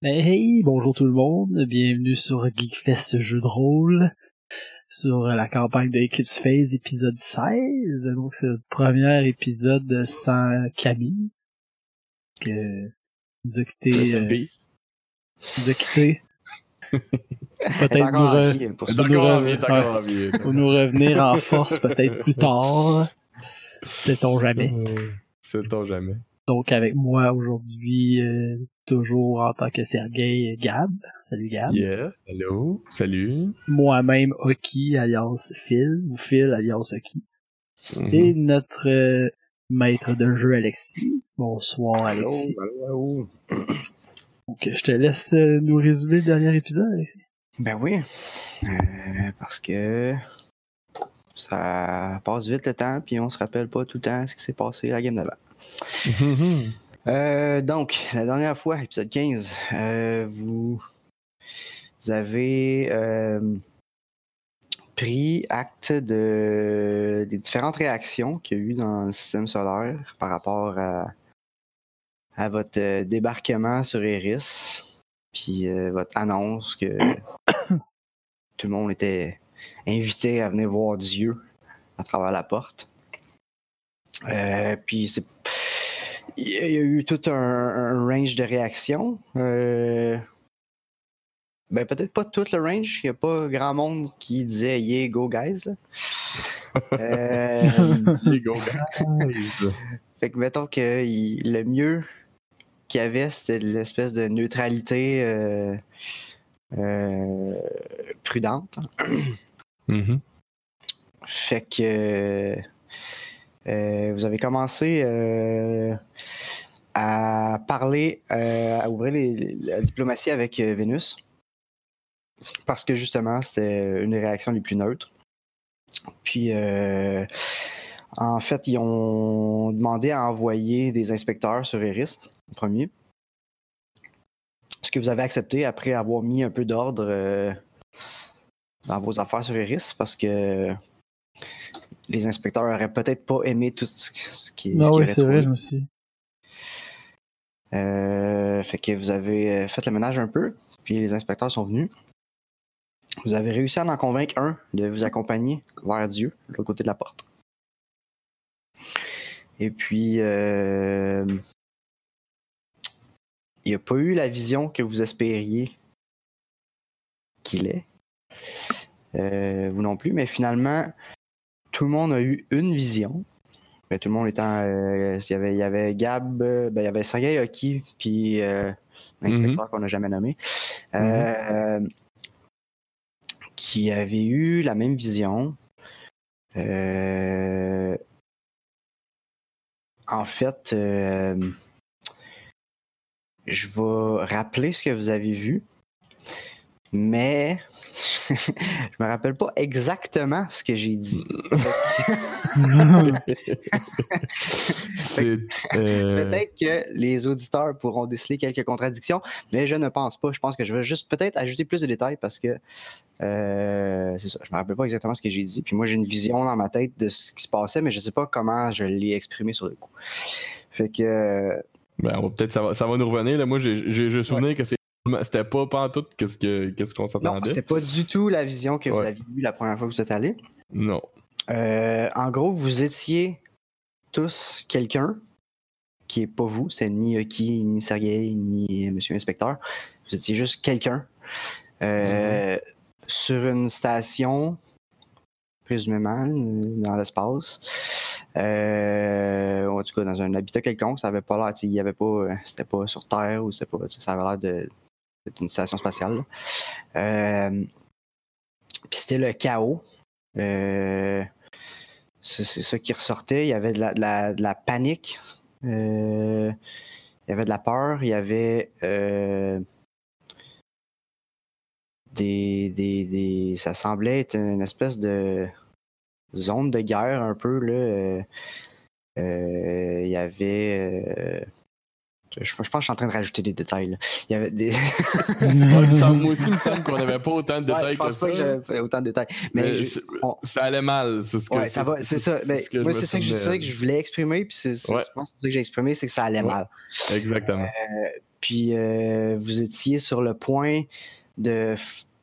Hey, bonjour tout le monde, bienvenue sur Geekfest jeu de rôle, sur la campagne de Eclipse Phase épisode 16, donc c'est le premier épisode sans Camille, que nous a quitté, euh, nous a quitté. Peut-être nous, re... pour, nous re... pour nous revenir en force peut-être plus tard. Sait-on jamais. Sait-on jamais. Donc avec moi aujourd'hui, euh, toujours en tant que Sergei Gab. Salut Gab. Yes, hello, salut. Moi-même Oki alias Phil, ou Phil alias Oki. Mm-hmm. Et notre euh, maître de jeu Alexis. Bonsoir Alexis. Allô, allô, Donc je te laisse euh, nous résumer le dernier épisode Alexis. Ben oui, euh, parce que ça passe vite le temps, puis on se rappelle pas tout le temps ce qui s'est passé à la game d'avant. Euh, donc, la dernière fois, épisode 15, euh, vous, avez euh, pris acte de, des différentes réactions qu'il y a eu dans le système solaire par rapport à, votre débarquement sur Eris, puis votre annonce que tout le monde était invité à venir voir Dieu à travers la porte. puis c'est il y a eu tout un, range de réactions. Euh, ben, peut-être pas tout le range. Il n'y a pas grand monde qui disait Yeah, go guys. euh, go guys. fait que mettons que le mieux qu'il y avait, c'était l'espèce de neutralité euh, euh, prudente. Mm-hmm. Fait que vous avez commencé euh, à parler, euh, à ouvrir la diplomatie avec Vénus. Parce que justement, c'est une des réactions les plus neutres. Puis, en fait, ils ont demandé à envoyer des inspecteurs sur Eris, en premier. Ce que vous avez accepté après avoir mis un peu d'ordre dans vos affaires sur Eris, parce que les inspecteurs auraient peut-être pas aimé tout ce, qui Non, oui, c'est vrai, aussi. Euh, fait que vous avez euh, fait le ménage un peu, puis les inspecteurs sont venus. Vous avez réussi à en convaincre un de vous accompagner vers Dieu, de l'autre côté de la porte. Et puis, euh, il n'a pas eu la vision que vous espériez qu'il ait. vous non plus, mais finalement, tout le monde a eu une vision. Ben, tout le monde étant. Euh, il, y avait, il y avait Gab, euh, ben, il y avait Sergei Hockey, puis euh, l'inspecteur mhm. qu'on n'a jamais nommé, mhm. qui avait eu la même vision. en fait, je vais rappeler ce que vous avez vu, mais je me rappelle pas exactement ce que j'ai dit. Euh, peut-être que les auditeurs pourront déceler quelques contradictions, mais je ne pense pas. Je pense que je vais juste peut-être ajouter plus de détails parce que euh, c'est ça. Je me rappelle pas exactement ce que j'ai dit. Puis moi, j'ai une vision dans ma tête de ce qui se passait, mais je sais pas comment je l'ai exprimé sur le coup. Fait que. Ben, peut-être ça va, ça va nous revenir. Là. Moi, j'ai souvenir que c'est c'était pas tout qu'est-ce qu'on qu'est-ce qu'on s'attendait? Non, c'était pas du tout la vision que vous aviez vue la première fois que vous êtes allé. Non. Euh, en gros, vous étiez tous quelqu'un qui est pas vous, c'est ni Oki, ni Sergei, ni Monsieur Inspecteur. Vous étiez juste quelqu'un euh, mm-hmm. sur une station, présumément, dans l'espace. Euh, en tout cas, dans un habitat quelconque, ça avait pas l'air, il y avait pas, c'était pas sur Terre ou pas, ça avait l'air de une station spatiale. Euh, puis c'était le chaos. Euh, c'est ça qui ressortait. Il y avait de la, panique. Euh, il y avait de la peur. Il y avait des, des, Ça semblait être une espèce de zone de guerre un peu. Là. il y avait je, pense que je suis en train de rajouter des détails. Il y avait des. moi aussi, il me semble qu'on n'avait pas autant de détails je pense que pas ça. que j'avais autant de détails. Mais, ça allait mal, c'est ce que ouais, ça va, c'est ça. Mais moi, c'est ça, que je voulais exprimer, puis c'est, je pense que que j'ai exprimé, c'est que ça allait mal. Exactement. Euh, puis euh, vous étiez sur le point de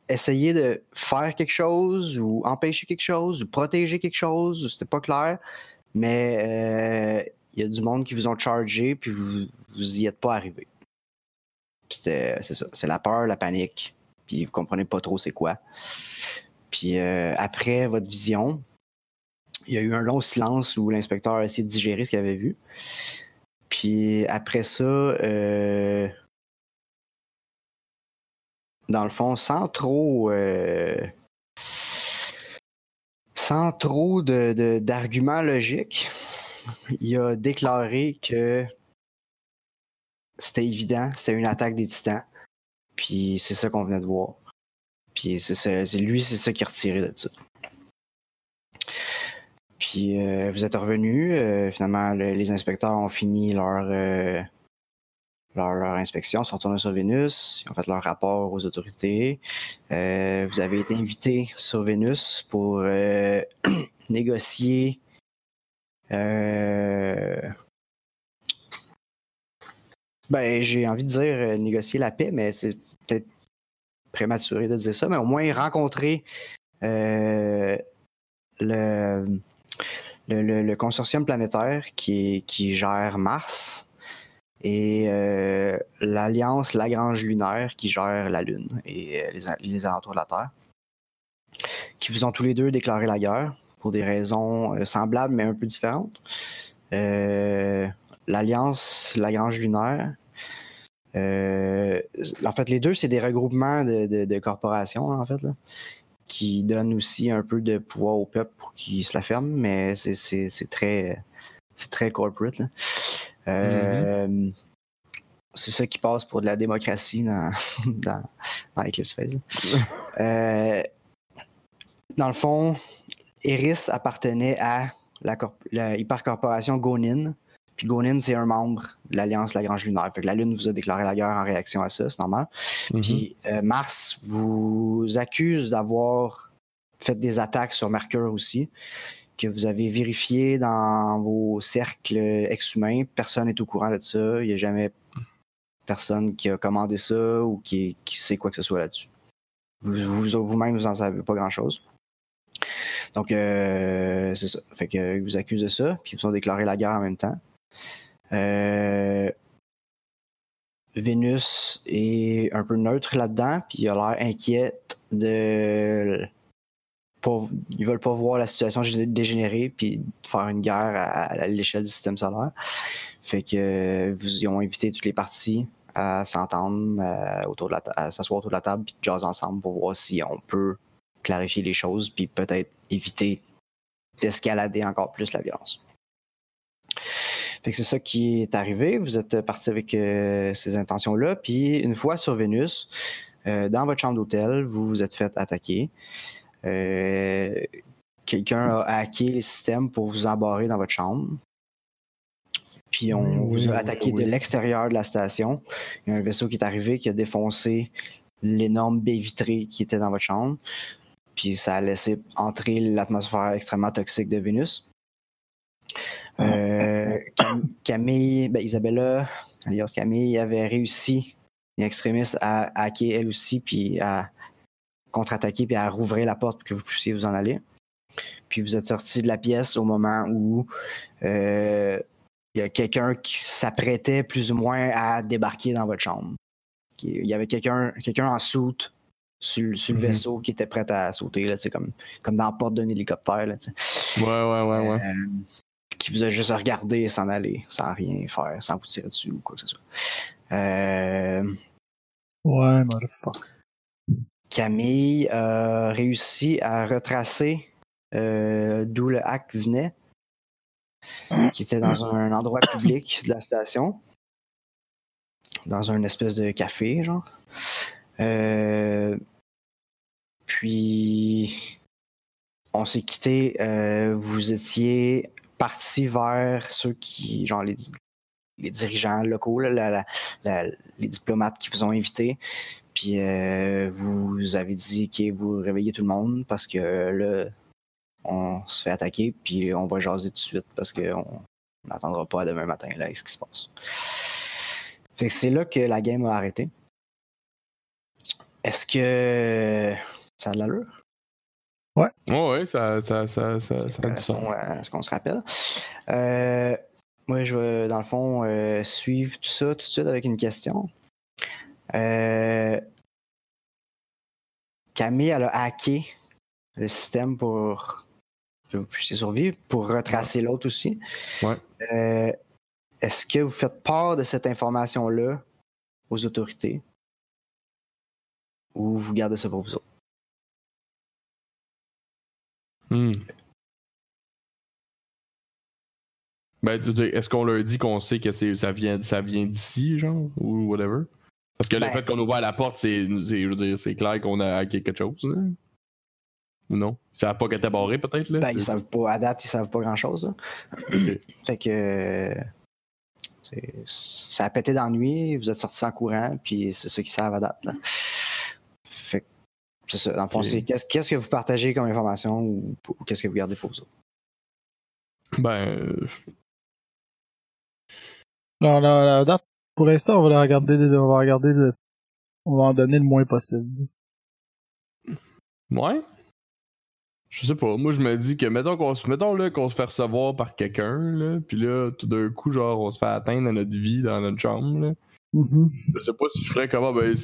essayer de faire quelque chose ou empêcher quelque chose ou protéger quelque chose, ou c'était pas clair, mais euh, il y a du monde qui vous ont chargé puis vous, vous y êtes pas arrivé. C'était- c'est ça, c'est la peur, la panique, puis vous comprenez pas trop c'est quoi. Puis euh, après votre vision, il y a eu un long silence où l'inspecteur a essayé de digérer ce qu'il avait vu. Puis après ça, euh, dans le fond, sans trop, euh, sans trop de, de- d'arguments logiques, il a déclaré que c'était évident, c'était une attaque des titans. Puis c'est ça qu'on venait de voir. Puis c'est lui, c'est ça qui a retiré de ça. Puis euh, vous êtes revenu. finalement, le- les inspecteurs ont fini leur, euh, leur, leur inspection, sont retournés sur Vénus, ils ont fait leur rapport aux autorités. Euh, vous avez été invité sur Vénus pour euh, négocier. Euh, ben, j'ai envie de dire euh, négocier la paix, mais c'est peut-être prématuré de dire ça, mais au moins rencontrer euh, le, le, le- consortium planétaire qui, qui gère Mars et l'Alliance Lagrange lunaire qui gère la Lune et les, les alentours de la Terre, qui vous ont tous les deux déclaré la guerre pour des raisons euh, semblables mais un peu différentes. Euh, L'Alliance Lagrange lunaire, euh, en fait, les deux, c'est des regroupements de, de- de corporations, en fait, là, qui donnent aussi un peu de pouvoir au peuple pour qu'il se la ferme, mais c'est- très, très corporate. Euh, C'est ça qui passe pour de la démocratie dans, dans, dans Eclipse Phase. Euh, dans le fond, Eris appartenait à la, la hypercorporation Gonin. Puis Gonin, c'est un membre de l'Alliance Lagrange Lunaire. Fait que la Lune vous a déclaré la guerre en réaction à ça, c'est normal. Mhm. Puis euh, Mars vous accuse d'avoir fait des attaques sur Mercure aussi, que vous avez vérifié dans vos cercles ex-humains. Personne n'est au courant de ça. Il n'y a jamais personne qui a commandé ça ou qui, qui sait quoi que ce soit là-dessus. Vous, vous- vous-même, vous n'en savez pas grand-chose. Donc, euh, c'est ça. Fait que, ils vous accusent de ça, puis ils vous ont déclaré la guerre en même temps. Euh, Vénus est un peu neutre là-dedans, puis il a l'air inquiète de. Pas, ils veulent pas voir la situation gé- dégénérer puis faire une guerre à, à l'échelle du système solaire. Fait que euh, vous ils ont invité toutes les parties à s'entendre euh, autour de la à s'asseoir autour de la table puis de jaser ensemble pour voir si on peut clarifier les choses puis peut-être éviter d'escalader encore plus la violence. Fait que c'est ça qui est arrivé. Vous êtes parti avec euh, ces intentions-là. Puis une fois sur Vénus, euh, dans votre chambre d'hôtel, vous vous êtes fait attaquer. Euh, Quelqu'un a hacké les systèmes pour vous embarrer dans votre chambre. Puis on Oui, vous a attaqué oui. de l'extérieur de la station. Il y a un vaisseau qui est arrivé qui a défoncé l'énorme baie vitrée qui était dans votre chambre. Puis ça a laissé entrer l'atmosphère extrêmement toxique de Vénus. Euh, Cam- Camille, ben Isabella, alias Camille, avait réussi, une extrémiste, à hacker elle aussi, puis à contre-attaquer, puis à rouvrir la porte pour que vous puissiez vous en aller. Puis vous êtes sorti de la pièce au moment où euh, il y a quelqu'un qui s'apprêtait plus ou moins à débarquer dans votre chambre. Il y avait quelqu'un quelqu'un en soute sur, sur le Mhm. vaisseau qui était prêt à sauter, là, comme, comme dans la porte d'un hélicoptère. Là. Ouais, ouais, ouais, ouais. Euh, qui vous a juste regardé et s'en aller, sans rien faire, sans vous tirer dessus ou quoi que ce soit. Euh, Ouais, motherfucker. Camille a réussi à retracer euh, d'où le hack venait, qui était dans un endroit public de la station, dans un espèce de café, genre. Euh, puis, on s'est quitté. euh, vous étiez parti vers ceux qui, genre les, les dirigeants locaux, les diplomates qui vous ont invité. Puis euh, vous avez dit que vous réveillez tout le monde parce que là, on se fait attaquer, puis on va jaser tout de suite parce qu'on n'attendra pas demain matin là, ce qui se passe. C'est là que la game a arrêté. Est-ce que ça a de l'allure? Ouais, ouais, ça, ça, ça, ça, ça a du Est-ce qu'on sens. euh, est-ce qu'on se rappelle? Euh, moi, je vais, dans le fond, euh, suivre tout ça tout de suite avec une question. Euh, Camille, elle a hacké le système pour que vous puissiez survivre, pour retracer l'autre aussi. Ouais. Euh, Est-ce que vous faites part de cette information-là aux autorités? Ou vous gardez ça pour vous autres? Hmm. Ben, est-ce qu'on leur dit qu'on sait que c'est, ça vient, ça vient d'ici, genre, ou whatever? Parce que Ben- le fait qu'on ouvre la porte, c'est, c'est- je veux dire, c'est clair qu'on a hacké quelque chose, là. Ou non? Ça n'a pas été barré, peut-être, là? Ben, ils savent pas, à date, ils savent pas grand-chose. Fait que ça a pété nuit, vous êtes sortis en courant, puis c'est ça qu'ils savent à date. là. C'est ça. Dans le fond, c'est qu'est-ce qu'est-ce que vous partagez comme information ou, ou qu'est-ce que vous gardez pour vous autres? Ben, euh, Alors, la, la date, pour l'instant, on va la regarder, on va regarder le, on va en donner le moins possible. ouais. Je sais pas. Moi, je me dis que, mettons qu'on se, mettons, là, qu'on se fait recevoir par quelqu'un, là, puis là, tout d'un coup, genre, on se fait atteindre à notre vie dans notre chambre, là. Mhm. Je sais pas si je ferais comment, ben.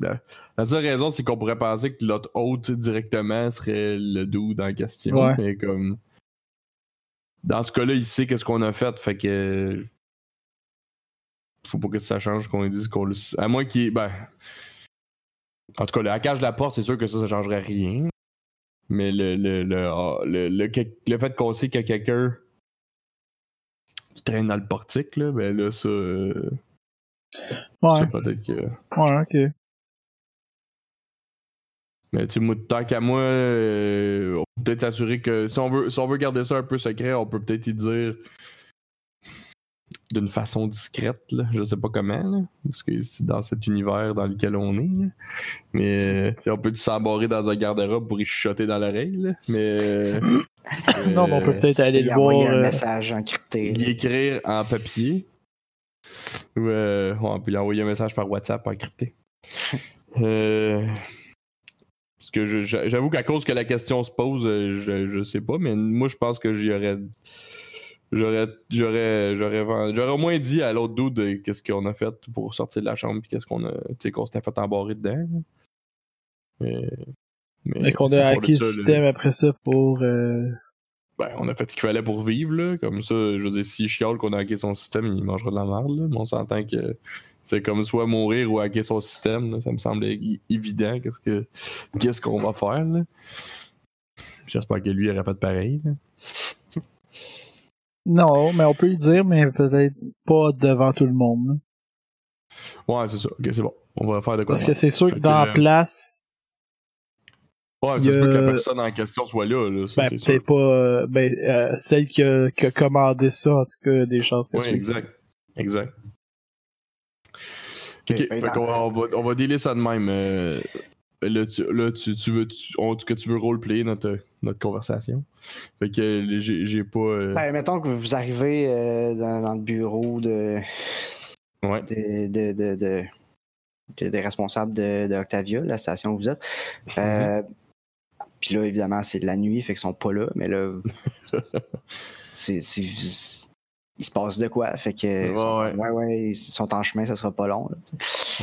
La, la seule raison, c'est qu'on pourrait penser que l'autre hôte directement serait le dude en question. Ouais. Mais comme. Dans ce cas-là, il sait qu'est-ce qu'on a fait, fait que. Faut pas que ça change qu'on dise qu'on le. À moins qu'il. Ben. En tout cas, le hackage de la porte, c'est sûr que ça, ça changerait rien. Mais le, le, le, ah, le, fait qu'on sait qu'il y a quelqu'un qui traîne dans le portique, là, ben là, ça. euh, Ouais, peut-être que. ouais, ok. Mais tu sais, moi, tant qu'à moi, euh, on peut peut-être s'assurer que si on, veut, si on veut garder ça un peu secret, on peut peut-être y dire d'une façon discrète, là. je sais pas comment, là, parce que c'est dans cet univers dans lequel on est. là. Mais euh, tu sais, on peut s'embarrer dans un garde-robe pour y chuchoter dans l'oreille, mais euh, Non, mais on peut peut-être aller le voir. envoyer un euh, message encrypté. y là. écrire en papier. Ou euh, on peut lui envoyer un message par WhatsApp encrypté. euh, parce que j'avoue qu'à cause que la question se pose, euh, je, je sais pas, mais moi je pense que j'y aurais. J'aurais, j'aurais, j'aurais, au moins dit à l'autre dude de qu'est-ce qu'on a fait pour sortir de la chambre puis qu'est-ce qu'on a, tu sais, qu'on s'était fait embarrer dedans. Mais, Mais qu'on a hacké le là, système après ça pour. euh, ben, on a fait ce qu'il fallait pour vivre, là. Comme ça, je veux dire, s'il chiale qu'on a hacké son système, il mangera de la merde, là. Mais on s'entend que c'est comme soit mourir ou hacker son système, là. Ça me semble évident. Qu'est-ce que qu'est-ce qu'on va faire. J'espère que lui, il aurait pas de pareil, là. Non, mais on peut le dire, mais peut-être pas devant tout le monde. Ouais, c'est ça. Ok, c'est bon. On va faire de quoi. Parce que c'est sûr Fait que dans la euh, place, Ouais, il ça y se peut que la personne en question soit là, là. Ça, ben peut-être pas. euh, ben, euh, celle qui a, qui a commandé ça, en tout cas, des chances que soit ici. exact. Fait va, on va, on va dealer ça de même. euh, là, tu, là, tu, tu veux, tu, on- que tu veux roleplayer notre, notre conversation. Fait que euh, j'ai, pas. euh, Ben, mettons que vous arrivez euh, dans, dans le bureau de, ouais. de, de, de, de- de- des responsables de, Octavia, la station où vous êtes. Euh, Puis là, évidemment, c'est de la nuit, fait qu'ils sont pas là, mais là, c'est- il se passe de quoi, fait que Ouais, ils sont, ouais. ils sont en chemin, ça sera pas long.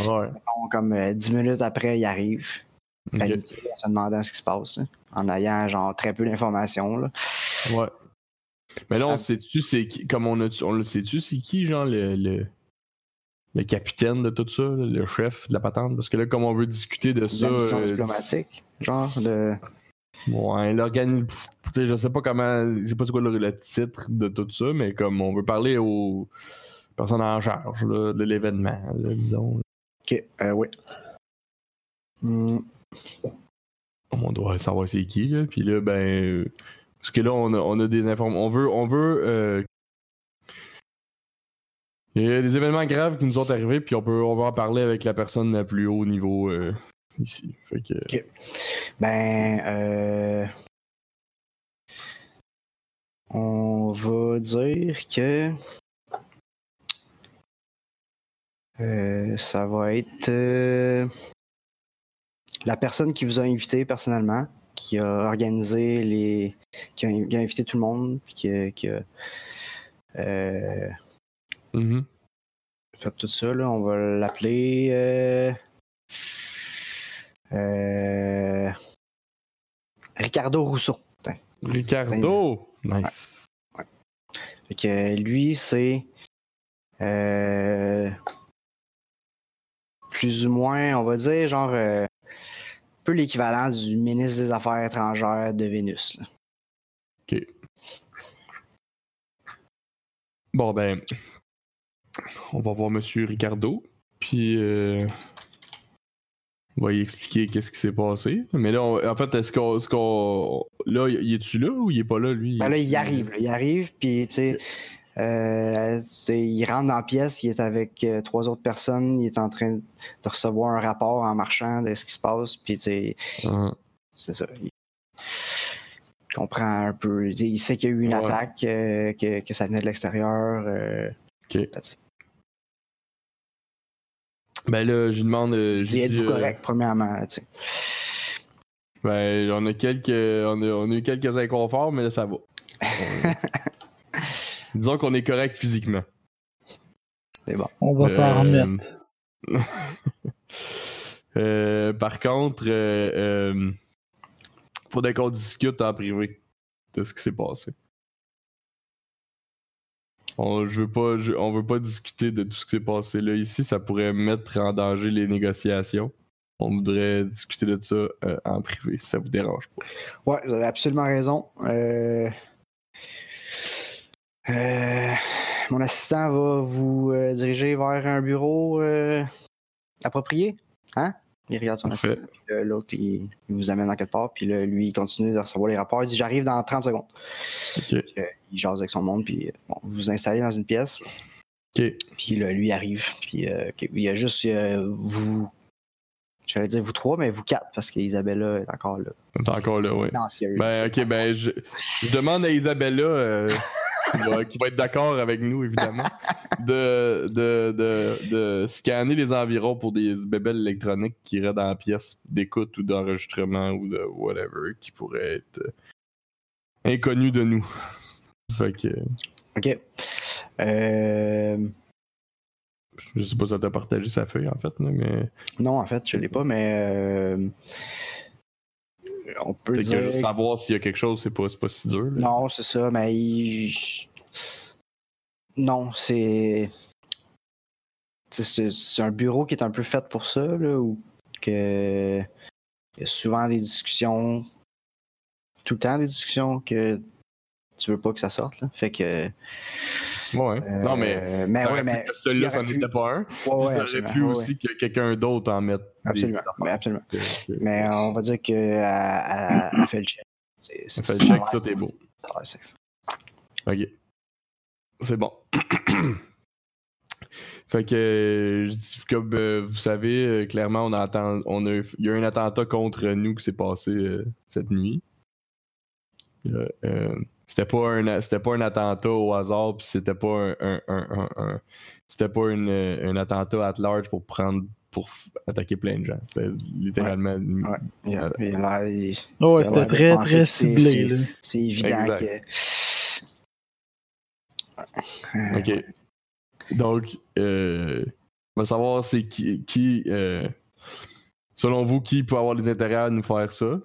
là, ouais. Comme euh, dix minutes après, ils arrivent, paniqués, en se demandant ce qui se passe, là, en ayant genre très peu d'informations. Ouais. Mais là, on sait-tu, c'est qui, comme on a, on le sait-tu, c'est qui, genre, le, le, le capitaine de tout ça, le chef de la patente? Parce que là, comme on veut discuter de De ça. la mission euh, diplomatique, genre de. Ouais, l'organisme. Je sais pas comment. Je sais pas c'est quoi le, le titre de tout ça, mais comme on veut parler aux personnes en charge là, de l'événement, disons. Ok, euh, oui. Hmm, On doit savoir c'est qui, là. Puis là, ben. Parce que là, on a, on a des informations. On veut. On veut euh, Il y a des événements graves qui nous sont arrivés, puis on peut on va en parler avec la personne la plus haut niveau euh, ici. Fait que. Ben, euh, on va dire que Euh, ça va être euh, la personne qui vous a invité personnellement, qui a organisé les. qui a, qui a invité tout le monde, puis qui a, qui a, Mhm. fait tout ça. Là. On va l'appeler. Euh, Ricardo Rousseau. Ricardo! Nice. Fait que lui, c'est euh, plus ou moins, on va dire, genre euh, un peu l'équivalent du ministre des Affaires étrangères de Vénus. là. Bon, ben, on va voir Monsieur Ricardo, puis euh, on va y expliquer qu'est-ce qui s'est passé. Mais là, on- en fait, est-ce qu'on, qu'on- là, il est-tu là ou il est pas là, lui? Ben là, il arrive, là, il arrive, puis tu sais, euh, il rentre dans la pièce, il est avec euh, trois autres personnes, il est en train de recevoir un rapport en marchant de ce qui se passe, puis tu sais, Ah, c'est ça. Il comprend un peu, il sait qu'il y a eu une Ouais. attaque, euh, que, que ça venait de l'extérieur. Ben là, je lui demande. euh, êtes-vous dit, euh, correct, premièrement, là, tu sais? Ben, on a quelques, on a, on a eu quelques inconforts, mais là, ça va. Disons qu'on est correct physiquement. C'est bon. On va s'en Euh, remettre. Euh, par contre, euh, euh, faudrait qu'on discute en privé de ce qui s'est passé. On, je veux pas, veut pas discuter de tout ce qui s'est passé là. Ici, ça pourrait mettre en danger les négociations. On voudrait discuter de ça euh, en privé, si ça vous dérange pas. Ouais, vous avez absolument raison. Euh, euh, mon assistant va vous diriger vers un bureau approprié. Hein? Il regarde son assistant. L'autre, il, il vous amène dans quelque part. Puis là, lui, il continue de recevoir les rapports. Il dit J'arrive dans 30 secondes. Puis là, il jase avec son monde. Puis euh, bon, vous vous installez dans une pièce. Ok. Puis là, lui arrive. Puis euh, il y a juste euh, vous. J'allais dire vous trois, mais vous quatre, parce qu'Isabella est encore là. T'es encore là, ouais. Silencieuse. Ben, ok, ben, je, je demande à Isabella, euh, qui, va, qui va être d'accord avec nous, évidemment, de, de, de, de scanner les environs pour des bébelles électroniques qui iraient dans la pièce d'écoute ou d'enregistrement ou de whatever, qui pourraient être inconnus de nous. Fait que, OK. Euh, je sais pas si ça t'a partagé sa feuille, en fait, mais non, en fait, je l'ai pas, mais euh, on peut que dire... juste savoir s'il y a quelque chose, c'est pas, pas si dur. là. Non, c'est ça, mais il- Non, c'est... c'est- un bureau qui est un peu fait pour ça, là, où que... il y a souvent des discussions, tout le temps des discussions que tu veux pas que ça sorte, là. Fait que... Ouais. euh, non, mais. Mais ouais, mais... celui-là, il ça n'était pas un. Ouais, ouais, ça aurait pu ouais, aussi que quelqu'un d'autre en mette. Absolument, mais absolument. Que- que- Mais euh, on va dire qu'elle a fait le check. C'est- fait le check, tout est beau. Ok. C'est bon. fait que, euh, comme euh, vous savez, euh, clairement, on attend, on a, il y a eu un attentat contre nous qui s'est passé euh, cette nuit. Euh, euh, c'était pas un c'était pas un attentat au hasard puis c'était pas un, un- un- un- un- c'était pas une, euh, un attentat at large pour prendre pour attaquer plein de gens c'était littéralement Ouais. Il a- il a l'air- il- Oh, c'était très, très ciblé. c'est- évident Exact. que. Ok. Donc, euh, on va savoir c'est qui, qui euh, selon vous, qui peut avoir des intérêts à nous faire ça?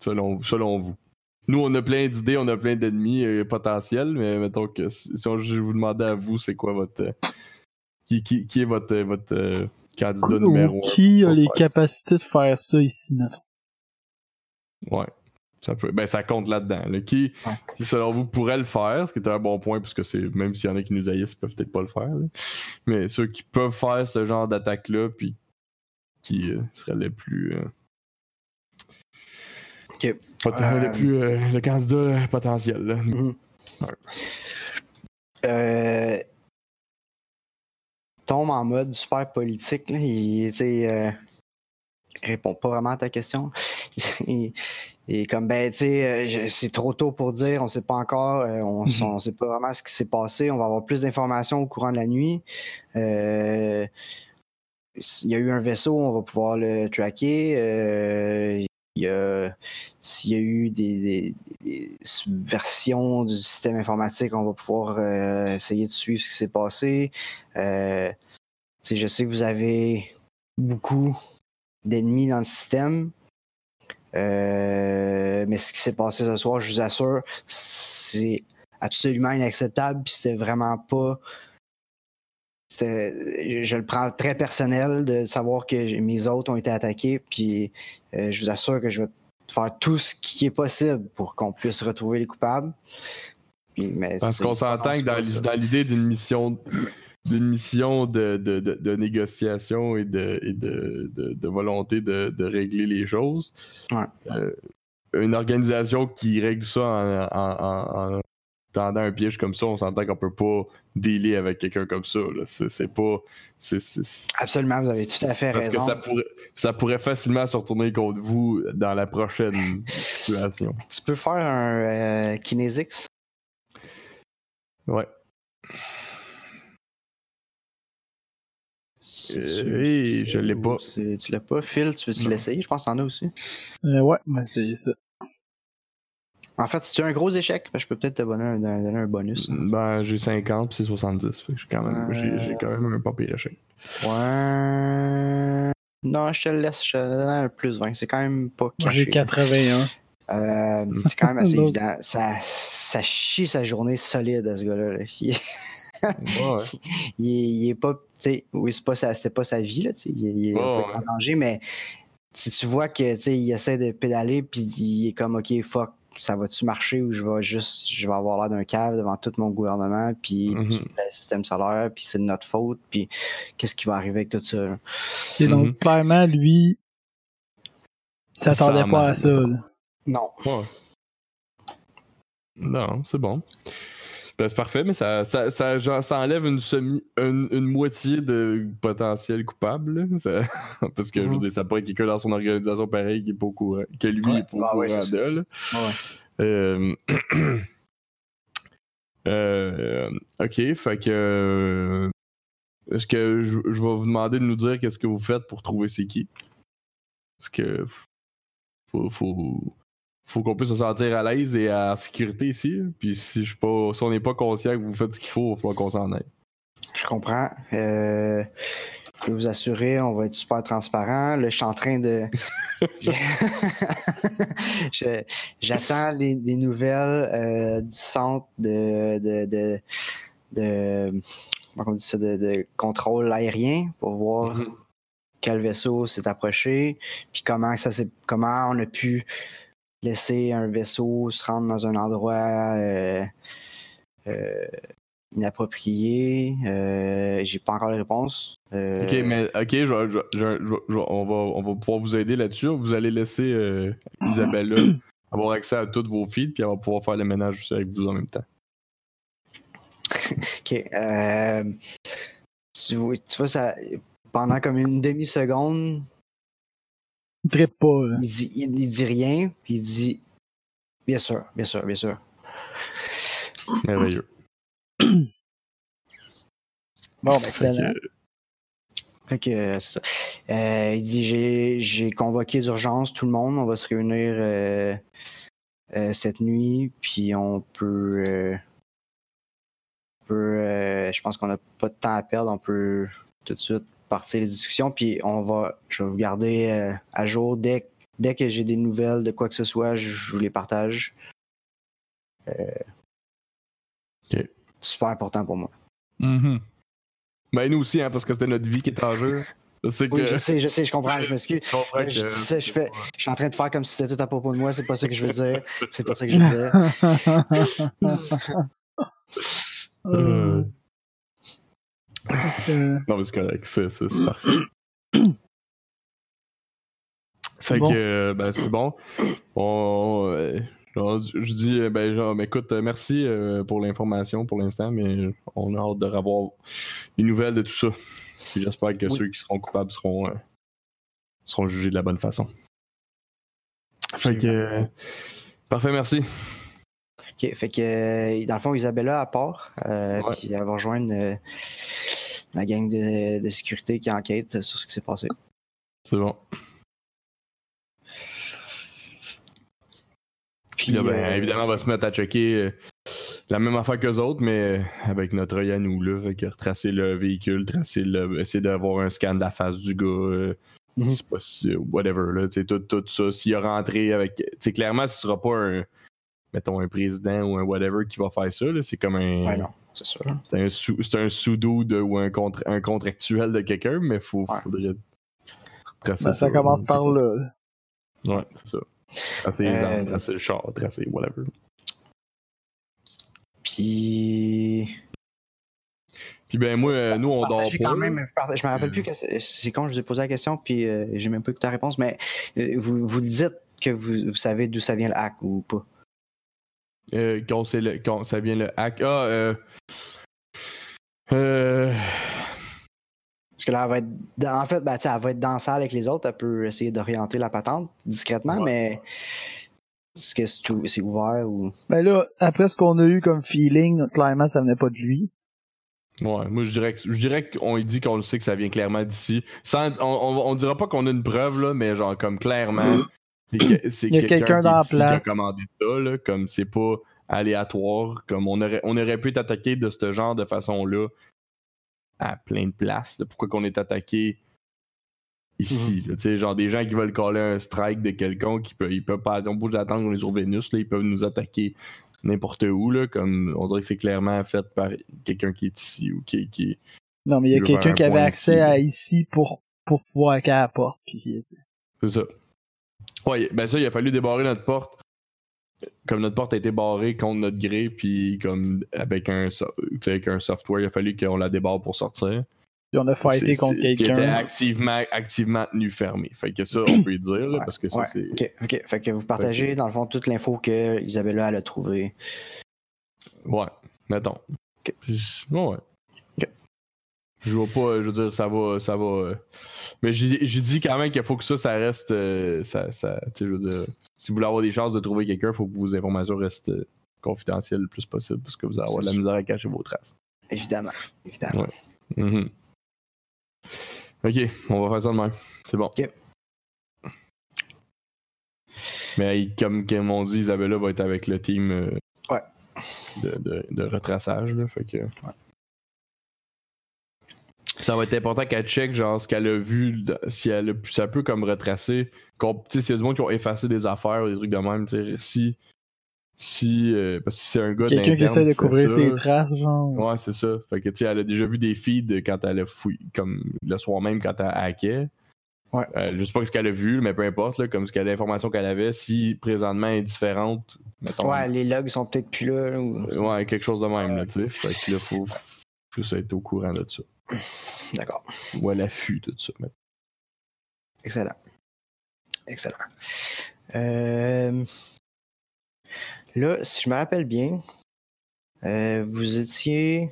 Selon, selon vous. Nous, on a plein d'idées, on a plein d'ennemis euh, potentiels, mais mettons que si, si on- je vous demandais à vous, c'est quoi votre. euh, qui, qui, qui est votre, votre euh, candidat numéro qui a les ça? capacités de faire ça ici, mettons? Ouais. Ça peut, ben, ça compte là-dedans. là. Qui, Ouais. qui, selon vous, pourrait le faire, ce qui est un bon point, parce que c'est, même s'il y en a qui nous haïssent, ils peuvent peut-être pas le faire. là. Mais ceux qui peuvent faire ce genre d'attaque-là, puis qui euh, seraient les plus. euh, Ok. pot- Euh, les plus. euh, le candidat potentiel. là. mhm. Euh, tombe en mode super politique. Là. Il, euh, il répond pas vraiment à ta question. et, et comme, ben, tu sais, euh, c'est trop tôt pour dire, on sait pas encore, euh, on, Mhm. on sait pas vraiment ce qui s'est passé. On va avoir plus d'informations au courant de la nuit. Euh, s'il y a eu un vaisseau, on va pouvoir le tracker. Euh, S'il y a eu des, des- subversions du système informatique, on va pouvoir euh, essayer de suivre ce qui s'est passé. Euh, je sais que vous avez beaucoup d'ennemis dans le système. Mais ce qui s'est passé ce soir, je vous assure, c'est absolument inacceptable. C'était vraiment pas. Je le prends très personnel de savoir que mes autres ont été attaqués. Puis euh, je vous assure que je vais faire tout ce qui est possible pour qu'on puisse retrouver les coupables. Puis, mais Parce qu'on s'entend que dans, l'idée d'une mission d'une mission de, de, de, de négociation et de, et volonté de, régler les choses. Ouais. euh, une organisation qui règle ça en, en, en- en tendant un piège comme ça, on s'entend qu'on peut pas dealer avec quelqu'un comme ça. C'est c'est pas. c'est- c'est- Absolument, vous avez tout à fait parce raison. que ça pourrait, ça pourrait facilement se retourner contre vous dans la prochaine situation. Tu peux faire un euh, Kinesix? Ouais. C'est-tu- Euh, oui, je l'ai pas. c'est- Tu l'as pas, Phil? Tu Non. l'essayer? Je pense que t'en as aussi. Euh, ouais, on va essayer ça. En fait, si tu as un gros échec, ben, je peux peut-être te donner un, donner un bonus. Ben, j'ai 50 puis c'est 70. Fait que j'ai quand, même- j'ai- j'ai quand même un pas pire échec. Ouais. Non, je te le laisse. Je te donne un plus 20. C'est quand même pas Moi, caché. j'ai 81. Euh, c'est quand même assez évident. Ça, ça chie sa journée solide à ce gars-là. là. Il, Ouais. il est, il est pas. tu sais, Oui, c'est pas sa, pas sa vie, là, tu sais, il, il est un peu ouais. en danger, mais si tu vois que tu sais, il essaie de pédaler, puis il est comme OK, fuck, ça va-tu marcher ou je vais juste je vais avoir l'air d'un cave devant tout mon gouvernement, puis Mhm. le système solaire, puis c'est de notre faute, puis qu'est-ce qui va arriver avec tout ça? là? Et donc, Mhm. clairement, lui, il s'attendait pas à ça. là. Non. Ouais. Non, c'est bon. Ben, c'est parfait, mais ça, ça, ça, genre, ça enlève une, semi, une, une moitié de potentiel coupable. là. Ça- parce que je veux Mhm. dire, ça pourrait être quelqu'un dans son organisation pareil qui est pas au courant, que lui Ouais. est pas au Ah ouais, courant. Euh, euh, ok, fait que. euh, Est-ce que je, je vais vous demander de nous dire qu'est-ce que vous faites pour trouver c'est qui? Parce que faut, faut qu'on puisse se sentir à l'aise et en sécurité ici. Puis si, je pas, si on n'est pas conscient que vous faites ce qu'il faut, il falloir qu'on s'en aille. Je comprends. Euh, je peux vous assurer, on va être super transparent. Là, je suis en train de. J'attends les, des nouvelles euh, du centre de, de, de, de- comment on dit ça, de, de contrôle aérien pour voir Mhm. quel vaisseau s'est approché, puis comment ça s'est, comment on a pu laisser un vaisseau se rendre dans un endroit euh, euh, inapproprié. Euh, J'ai pas encore les réponses. Euh, Ok, mais ok, je, je je on, va, on va pouvoir vous aider là-dessus. Vous allez laisser Isabella avoir accès à toutes vos feeds, puis elle va pouvoir faire le ménage aussi avec vous en même temps. Ok. tu, vois- tu vois, ça, pendant comme une demi-seconde, Il trippe pas. là. il dit, il, il dit rien, puis il dit Bien sûr, bien sûr, bien sûr. Merveilleux. Bon, ben, Fait excellent. que, Fait que, euh, c'est ça. Euh, il dit j'ai, j'ai convoqué d'urgence tout le monde, on va se réunir euh, euh, cette nuit, puis on peut. euh, peut, euh, je pense qu'on n'a pas de temps à perdre, on peut tout de suite partir les discussions, puis on va. Je vais vous garder euh, à jour dès, dès que j'ai des nouvelles de quoi que ce soit, je, je vous les partage. Euh. Super important pour moi. Ben nous aussi, hein, parce que c'était notre vie qui est en jeu. Je sais que. Oui, je sais, je sais, je comprends, je m'excuse. je Je ça, je fais- Je suis en train de faire comme si c'était tout à propos de moi, c'est pas ça que je veux dire. C'est pas ça que je veux dire. Euh, Excellent. Non, mais c'est correct, c'est c'est- c'est parfait. Fait Bon. que, euh, ben, c'est bon. On, euh, genre, je dis, euh, ben, genre, ben, écoute, euh, merci euh, pour l'information pour l'instant, mais on a hâte de revoir les nouvelles de tout ça. Puis j'espère que Oui. ceux qui seront coupables seront, euh, seront jugés de la bonne façon. Fait que. euh, Parfait, merci. Ok, fait que euh, dans le fond, Isabella à part, euh, Ouais. puis elle va rejoindre euh, la gang de, de sécurité qui enquête sur ce qui s'est passé. C'est bon. Puis, là, ben, euh, évidemment, on va se mettre à checker euh, la même affaire qu'eux autres, mais euh, avec notre œil à nous, là. Fait que retracer le véhicule, tracer le. essayer d'avoir un scan de la face du gars. euh, Mhm. c'est pas si- whatever, là. Tout, tout ça. S'il a rentré avec. Tu sais, clairement, ce sera pas un. Mettons un président ou un whatever qui va faire ça, là. C'est comme un. Ouais, non, c'est sûr. C'est un, sous, c'est un sous-do de- ou un, contra- un contractuel de quelqu'un, mais faut, Ouais. faudrait Ben, ça commence par là. Ouais, c'est ça. Tracer les Euh, armes, tracer le char, tracer whatever. Puis. Puis ben moi, euh, nous on dort pas. même, je me rappelle Euh. plus que c'est quand je vous ai posé la question, puis euh, j'ai même pas écouté la réponse, mais euh, vous, vous le dites que vous, vous savez d'où ça vient le hack ou pas. Euh, quand, c'est le, quand ça vient le hack. Ah, euh. Euh. Parce que là, elle va être. dans- En fait, ben, tu sais, elle va être dans la salle avec les autres, elle peut essayer d'orienter la patente discrètement, Ouais. mais. Est-ce que c'est tout- c'est ouvert ou? Ben là, après ce qu'on a eu comme feeling, clairement, ça venait pas de lui. Ouais, moi je dirais que- je dirais qu'on dit qu'on le sait que ça vient clairement d'ici. Sans, on, on, on dira pas qu'on a une preuve, là, mais genre comme clairement, c'est que- c'est Il y a quelqu'un qui dans est la ici qui a place. commandé ça, là, comme c'est pas aléatoire, comme on aurait, on aurait pu être attaqué de ce genre de façon-là à plein de places. là. Pourquoi qu'on est attaqué ici? là, sais, genre des gens qui veulent coller un strike de quelqu'un qui peut, ils peuvent pas, on bouge d'attendre qu'on est sur Vénus, là, ils peuvent nous attaquer n'importe où, là, comme on dirait que c'est clairement fait par quelqu'un qui est ici ou qui, qui Non, mais il y a quelqu'un un qui avait accès ici, à ici pour, pour pouvoir hacker à la porte. C'est ça. Ouais, ben ça, il a fallu débarrer notre porte. Comme notre porte a été barrée contre notre gré, puis comme avec un, so- tu sais, avec un software, il a fallu qu'on la débarre pour sortir. Puis on a fighté contre c'est- Qui était quelqu'un. activement, activement tenu fermé. Fait que ça, on peut le dire, là, Ouais, parce que ça, Ouais, c'est. ok, ok. Fait que vous partagez, dans le fond, toute l'info que Isabella elle a trouvée. Ouais, mettons. Ok. Puis, Ouais. Je vois pas, je veux dire, ça va. Ça va euh, Mais j'ai dit quand même qu'il faut que ça, ça reste. euh, ça, ça, je veux dire, si vous voulez avoir des chances de trouver quelqu'un, il faut que vos informations restent euh, confidentielles le plus possible parce que vous allez avoir de la misère à cacher vos traces. Évidemment. Évidemment. Ouais. Mhm. Ok, on va faire ça de même. C'est bon. Ok. Mais comme, comme on dit, Isabella va être avec le team euh, Ouais. de, de, de retraçage. Là, fait que... Ça va être important qu'elle check genre ce qu'elle a vu, si elle a, ça peut comme retracer. qu'on- Tu sais, s'il y a du monde qui ont effacé des affaires ou des trucs de même, tu sais, si. Si. euh, parce que c'est un gars Quelqu'un qui essaie de couvrir ça, ses traces, genre. Ouais, c'est ça. Fait que, tu sais, elle a déjà vu des feeds quand elle a fouillé, comme le soir même quand elle hackait. Ouais. Euh, je sais pas ce qu'elle a vu, mais peu importe, là, comme ce qu'elle l'information qu'elle avait, si présentement elle est différente, mettons. Ouais, les logs sont peut-être plus là. ou- ouais, quelque chose de même, là, tu sais. Fait que là, faut, faut ça être au courant de ça. D'accord. Ou à l'affût de ça. mais- Excellent. Excellent. Euh, Là, si je me rappelle bien, euh, vous étiez.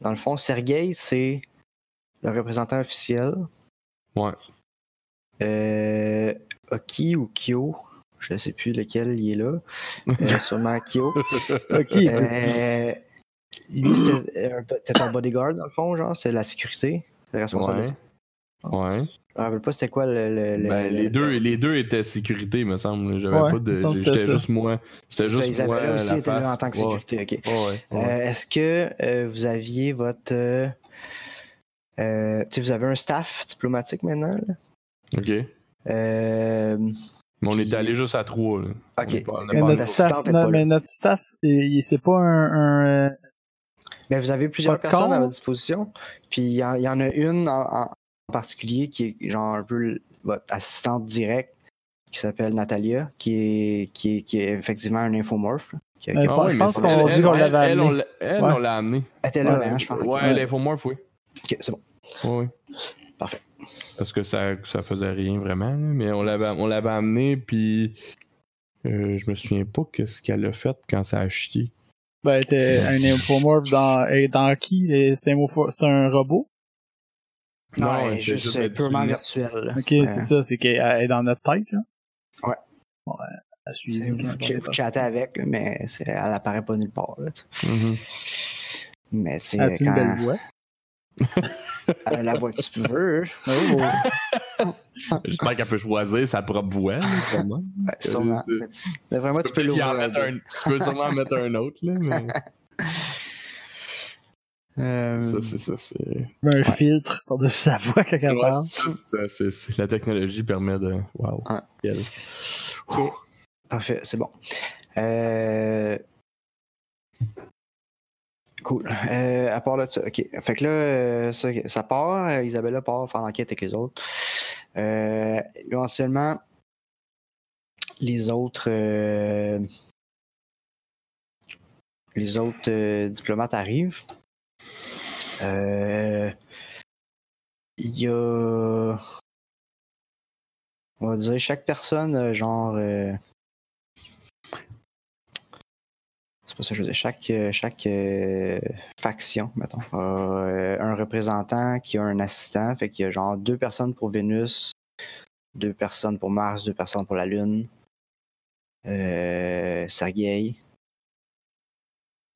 Dans le fond, Sergei, c'est le représentant officiel. Ouais. Euh, Oki ou Kyo, je ne sais plus lequel il est là. Euh, sûrement Kyo. Ok, tu- Euh, lui, c'était un bodyguard, dans le fond, genre, c'est la sécurité, le responsable. Ouais. Ouais. Je me rappelle pas c'était quoi le. le- le- Ben, le- les, deux, les deux étaient sécurité, me semble. J'avais Ouais, pas de. J'étais c'était juste moi. C'était juste Isabella moi. aussi la était là face. en tant que Ouais, sécurité, ok. Ouais, ouais. Euh. Est-ce que euh, vous aviez votre. euh, tu sais, vous avez un staff diplomatique maintenant? là? Ok. Euh, Mais on Puis- était allé juste à trois. Là. ok. On est pas- on est mais, notre staff, est mais là. notre staff, il- c'est pas un, un, euh, Ben, vous avez plusieurs personnes à votre disposition. Puis il y, en- il y en a une en, particulier qui est genre un peu votre assistante directe qui s'appelle Natalia, qui est, qui est, qui est effectivement un infomorphe. qui qui Ah ouais, je mais pense qu'on elle- dit elle- qu'on l'avait amené. on l'a- elle, on l'a amené. Elle était là, Ouais, hein, je pense. Ouais, l'infomorph, oui. Ok, c'est bon. Ouais, ouais. Parfait. Parce que ça, ça faisait rien vraiment, mais on l'avait, on l'avait amené, puis euh, je me souviens pas qu'est-ce qu'elle a fait quand ça a chié. Ben, était un infomorph dans, et dans qui? C'était un, robot? Non, Non, elle est elle juste juste purement virtuelle. là. Ok, Ouais. c'est ça, c'est qu'elle est dans notre tête, là. À Tu suivre. sais, Vous, quand on est vous chattez avec, là, mais c'est- elle apparaît pas nulle part. Là. Mhm. mais c'est As-tu une quand belle voix? A la voix que tu veux. Oh, J'espère qu'elle peut choisir sa propre voix, sûrement. Ben, sûrement. Euh, Mais tu- vraiment, tu peux mettre l'ouvrir. un- Tu peux sûrement en mettre un autre, là, mais Euh, ça, c'est ça, c'est... un filtre par-dessus sa voix quand elle Ouais, parle. La technologie permet de... Wow. Ouais. Quel- Ok. Parfait, c'est bon. Euh, Cool. Euh, à part de ça, ok. Fait que là, euh, ça, ça part. euh, Isabella part faire l'enquête avec les autres. Éventuellement, les autres. les autres diplomates arrivent. Il y a. On va dire chaque personne, genre. euh, c'est pas ça que je veux dire. Chaque, euh, chaque euh, faction, mettons, a euh, un représentant qui a un assistant. Fait qu'il y a genre deux personnes pour Vénus, deux personnes pour Mars, deux personnes pour la Lune. Euh, Sergei.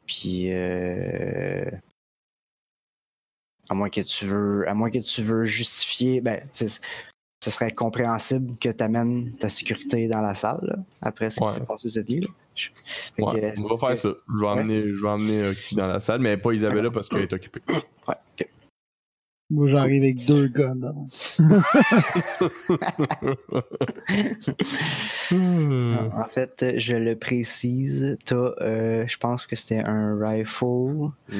Puis. euh, à moins que tu veux. À moins que tu veux justifier. Ben, ce serait compréhensible que tu amènes ta sécurité dans la salle là, après ce qui Ouais. s'est passé cette nuit. là. Ouais, on va faire ça. Je vais emmener, je vais emmener euh, qui dans la salle, mais pas Isabella parce qu'elle est occupée. Ouais, ok. Moi, j'arrive avec deux guns. En fait, je le précise, t'as, euh, je pense que c'était un rifle,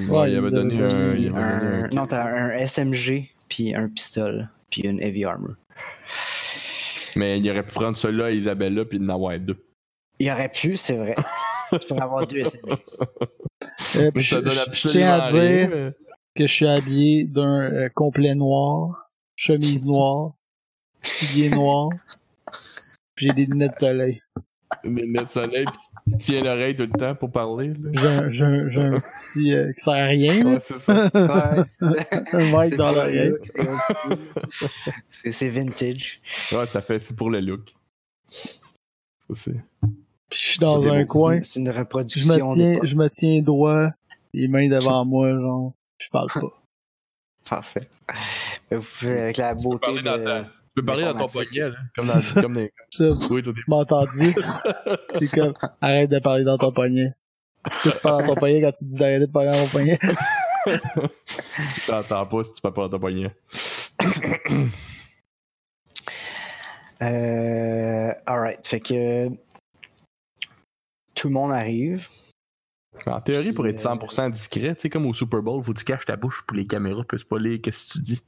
Ouais, il avait donné un. puis il avait donné un- un- non, t'as un SMG, puis un pistolet, puis une heavy armor. Mais il aurait pu prendre celui-là à Isabella puis en avoir deux. Il aurait pu, c'est vrai. tu pourrais avoir deux SMG. Euh, puis Ça je, donne je- je tiens à dire mais- que je suis habillé d'un euh, complet noir, chemise noire, souliers noirs, puis j'ai des lunettes de soleil. Des lunettes de soleil, pis tu tiens l'oreille tout le temps pour parler. là. J'ai un, j'ai un- j'ai un petit euh, qui sert à rien. Ouais, c'est ça. Ouais, un mic c'est dans l'oreille. look, c'est vintage. Ouais, ça fait, c'est pour le look. Ça, c'est. Puis je suis dans un coin, C'est une je reproduction. me tiens, je me tiens droit, les mains devant moi, genre, je parle pas. Parfait. Vous pouvez, avec la beauté parler dans de... ta- Tu peux parler dans ton poignet, là. Comme dans, comme dans, Je oui, m'as entendu? C'est comme, arrête de parler dans ton poignet. Tu parles dans ton poignet quand tu dis d'arrêter de parler dans ton poignet? t'entends pas si tu parles pas dans ton poignet. Euh, alright, fait que tout le monde arrive. En théorie, pour être 100% discret, tu sais, comme au Super Bowl, faut que tu caches ta bouche pour les caméras puissent pas lire qu'est-ce que tu dis.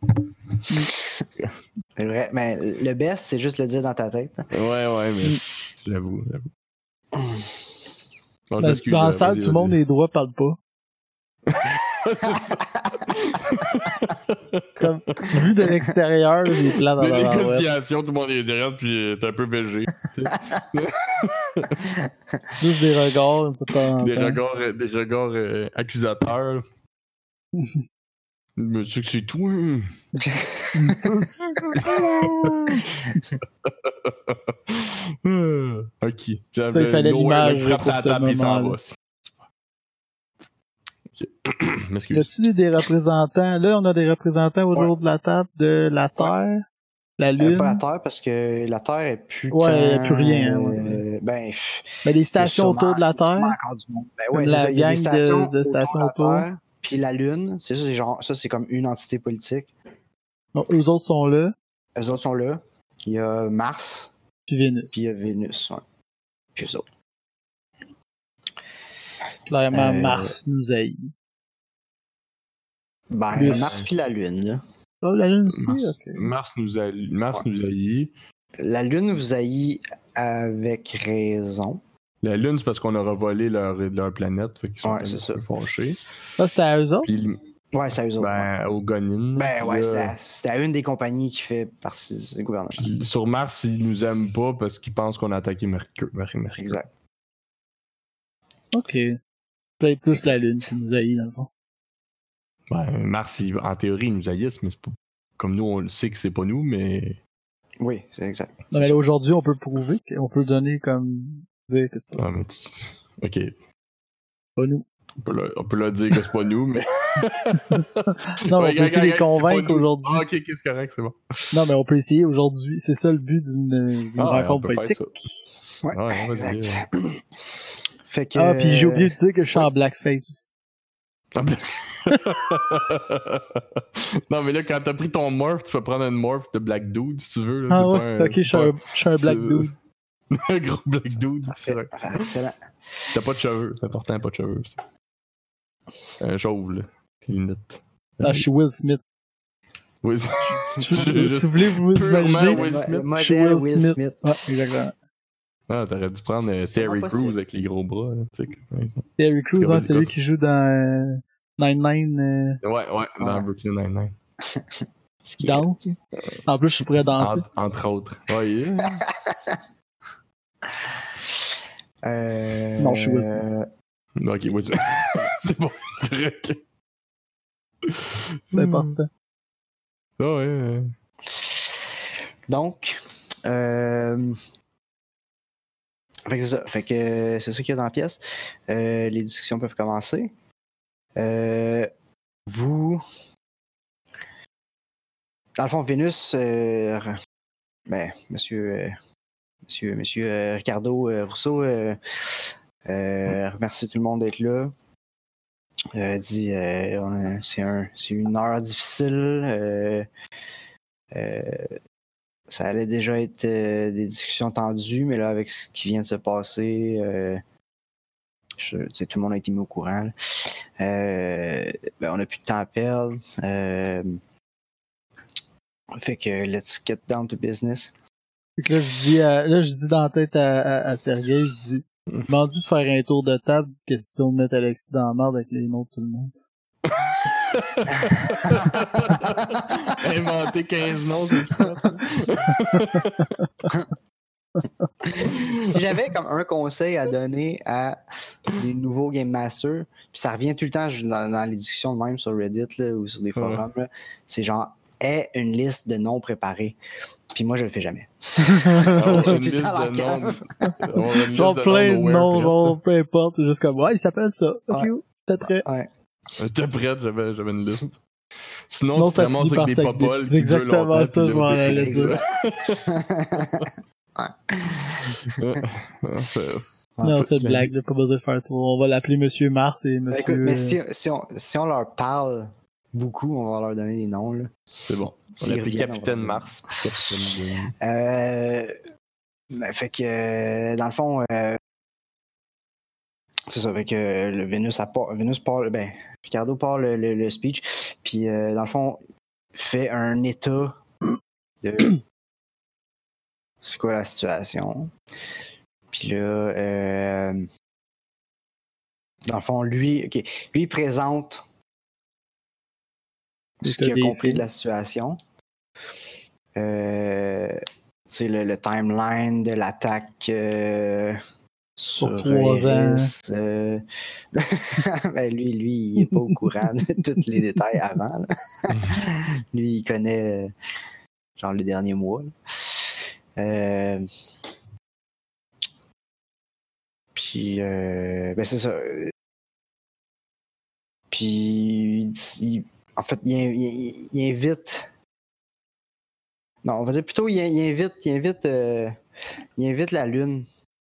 C'est vrai, mais le best, c'est juste le dire dans ta tête. hein. Ouais, ouais, mais j'avoue, j'avoue. Bon, je Dans, la euh, salle, tout le monde les droits parle pas. C'est ça. Comme, vu de l'extérieur, j'ai plein dans Des la négociations, tout le monde est derrière, puis t'es un peu végé. Juste des regards, Des regards, euh, des regards euh, accusateurs. Monsieur que c'est tout. hein? Ok. Ça, il fallait l'image frappe pour sa table et il s'en va. Y a-tu des- représentants? Là, on a des représentants autour de la table de la Terre, la Euh, Lune, pas la Terre, parce que la Terre est plus. Ouais, il y a plus rien, hein, euh, ben, pff, mais les stations sûrement- autour de la il y a sûrement Terre. encore du monde. Ben ouais, la de- stations de la autour. Terre, Puis la Lune, c'est ça, c'est genre, ça c'est comme une entité politique. Donc, eux autres sont là, Eux autres sont là. Il y a Mars, puis Vénus. puis il y a Vénus. Ouais. Puis eux autres. Clairement, Euh, Mars nous haït. Ben, Plus- Mars puis la Lune. là. Oh, la Lune aussi? Mars. Ok. Mars nous a, Mars nous haït. La Lune vous haït avec raison. La Lune, c'est parce qu'on aura volé leur, leur planète. Fait qu'ils sont Ouais, c'est fâchés. Ça, c'était à eux autres? Puis, Ouais, c'est à eux autres. ben, au Gonin. Ben ouais, c'était à- une des compagnies qui fait partie du gouvernement. puis sur Mars, ils nous aiment pas parce qu'ils pensent qu'on a attaqué Mercure. Mer- Mercure. Exact. Ok. Peut-être plus la Lune qui nous haït, dans le fond. Ben, Mars, ils- en théorie, ils nous haïssent, mais c'est pas. Comme nous, on le sait que c'est pas nous, mais. Oui, c'est exact. Non, mais aujourd'hui, on peut prouver qu'on peut donner comme. dire que c'est pas, Ah, mais tu- Ok. pas nous. On peut, leur, on peut leur dire que c'est pas nous, mais. Non, mais on peut essayer de les convaincre aujourd'hui. Ah, ok, ok, c'est correct, c'est bon. Non, mais on peut essayer aujourd'hui. C'est ça le but d'une Ah, ouais, on rencontre politique. Ouais, exact. fait que. Ah, puis j'ai oublié de dire que je suis en blackface aussi. Ah, mais- non, mais là, quand t'as pris ton morph, tu vas prendre une morph de Black Dude si tu veux. Là, Ah ouais? pas un- ok, je suis pas un, je suis un black dude. un gros Black Dude. Parfait. Excellent. T'as pas de cheveux, c'est important, pas de cheveux. ça. Un chauve, là. Tes lunettes. Ah, je suis Will Smith. Oui, Si vous voulez vous imaginer. Will Je suis Will Will Smith. Smith. Ouais, exactement. Ah, t'aurais dû prendre euh, Terry Crews avec les gros bras. Là, ouais. Terry Crews, hein, c'est lui qui joue dans euh, Nine-Nine euh, ouais, ouais, dans Ouais. Brooklyn Nine-Nine. Ce qui est- Danse. En plus, je pourrais danser. Entre, entre autres. Ouais, yeah. Euh, Non, je suis Smith. ok, oui, tu- c'est bon, c'est correct. C'est important. Ah ouais, ouais. Donc, euh... fait que c'est ça. Fait que c'est ça qu'il y a dans la pièce. Euh, les discussions peuvent commencer. Euh, vous. Dans le fond, Vénus, euh, ben, monsieur, euh, monsieur, monsieur euh, Ricardo euh, Rousseau euh, euh, remercie tout le monde d'être là. Euh, dit euh, un, c'est une heure difficile. Ça allait déjà être euh, des discussions tendues, mais là, avec ce qui vient de se passer, euh, je- tu sais, tout le monde a été mis au courant. là. Euh, ben, on n'a plus de temps à perdre. Euh, fait que let's get down to business. Fait que là, je dis, à- là, je dis dans la tête à, à, à Sergei, je dis, je m'en dis de faire un tour de table, question de mettre Alexis dans la merde avec les noms de tout le monde. Inventer 15 noms, c'est si j'avais comme un conseil à donner à des nouveaux Game Masters, puis ça revient tout le temps dans, dans les discussions même sur Reddit là, ou sur des forums, là, c'est genre aie une liste de noms préparés. Puis moi je le fais jamais. Une liste de noms. Genre de plein de noms, genre, peu importe, c'est juste comme, ouais, il s'appelle ça. Ok, Ouais. Ouais. J'étais prête, j'avais j'avais une liste. Sinon, Sinon, tu te ça ramasses avec des popoles qui exactement ça, je m'en allais c'est- Non, c'est une blague, pas besoin de faire tout. On va l'appeler Monsieur Mars et Ben, écoute, Monsieur... mais euh, si, si on, si on leur parle beaucoup, on va leur donner des noms. Là. C'est bon. On l'appelle Capitaine on Mars. Capitaine- Euh, ben, fait que, euh, dans le fond, euh, c'est ça, fait que euh, le Vénus, a pas- Vénus part, ben, Ricardo part le, le- le speech, puis euh, dans le fond, fait un état de c'est quoi la situation? Puis là, euh, dans le fond, lui, ok, lui il présente ce qu'il a compris de la situation. Euh, c'est le, le timeline de l'attaque euh, Sur trois ans. Euh, ben lui, lui, il est pas au courant de tous les détails avant. là. lui, il connaît euh, genre les derniers mois. Euh, puis, ben c'est ça. Puis, il- en fait, il, il- il invite. Non, on va dire plutôt, il, invite, il invite, il invite la Lune.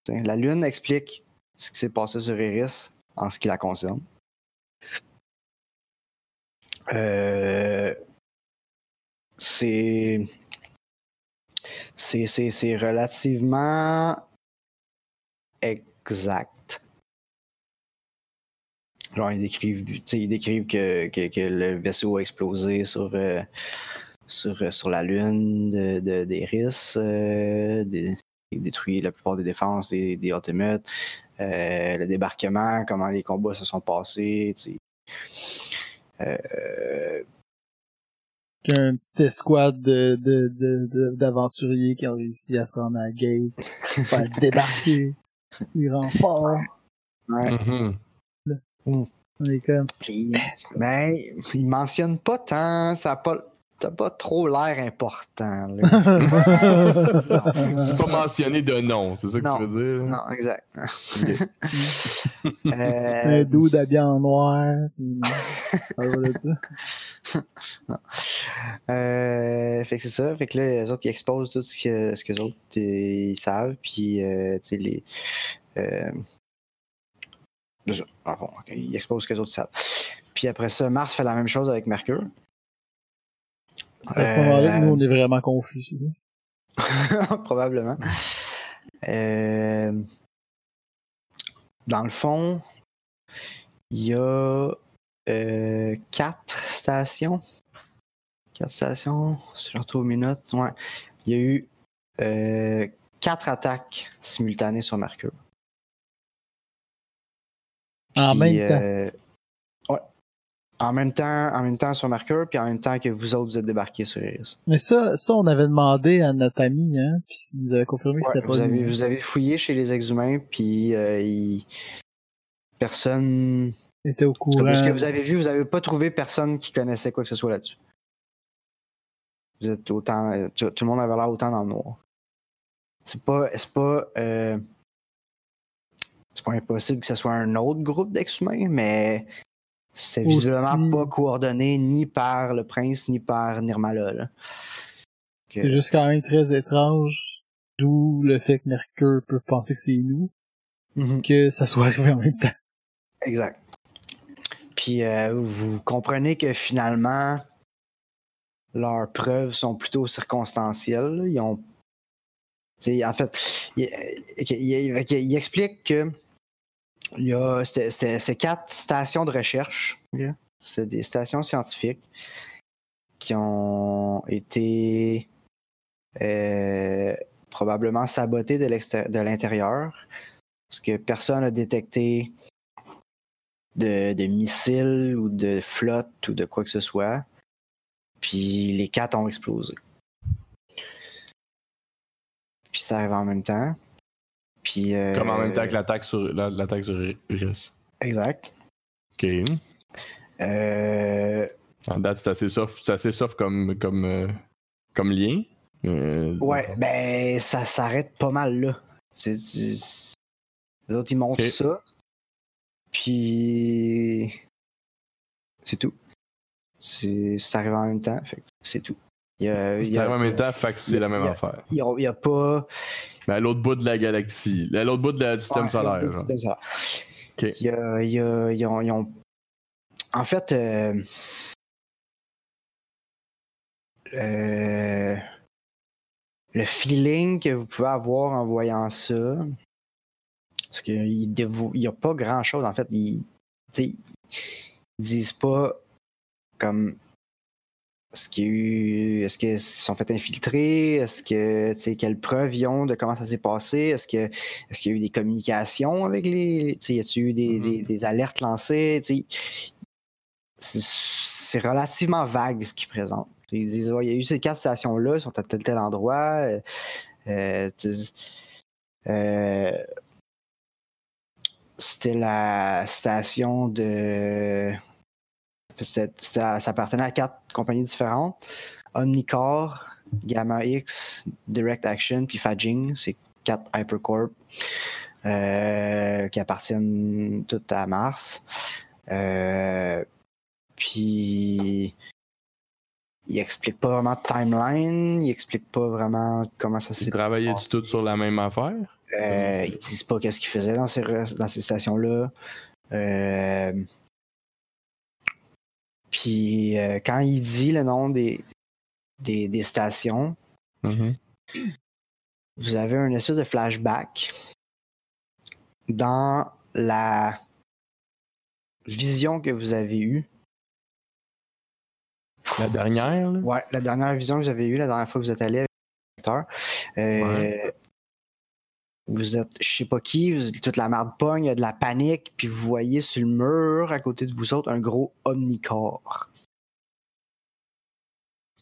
La Lune explique ce qui s'est passé sur Iris en ce qui la concerne. Euh, c'est, c'est, relativement exact. Genre, ils décrivent, ils décrivent que, que, le vaisseau a explosé sur, euh, sur, euh, sur la Lune de, de- d'Eris, des- il détruit la plupart des défenses des, des Ultimates, euh, le débarquement, comment les combats se sont passés, tu sais. Euh, un petit escouade de, de, de, de- d'aventuriers qui ont réussi à se rendre à la gate, faire débarquer les renforts. ouais. Mhm. On est comme, Puis, mais il mentionne pas tant, ça a pas, t'as pas trop l'air important. là. Pas mentionné de nom, c'est ça que Non. tu veux dire? non, exact. Un Euh, dude habillé en noir. puis- Ça dire. Euh, fait que c'est ça. Fait que là, les autres, ils exposent tout ce que, ce que les autres, ils savent. Puis, euh, tu sais, les. Euh, ils exposent ce que les autres savent. Puis après ça, Mars fait la même chose avec Mercure. C'est à ce moment-là que nous, Euh, on est vraiment confus. c'est ça? Probablement. Euh, dans le fond, il y a euh, quatre stations. Quatre stations, si je retrouve mes notes. Ouais. Il y a eu euh, quatre attaques simultanées sur Mercure. En Puis, même temps. En même temps, en même temps sur Mercure, puis en même temps que vous autres vous êtes débarqués sur Iris. Mais ça, ça, on avait demandé à notre ami, hein, puis il nous avait confirmé que Ouais, c'était pas vous, avez, vous avez fouillé chez les exhumains, puis euh, il- personne. Était au courant. ce que vous avez vu, vous n'avez pas trouvé personne qui connaissait quoi que ce soit là-dessus. Vous êtes autant. euh, Tout, tout le monde avait l'air autant dans le noir. C'est pas. C'est pas. euh, c'est pas impossible que ce soit un autre groupe d'ex-humains, mais c'est visiblement pas coordonné ni par le prince ni par Nirmala. là. Que- C'est juste quand même très étrange. D'où le fait que Mercure peut penser que c'est nous, Mhm. que ça soit arrivé en même temps. Exact. Puis euh, vous comprenez que finalement, leurs preuves sont plutôt circonstancielles. Ils ont. tu sais, en fait, il, il- il- il explique que il y a c'est- quatre stations de recherche. C'est des stations scientifiques qui ont été euh, probablement sabotées de l'intérieur. Parce que personne n'a détecté de, de missiles ou de flotte ou de quoi que ce soit. Puis les quatre ont explosé. Puis ça arrive en même temps. Puis, euh, Comme en même temps que l'attaque sur, la- l'attaque sur Iris. Exact. Ok. Euh, En date, c'est assez soft, c'est assez soft comme, comme, euh, comme lien. Euh, ouais, ben ça s'arrête pas mal là. C'est, c'est- les autres ils montrent ça. Puis c'est tout. C'est, c'est arrivé en même temps. Fait que c'est tout. Il y a, C'est en même temps, fait que c'est la même affaire. il y a- pas. Mais à l'autre bout de la galaxie, à l'autre bout de la- du système solaire. ils ont, En fait, euh, euh, le feeling que vous pouvez avoir en voyant ça, parce qu'il n'y a pas grand chose. En fait, ils, ils disent pas comme est-ce a eu. Qu'ils se sont fait infiltrer? Est-ce que tu sais quelles preuves ils ont de comment ça s'est passé? Est-ce que est-ce qu'il y a eu des communications avec les. Tu sais, y a-t-il eu des, Mhm. des- des alertes lancées? Tu sais, c'est, relativement vague ce qu'ils présentent. Ils disent Ouais, il y a eu ces quatre stations-là, elles sont à tel tel endroit. euh, euh, euh, c'était la station de. Ça, ça appartenait à quatre compagnies différentes. Omnicore, Gamma X, Direct Action, puis Fadjing. C'est quatre Hypercorp euh, qui appartiennent toutes à Mars. Euh, puis il explique pas vraiment de timeline, il explique pas vraiment comment ça s'est Ils travaillaient-tu tous sur la même affaire? euh, ils disent pas qu'est-ce qu'ils faisaient dans ces, dans ces stations-là. Euh, Puis euh, quand il dit le nom des, des, des stations, Mhm. vous avez un espèce de flashback dans la vision que vous avez eue. La dernière, là? Ouais, la dernière vision que vous avez eue, la dernière fois que vous êtes allé avec le docteur. Euh, Ouais. Vous êtes, je sais pas qui, vous- toute la merde pogne, il y a de la panique, puis vous voyez sur le mur à côté de vous autres un gros omnicorps.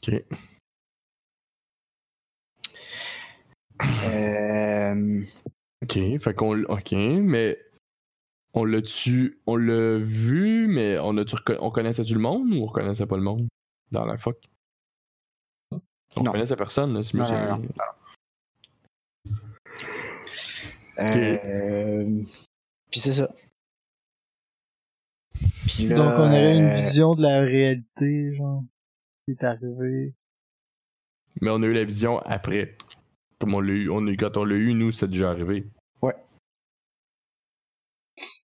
Ok. Euh, Ok, fait qu'on. Ok, mais. On l'a-tu. On l'a vu, mais on reco- on connaissait-tu le monde ou on reconnaissait pas le monde dans la fuck? On Non. sa personne, là, ce Non, monsieur. non, non, non. Euh, Puis c'est ça. Puis là, Donc, on aurait une euh, vision de la réalité, genre, qui est arrivée. Mais on a eu la vision après. Comme on l'a eu, on a eu, quand on l'a eu, nous, c'est déjà arrivé.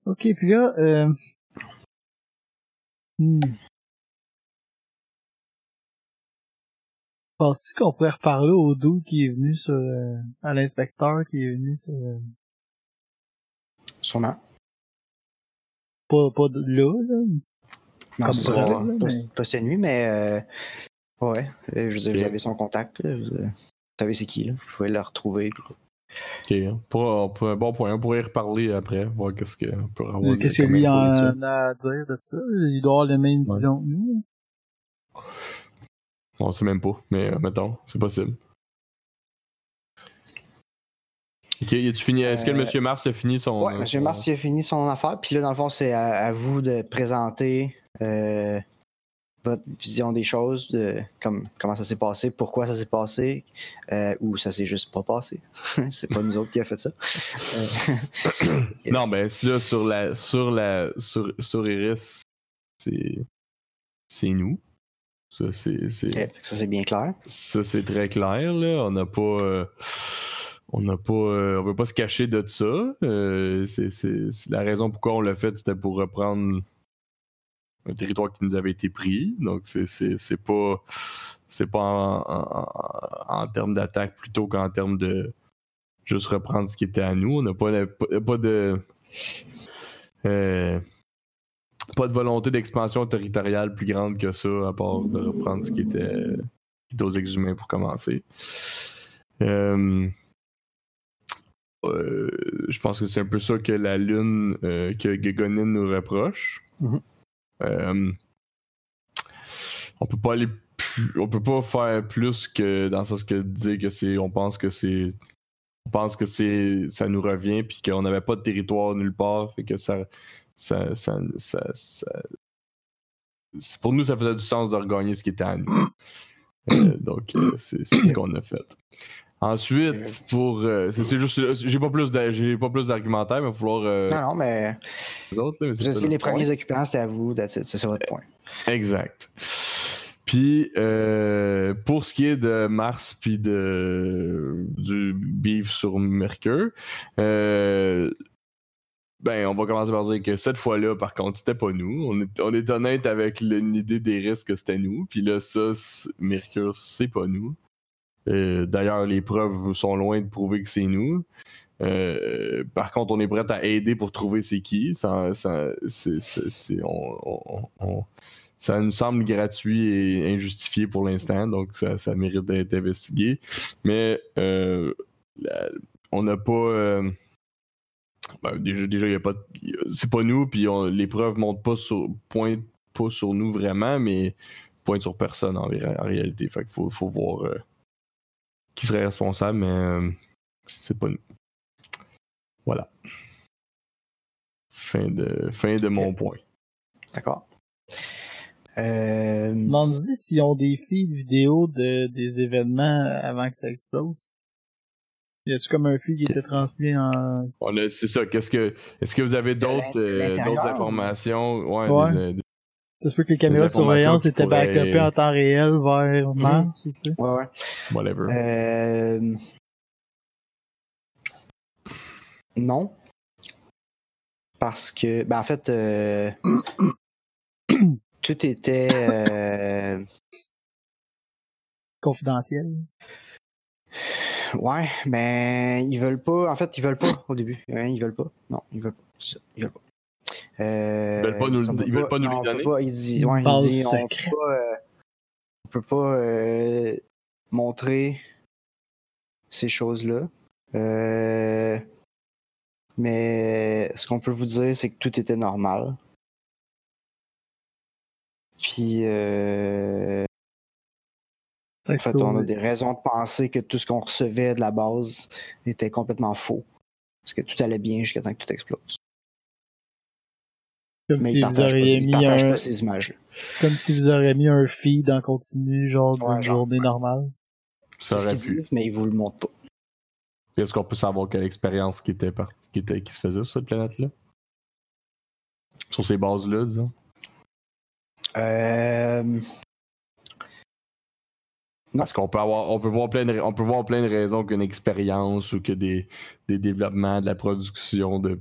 Ok, puis là, euh... hmm. Penses-tu qu'on pourrait reparler au doux qui est venu sur... euh, à l'inspecteur qui est venu sur... euh, Sûrement. pas, pas de là, là. Non, c'est ça. Pas, pas- mais- pas cette nuit, mais euh, ouais. Euh, Je veux dire, avez son contact. Là, vous, euh, vous savez c'est qui, là. Vous pouvez le retrouver. Ok. Pour, pour un bon point, on pourrait y reparler après, voir qu'est-ce qu'on peut avoir. Qu'est-ce que lui en a à dire de ça? Il doit avoir la même Ouais. vision que nous. On sait même pas, mais euh, mettons, c'est possible. Ok, fini? Est-ce que le Euh, monsieur Mars a fini son. Ouais, Monsieur son- Mars il a fini son affaire. Puis là, dans le fond, c'est à, à vous de présenter euh, votre vision des choses, de comme, comment ça s'est passé, pourquoi ça s'est passé, euh, ou ça s'est juste pas passé. c'est pas nous autres qui a fait ça. Euh, Non, ben là, sur la. Sur la. Sur, sur Iris, c'est. C'est nous. Ça, c'est. ok, ça, c'est bien clair. Ça, c'est très clair, là. On n'a pas. euh, on n'a pas. euh, on veut pas se cacher de ça. Euh, c'est, la raison pourquoi on l'a fait, c'était pour reprendre un territoire qui nous avait été pris. Donc, c'est, pas. C'est pas en, termes d'attaque plutôt qu'en termes de juste reprendre ce qui était à nous. On n'a pas, de. euh, pas de volonté d'expansion territoriale plus grande que ça, à part de reprendre ce qui était, aux exhumés pour commencer. Euh, je pense que c'est un peu ça que la lune, euh, que Gegonin nous reproche. Mhm. Euh, on peut pas aller plus, on peut pas faire plus que dans le sens que dire que c'est, on pense que c'est, on pense que c'est, ça nous revient puis qu'on n'avait pas de territoire nulle part, fait que ça, ça, ça, ça, pour nous ça faisait du sens de regagner ce qui était à nous. Euh, donc euh, c'est ce qu'on a fait. Ensuite, pour, euh, c'est, juste, j'ai pas plus, d'a- j'ai pas plus d'argumentaire, mais il va falloir euh, Non, non, mais les autres. Là, mais les point. premiers occupants, c'est à vous. C'est votre point. Exact. Puis euh, pour ce qui est de Mars puis de du beef sur Mercure, euh, ben on va commencer par dire que cette fois-là, par contre, c'était pas nous. On est, on est honnête avec l'idée des risques que c'était nous. Puis là, ça, Mercure, c'est pas nous. Euh, D'ailleurs, les preuves sont loin de prouver que c'est nous. Euh, par contre, on est prêt à aider pour trouver c'est qui. Ça, nous semble gratuit et injustifié pour l'instant, donc ça, mérite d'être investigué. Mais euh, on n'a pas. ben, déjà, déjà y pas, c'est pas nous, puis les preuves montent pas sur, pointent pas sur nous vraiment, mais pointent sur personne en, ré- en réalité. Fait faut, voir qui serait responsable, mais euh, c'est pas nous. Voilà. Fin de, fin de mon point. D'accord. Euh, Demande-y s'ils ont des feeds vidéo de, des événements avant que ça explose. Y a-tu comme un feed qui était transmis en... On a- C'est ça. Qu'est-ce que, est-ce que vous avez d'autres, euh, d'autres informations? Ouais, Ouais. des- euh, des- Ça se peut que les caméras de surveillance étaient pourraient- backupées en temps réel vers Mars, ou tu sais. ouais, ouais. whatever. Euh, Non. Parce que, ben en fait, euh, tout était. euh, Confidentiel. Ouais, ben ils veulent pas. En fait, ils veulent pas au début. Ils veulent pas. Non, ils veulent pas. C'est ça, Ils veulent pas. Euh, Ils veulent pas nous ils veulent pas nous non, donner? pas, il dit, ouais, il dit, on peut pas, euh, on peut pas euh, montrer ces choses-là. Euh, mais ce qu'on peut vous dire, c'est que tout était normal. Puis, euh, en fait, on a des raisons de penser que tout ce qu'on recevait de la base était complètement faux. Parce que tout allait bien jusqu'à temps que tout explose. Comme Mais si ils vous partagent, pas, auriez ils mis un, pas ces images-là. comme si vous auriez mis un feed en continu, genre d'une Ouais, journée normale. Ça aurait qu'ils pu. disent, mais ils vous le montrent pas. Est-ce qu'on peut savoir quelle expérience qui était qui, était, qui se faisait sur cette planète-là? Sur ces bases-là, disons. Euh, Parce qu'on peut avoir, on peut voir plein de, on peut voir plein de raisons qu'une expérience ou que des, des développements, de la production de.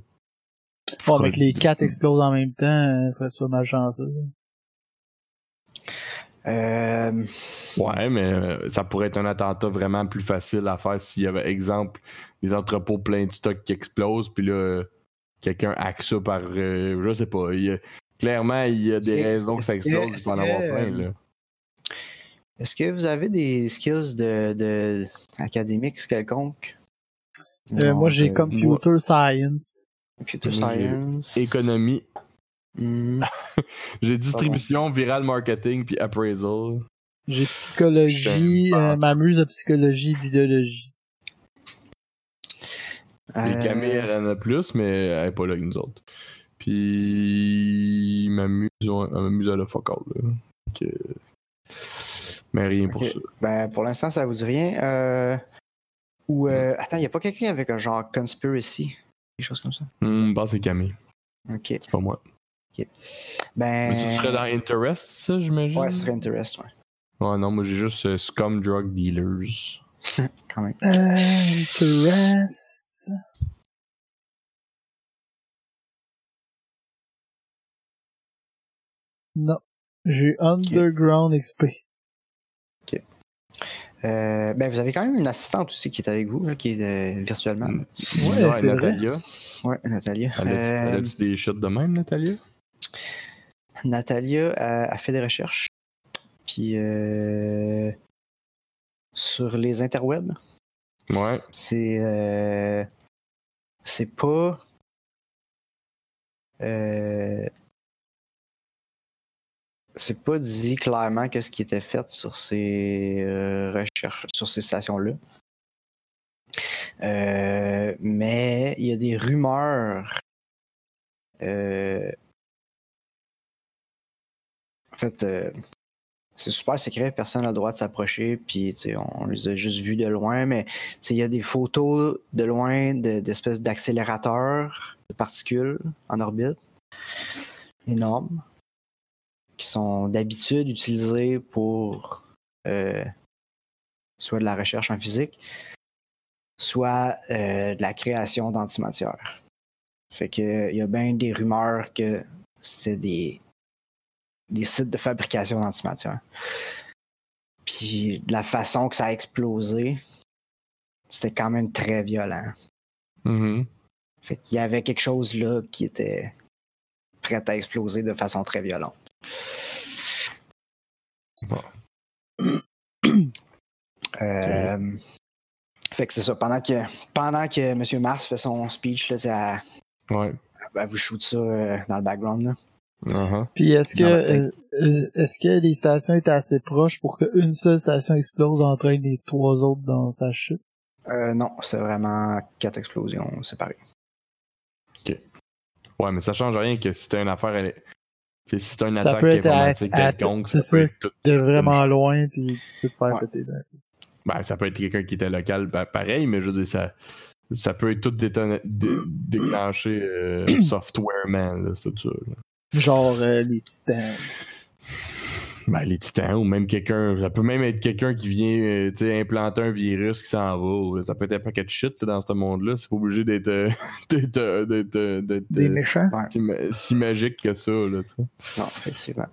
Bon, avec les de- quatre explosent en même temps, faut que tu sois malchanceux. euh, Ouais, mais euh, ça pourrait être un attentat vraiment plus facile à faire s'il y avait, exemple, des entrepôts pleins de stock qui explosent, puis là, quelqu'un hack ça par. euh, je sais pas. il y a- clairement, il y a des que- raisons que ça que- explose, il peut en avoir que, plein, euh, là. Est-ce que vous avez des skills de, de académiques quelconques? Euh, Non, moi, j'ai de computer science. Computer science. Économie. Hmm, J'ai distribution, viral marketing, puis appraisal. J'ai psychologie, euh, ma muse de psychologie et d'idéologie. Les euh, Camille, elle en a plus, mais elle est pas là avec nous autres. Puis. Ma muse, ouais, ma muse, elle a fuck all, là. Euh, Mais rien pour ça. Ben, pour l'instant, ça vous dit rien. Euh, ou, euh, attends, il a pas quelqu'un avec un genre conspiracy? Quelque chose comme ça? Hmm, bah, c'est Camille, Ok. c'est pas moi. Ben. Mais tu serais dans Interest, ça, j'imagine? Ouais, ce serait intéressant, ouais. Ouais, non, moi j'ai juste euh, Scum Drug Dealers. Quand même. Euh, interest. Non. J'ai Underground XP. Euh, ben, vous avez quand même une assistante aussi qui est avec vous, là, qui est euh, virtuellement. Mm. Ouais, c'est vrai. Natalia. Ouais, Natalia. Elle a-tu Euh, des shots de même, Natalia? Natalia a, a fait des recherches. Puis euh, sur les interwebs, Ouais. c'est euh, c'est pas euh, c'est pas dit clairement qu'est-ce qui était fait sur ces euh, recherches sur ces stations là mais il y a des rumeurs euh, en fait euh, c'est super secret, personne n'a le droit de s'approcher, puis on les a juste vus de loin, mais il y a des photos de loin de- d'espèces d'accélérateurs de particules en orbite, énormes, qui sont d'habitude utilisés pour euh, soit de la recherche en physique, soit euh, de la création d'antimatière. Fait que il y a bien des rumeurs que c'est des des sites de fabrication d'antimatière. Puis de la façon que ça a explosé, c'était quand même très violent. Mhm. Fait qu'il y avait quelque chose là qui était prêt à exploser de façon très violente. Euh, Fait que c'est ça. Pendant que, pendant que M. Mars fait son speech, là, elle, Ouais. vous shoot ça euh, dans le background. Là. Uh-huh. Puis est-ce que euh, est-ce que les stations étaient assez proches pour qu'une seule station explose entraîne les trois autres dans sa chute? Euh, non, c'est vraiment quatre explosions séparées. Ouais, mais ça change rien que si c'était une affaire. Si c'est Ça attaque peut être à- quelconque, c'est ça peut être tout- De vraiment loin puis tout faire Ouais. péter d'un coup. Ben, ça peut être quelqu'un qui était local, ben, pareil, mais je veux dire, ça, ça peut être tout dé- déclenché euh, software man, là, c'est ça. Genre euh, les titans. Ben, les titans, ou même quelqu'un, ça peut même être quelqu'un qui vient, euh, implanter un virus qui s'en va, ça peut être un paquet de shit là, dans ce monde-là, c'est pas obligé d'être, euh, d'être, d'être, d'être, Des méchants? si, ma- si magique que ça, là. Non, effectivement.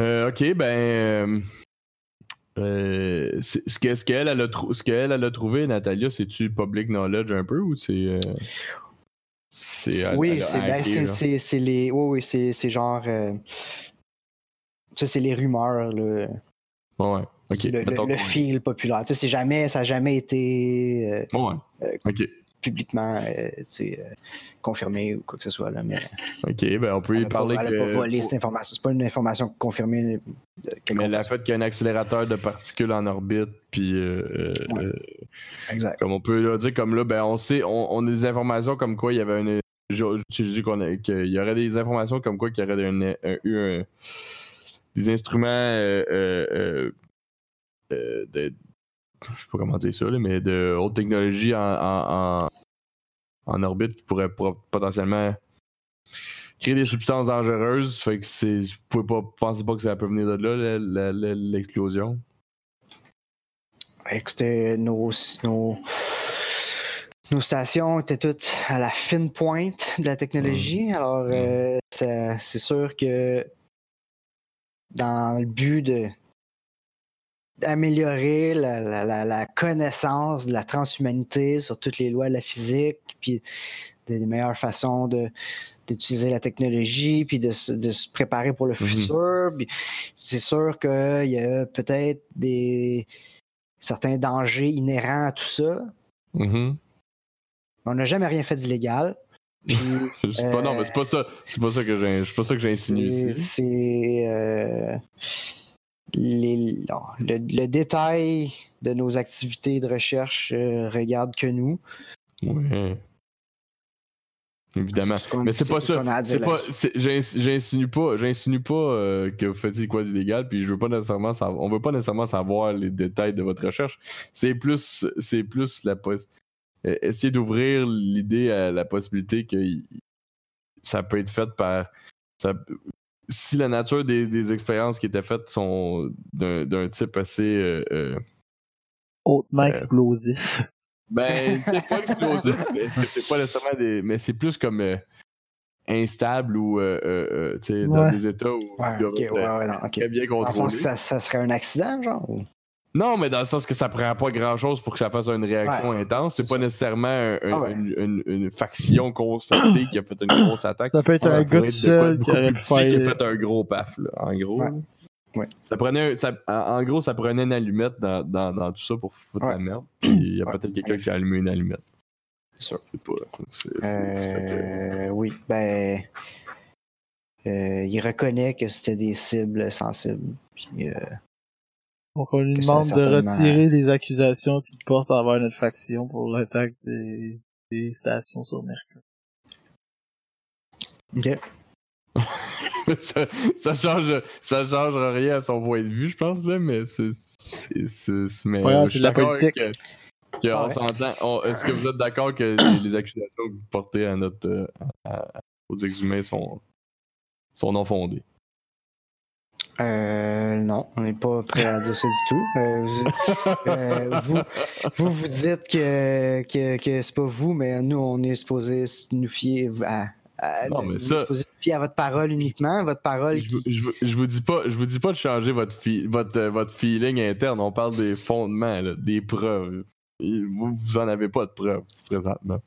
Euh, ok, ben. euh, ce que- ce qu'elle elle a, trou- elle a trouvé, Natalia, c'est-tu public knowledge un peu ou c'est. euh, c'est elle- elle Oui, c'est ben, les. Oui, oui, c'est genre. euh, Ça, c'est les rumeurs, là, Ouais. Ok. le, le- le fil populaire. Tu sais, jamais, ça n'a jamais été euh, Ouais. Euh, Ok. Publiquement euh, euh, confirmé ou quoi que ce soit. Là, mais Ok, ben on peut elle y pas, parler. elle que- pas volé cette information. C'est pas une information confirmée. mais la fait qu'il y a un accélérateur de particules en orbite, puis euh, euh, Ouais. euh, Exact. comme on peut le dire comme là, ben on sait, on, on a des informations comme quoi il y avait une. Je, je dis qu'on qu'il y aurait des informations comme quoi qu'il y aurait un- un- des instruments euh, euh, euh, de- je sais pas comment dire ça, là, mais de haute technologie en, en, en, en orbite qui pourrait pro- potentiellement créer des substances dangereuses. Fait que c'est. Vous pouvez pas penser pas que ça peut venir de là, l'explosion. Écoutez, nos, nos, nos stations étaient toutes à la fine pointe de la technologie. Alors, euh, ça- c'est sûr que dans le but de d'améliorer la, la- la- la connaissance de la transhumanité sur toutes les lois de la physique, puis des, des meilleures façons de d'utiliser la technologie, puis de, se- de se préparer pour le futur. Puis c'est sûr qu'il y a peut-être des certains dangers inhérents à tout ça. Mhm. On n'a jamais rien fait d'illégal. Puis pas, non, mais c'est pas ça. C'est pas ça que j'ai. C'est pas ça que j'ai insinué c'est ici. c'est, euh, les- non, le, le détail de nos activités de recherche euh, regarde que nous. Ouais. Évidemment. Ce Mais c'est pas ça. C'est pas. J'insinue pas. J'insinue pas euh, que vous faites quoi d'illégal. Puis je veux pas nécessairement savoir. On veut pas nécessairement savoir les détails de votre recherche. C'est plus. C'est plus la pos- euh, Essayer d'ouvrir l'idée à la possibilité que ça peut être fait par. ça- si la nature des, des expériences qui étaient faites sont d'un d'un type assez. euh, euh, Hautement Euh, explosif. ben, c'est pas explosif, mais c'est pas nécessairement des. Mais c'est plus comme euh, instable ou, euh, euh, tu sais, dans des états où Ouais, ils doivent ok, être, ouais, ouais, non, très bien sens contrôlés. que ça, ça serait un accident, genre? Non, mais dans le sens que ça prend pas grand chose pour que ça fasse une réaction Ouais, intense. C'est pas ça. nécessairement un- un- Ah ouais. une, une- une faction constatée qui a fait une grosse attaque. Ça peut être Ça un gars de seul qui aurait pu qui a fait un gros paf, là, en gros. Ouais. Ça prenait ça- en, gros, ça prenait une allumette dans, dans, dans tout ça pour foutre la merde. Puis il y a peut-être quelqu'un qui a allumé une allumette. C'est sûr. C'est pas. Euh, oui, ben. euh, il reconnaît que c'était des cibles sensibles. Puis, euh, Donc on lui demande de retirer les accusations qu'il porte envers notre faction pour l'attaque des, des stations sur Mercure. ok. ça, ça change ça change rien à son point de vue je pense là mais c'est c'est c'est c'est- mais Ouais, euh, c'est de la d'accord politique. que, que Ah on ouais. s'entend on- est-ce que vous êtes d'accord que les, les accusations que vous portez à notre euh, à- à- aux exhumés sont sont non fondées? Euh, non, on n'est pas prêt à dire ça du tout. Euh, vous, euh, vous, vous, dites que, que, que c'est pas vous, mais nous, on est supposé nous fier à, à- Non, mais ça- à votre parole uniquement, votre parole je, qui. je, vous- je vous dis pas je vous dis pas de changer votre fi- votre votre feeling interne on parle des fondements là, des preuves vous vous en avez pas de preuves présentement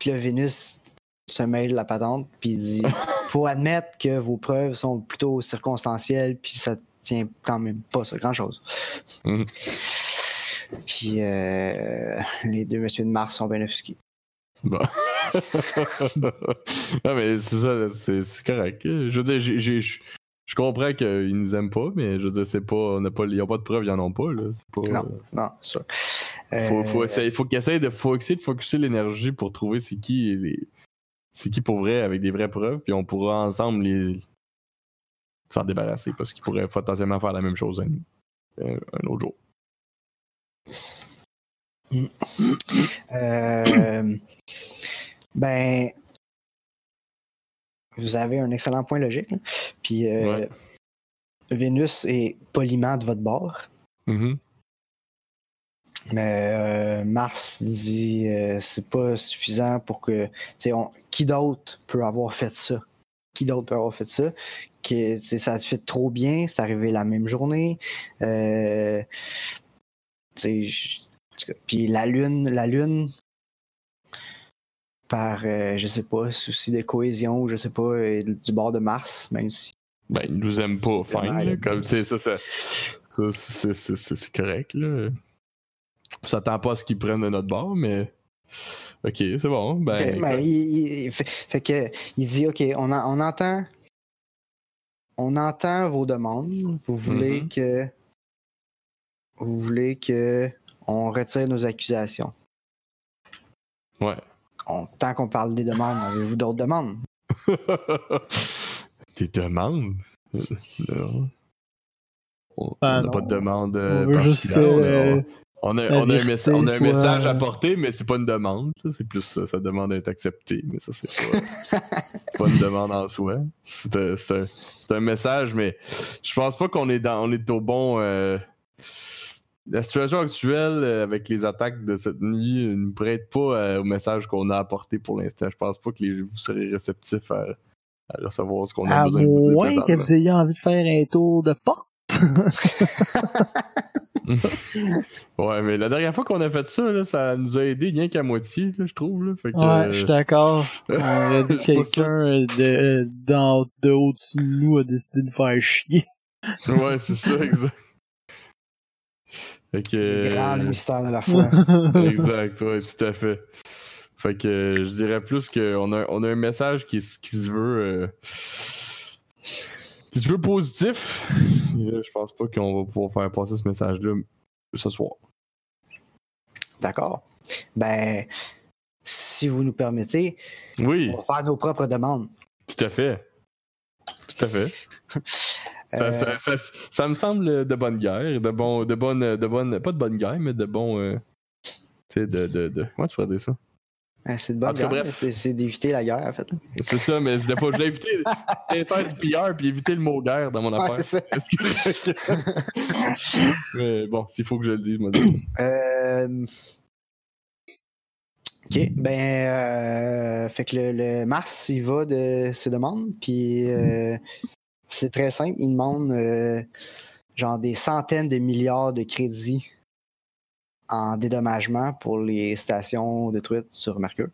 Puis là, Vénus se mêle la patente, puis il dit faut admettre que vos preuves sont plutôt circonstancielles, puis ça tient quand même pas sur grand-chose. Mhm. Puis euh, les deux messieurs de Mars sont bien offusqués. Bon. non, mais c'est ça, c'est correct. Je veux dire, j'ai- j'ai- je je comprends qu'ils nous aiment pas, mais je veux dire, c'est pas. On a pas ils ont pas de preuves, ils en ont pas. Là. C'est pas Non, non, c'est sûr. faut, faut Euh, essayer, faut qu'ils essayent de, faut essayer de focuser l'énergie pour trouver c'est qui les. C'est qui pour vrai avec des vraies preuves, puis on pourra ensemble les s'en débarrasser parce qu'ils pourraient potentiellement faire la même chose un autre jour. Euh, ben, vous avez un excellent point logique. Puis euh, Ouais. Vénus est poliment de votre bord. Mhm. Mais euh, Mars dit c'est pas suffisant pour que. on- Qui d'autre peut avoir fait ça? Qui d'autre peut avoir fait ça? Que, ça te fait trop bien, c'est arrivé la même journée. Euh, Puis la Lune, la Lune, par, euh, je sais pas, souci de cohésion, ou je sais pas, euh, du bord de Mars, même si. Ben, ils nous aiment pas, fine. Comme, c'est ça, ça, ça, c'est correct, là. On s'attend pas à ce qu'ils prennent de notre bord, mais. Ok, c'est bon. Ben, ben, il, il- fait, fait que il dit ok, on, en- on entend, on entend vos demandes. Vous voulez Mhm. que, vous voulez que on retire nos accusations. ouais. On- tant qu'on parle des demandes, avez-vous d'autres demandes? Des demandes? Là. on Ben n'a pas de demande. euh, On veut juste que. On a, on a- un, vérité messa- on a un soit- message à porter, mais c'est pas une demande. C'est plus ça. Ça demande d'être accepté, mais ça, c'est pas, pas une demande en soi. C'est un, un- message, mais je pense pas qu'on est, dans, on est au bon. euh, la situation actuelle euh, avec les attaques de cette nuit euh, ne prête pas euh, au message qu'on a apporté pour l'instant. Je pense pas que les, vous serez réceptifs à, à recevoir ce qu'on a À besoin de vous dire. moins que vous ayez envie de faire un tour de porte. Ouais, mais la dernière fois qu'on a fait ça, là, ça nous a aidé rien qu'à moitié, là, je trouve. Là. Fait que, Ouais, euh, je suis d'accord. On a dit quelqu'un de, d'en- de au-dessus de nous a décidé de faire chier. ouais, c'est ça, exact. Fait que. C'est grand le euh, mystère de la foi. exact, ouais, tout à fait. Fait que euh, je dirais plus qu'on a, on a un message qui, se veut. euh, qui se veut positif. Je pense pas qu'on va pouvoir faire passer ce message-là ce soir. D'accord. Ben, si vous nous permettez, Oui, on va faire nos propres demandes. tout à fait. Tout à fait. Ça, Euh, ça, ça, ça me semble de bonne guerre, de bon, de bonne, de bonne, pas de bonne guerre, mais de bon, euh, tu sais, de, de, de, comment tu pourrais dire ça? Euh, c'est de bonne c'est d'éviter la guerre, en fait. C'est ça, mais je voulais pas, je je voulais faire du PR puis éviter le mot guerre dans mon affaire. c'est ça. Que- mais bon, s'il faut que je le dise, moi. dis. Euh, Ok, ben, euh, fait que le, le Mars, il va de ses demandes, puis euh, c'est très simple, il demande genre des centaines de milliards de crédits en dédommagement pour les stations détruites sur Mercure.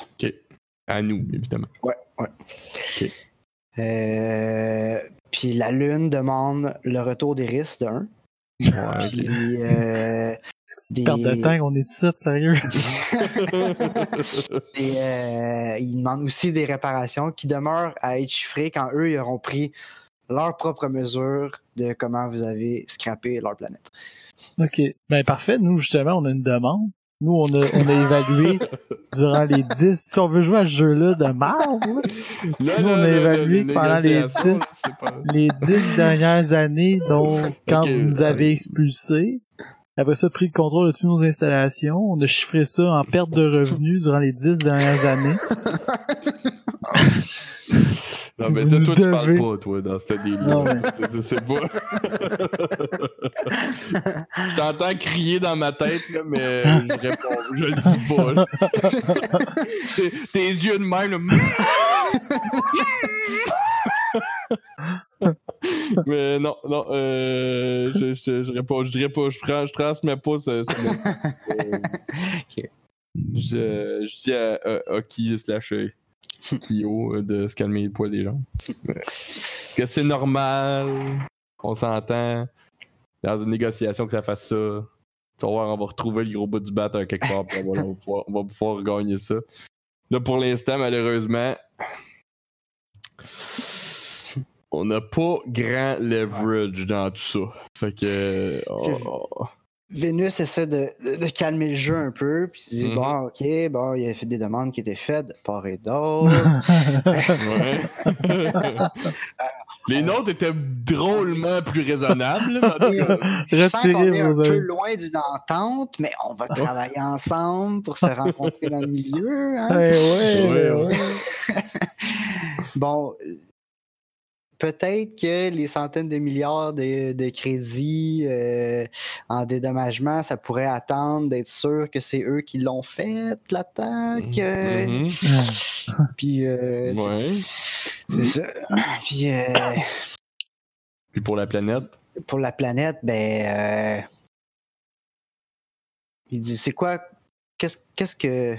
Ok. À nous, évidemment. Ouais, ouais. Euh, puis la Lune demande le retour des risques de 1. Ouais, ok. Puis euh, des, Perte de temps qu'on est ici, sérieux. Et euh, ils demandent aussi des réparations qui demeurent à être chiffrées quand eux ils auront pris leurs propres mesures de comment vous avez scrappé leur planète. OK. Ben parfait. Nous, justement, on a une demande. Nous, on a, on a évalué durant les 10... Si on veut jouer à ce jeu-là de Là, Nous, on a évalué pendant les négociation, 10. c'est pas- les dix dernières années, donc quand vous nous avez expulsés, après ça, pris le contrôle de toutes nos installations, on a chiffré ça en perte de revenus durant les dix dernières années. Non, mais toi, toi, tu parles pas, toi, dans cette délire. C'est- pas. je t'entends crier dans ma tête, là, mais je réponds, je le dis pas. tes, yeux de même, là. mais non, non, euh, je, je, je réponds, je dirais pas, je, prends, je transmets pas ce. ce Ok. Je, je dis à, à, à qui slash euh, Kyo euh, de se calmer les poils des gens. que c'est normal, on s'entend dans une négociation que ça fasse ça. Tu vas voir, on va retrouver le gros bout du bat quelque part, puis on va, on va pouvoir, on va pouvoir gagner ça. Là, pour l'instant, malheureusement, on n'a pas grand leverage dans tout ça. Fait que. oh, Vénus essaie de, de- de calmer le jeu un peu, puis il dit Mhm. bon, ok, bon, il a fait des demandes qui étaient faites de part et d'autre. ouais. Les nôtres étaient drôlement plus raisonnables. mais en tout cas, Je sens qu'on est un peu loin d'une entente, mais on va travailler ensemble pour se rencontrer dans le milieu. hein? Ouais, ouais, Ouais, ouais, ouais. ouais. Bon, peut-être que les centaines de milliards de, de crédits euh, en dédommagement, ça pourrait attendre d'être sûr que c'est eux qui l'ont fait, l'attaque. Puis, euh, tu sais, Ouais. c'est ça. Puis, euh, Puis pour la planète? pour la planète, ben. euh, il dit c'est quoi. Qu'est-ce qu'est-ce que.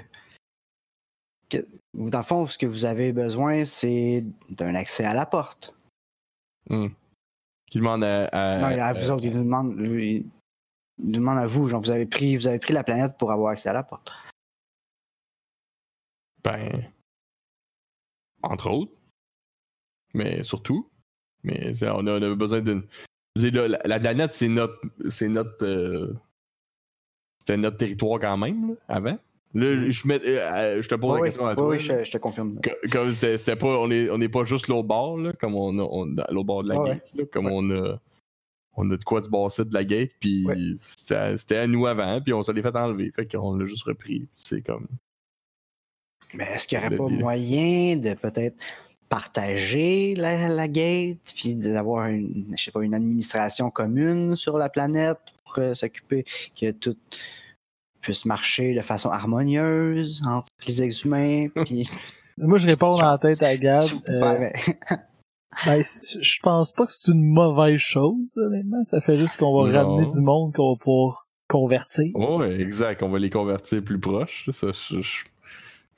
que- Dans le fond, ce que vous avez besoin, c'est d'un accès à la porte. Qui demande à. à- non, à vous autres, il vous demande. Il il demande à vous, genre, vous avez pris, vous avez pris la planète pour avoir accès à la porte. Ben. Entre autres. Mais surtout. Mais on a, on a besoin d'une. La, la planète, c'est notre. C'est notre. euh, C'était notre territoire quand même, là, avant. Là, je, mets, euh, euh, je te pose la oui, question à toi. oui, je, je te confirme. Co- Comme c'était pas. On est, on n'est pas juste l'autre bord, là, comme on a. On, l'autre bord de la Ouais, gate, là, comme on a. on a de quoi se bosser de la gate, puis Ouais. c'était à- nous avant, puis on se l'est fait enlever. Fait qu'on l'a juste repris. C'est comme. Mais est-ce qu'il n'y aurait pas moyen de peut-être partager la, la gate, puis d'avoir une, je sais pas, une administration commune sur la planète pour euh, s'occuper que tout puisse marcher de façon harmonieuse entre les ex-humains, puis Moi, je réponds dans la tête à Gab. euh, ben, je pense pas que c'est une mauvaise chose, honnêtement. Ça fait juste qu'on va Non. ramener du monde qu'on va pouvoir convertir. Ouais, exact. On va les convertir plus proches. Ça, je, je-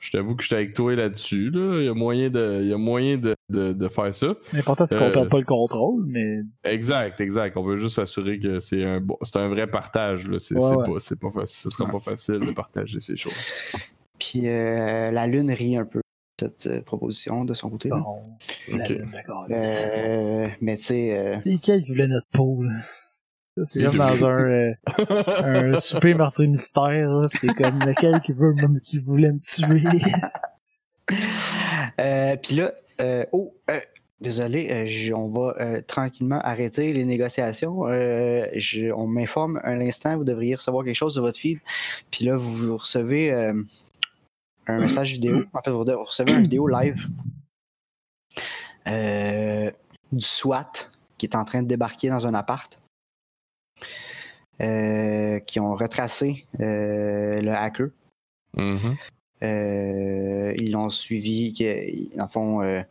je t'avoue que j'étais avec toi là-dessus. Là. Il y a moyen de, il y a moyen de, de, de faire ça. L'important, c'est qu'on Euh, perde pas le contrôle, mais Exact, exact. On veut juste s'assurer que c'est un bon, c'est un vrai partage. Là. C'est, Ouais, c'est ouais. pas, c'est pas facile. Ce sera pas facile de partager ces choses. puis euh, la Lune rit un peu de cette euh, proposition de son côté. là. bon, c'est la Ok. lune, d'accord. Euh, mais tu sais, euh, qui voulait notre peau, là? C'est comme dans un, euh, un souper meurtrier mystère, T'es comme lequel qui veut qui voulait me tuer? Euh, Puis là, euh, oh, euh, désolé, je- on va tranquillement arrêter les négociations. Je- on m'informe un instant, vous devriez recevoir quelque chose de votre feed. Puis là, vous, vous recevez un message vidéo. En fait, vous, vous recevez une vidéo live du SWAT qui est en train de débarquer dans un appart. Euh, qui ont retracé euh, le hacker. Mhm. Euh, ils l'ont suivi, dans le fond,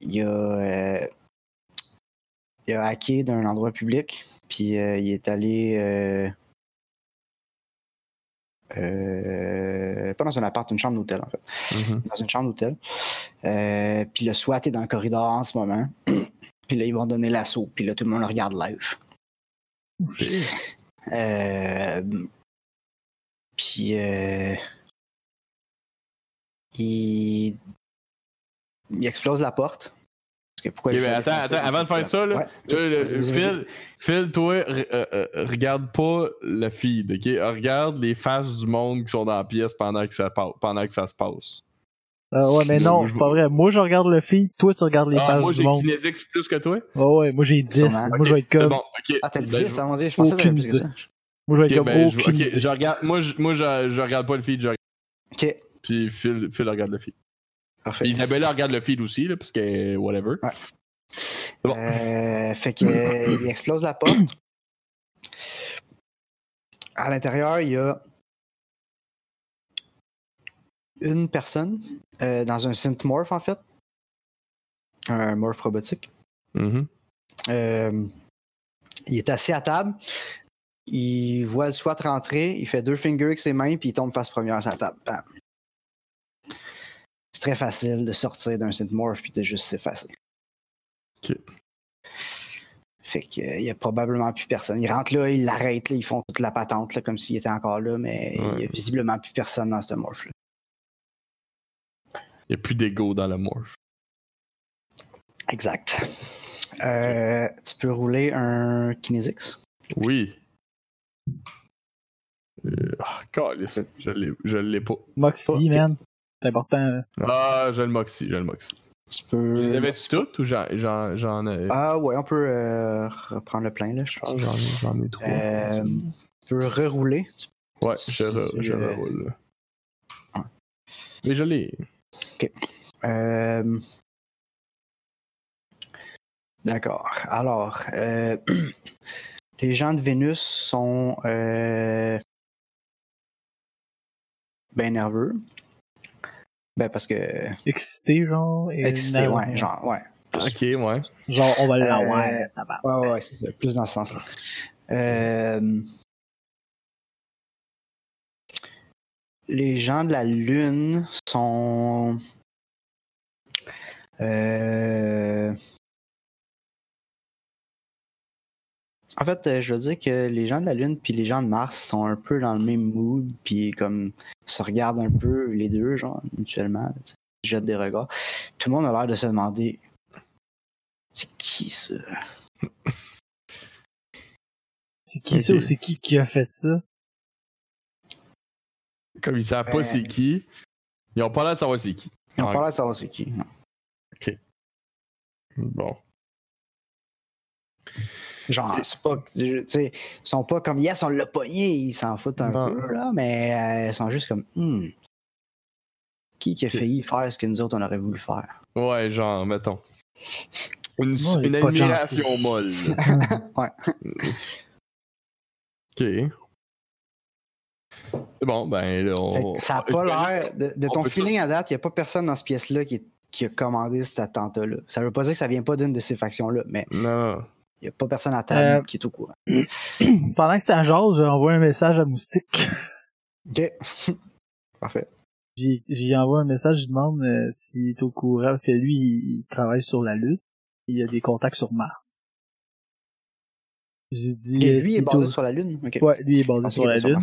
il, a, il a hacké d'un endroit public, puis il est allé. euh, pas dans un appart, une chambre d'hôtel, en fait. Mhm. Dans une chambre d'hôtel. Euh, puis le SWAT est dans le corridor en ce moment. puis là, ils vont donner l'assaut, puis là, tout le monde le regarde live. Euh, puis euh, il, il explose la porte. Parce que pourquoi Ok, je mais fais attends, attends, avant de faire ça, là, Ouais. Le-. Phil, Phil, toi, euh, euh, regarde pas le feed, ok? Regarde les faces du monde qui sont dans la pièce pendant que ça, pendant que ça se passe. Euh, ouais, mais non, c'est pas vrai. Moi, je regarde le feed, toi, tu regardes les Ah, faces moi, du j'ai monde. Kinesics plus que toi? Ouais, ouais, moi, j'ai 10. Sûrement. Moi, je vais être comme, bon. Ah, t'as Ben, 10, je- hein, mon dieu, je pensais que t'avais plus que ça. moi, je vais être comme ben, je, aucune ok, idée. je regarde, moi, je, moi je, je regarde pas le feed, je regarde- Ok, puis Phil, Phil regarde le feed. parfait. Puis Isabella regarde le feed aussi, là, parce que whatever. Ouais. bon. Euh, fait que euh, il explose la porte. À l'intérieur, il y a une personne euh, dans un synthmorph en fait, un morph robotique. Mhm. Euh, il est assis à table. Il voit le SWAT rentrer. Il fait deux fingers avec ses mains, puis il tombe face première sur la table. Bam. C'est très facile de sortir d'un synthmorph puis de juste s'effacer. Ok. Fait que, euh, il y a probablement plus personne. Il rentre là, il l'arrête, là, ils font toute la patente là, comme s'il était encore là, mais il y a visiblement plus personne dans ce morph-là. Il n'y a plus d'ego dans le morph. Exact. Euh, tu peux rouler un Kinesix. Oui. Euh, Ah, calice, je l'ai, je l'ai pas. Moxie, man. C'est important. Ah, j'ai le Moxie, j'ai le Moxie. Tu peux. Les avais-tu toutes ou j'en, j'en, j'en ai? Ah ouais, on peut euh, reprendre le plein là, je pense. J'en, ai, j'en ai trois. Euh, tu peux rerouler. Tu- ouais, je, re- tu, je reroule. Ouais. Mais je l'ai. Euh, D'accord. Alors, euh, les gens de Vénus sont euh, ben nerveux. Ben parce que Excité, genre. et excité, nerveux. ouais, genre, ouais. Ok, ouais. Genre, on va Euh, l'avoir. tabarnak. Ouais, ouais, ouais, c'est ça, plus dans ce sens-là. Euh, les gens de la Lune sont. Euh, En fait, euh, je veux dire que les gens de la Lune puis les gens de Mars sont un peu dans le même mood, puis comme se regardent un peu les deux, genre, mutuellement. là, tu sais, ils jettent des regards. Tout le monde a l'air de se demander c'est qui ça? C'est qui ça ou c'est qui qui a fait ça? Comme ils savent pas c'est qui, ils ont pas l'air de savoir c'est qui. Ils ont Ouais. pas l'air de savoir c'est qui. non. Bon. Genre, c'est pas. Tu sais, ils sont pas comme yes, on l'a pogné, ils s'en foutent un Non. peu, là, mais euh, ils sont juste comme hmm, Qui qui a failli faire ce que nous autres on aurait voulu faire? Ouais, genre, mettons. Une, Moi, une admiration molle. Ouais. Ok. C'est bon, ben là, on... ça a pas l'air. De, de on ton feeling à date, il n'y a pas personne dans cette pièce-là qui, qui a commandé cet attentat-là. Ça veut pas dire que ça vient pas d'une de ces factions-là, mais Non. il n'y a pas personne à table Euh, qui est au courant. Pendant que c'est à jase, j'ai envoyé un message à Moustique. Ok. Parfait. J'y envoie un message, je demande euh, s'il est au courant, parce que lui, il, il travaille sur la Lune. Il a des contacts sur Mars. J'ai dit... Ok, euh, lui s'il est basé au- sur la Lune? Ok. Ouais, lui est basé Ok, sur la Lune.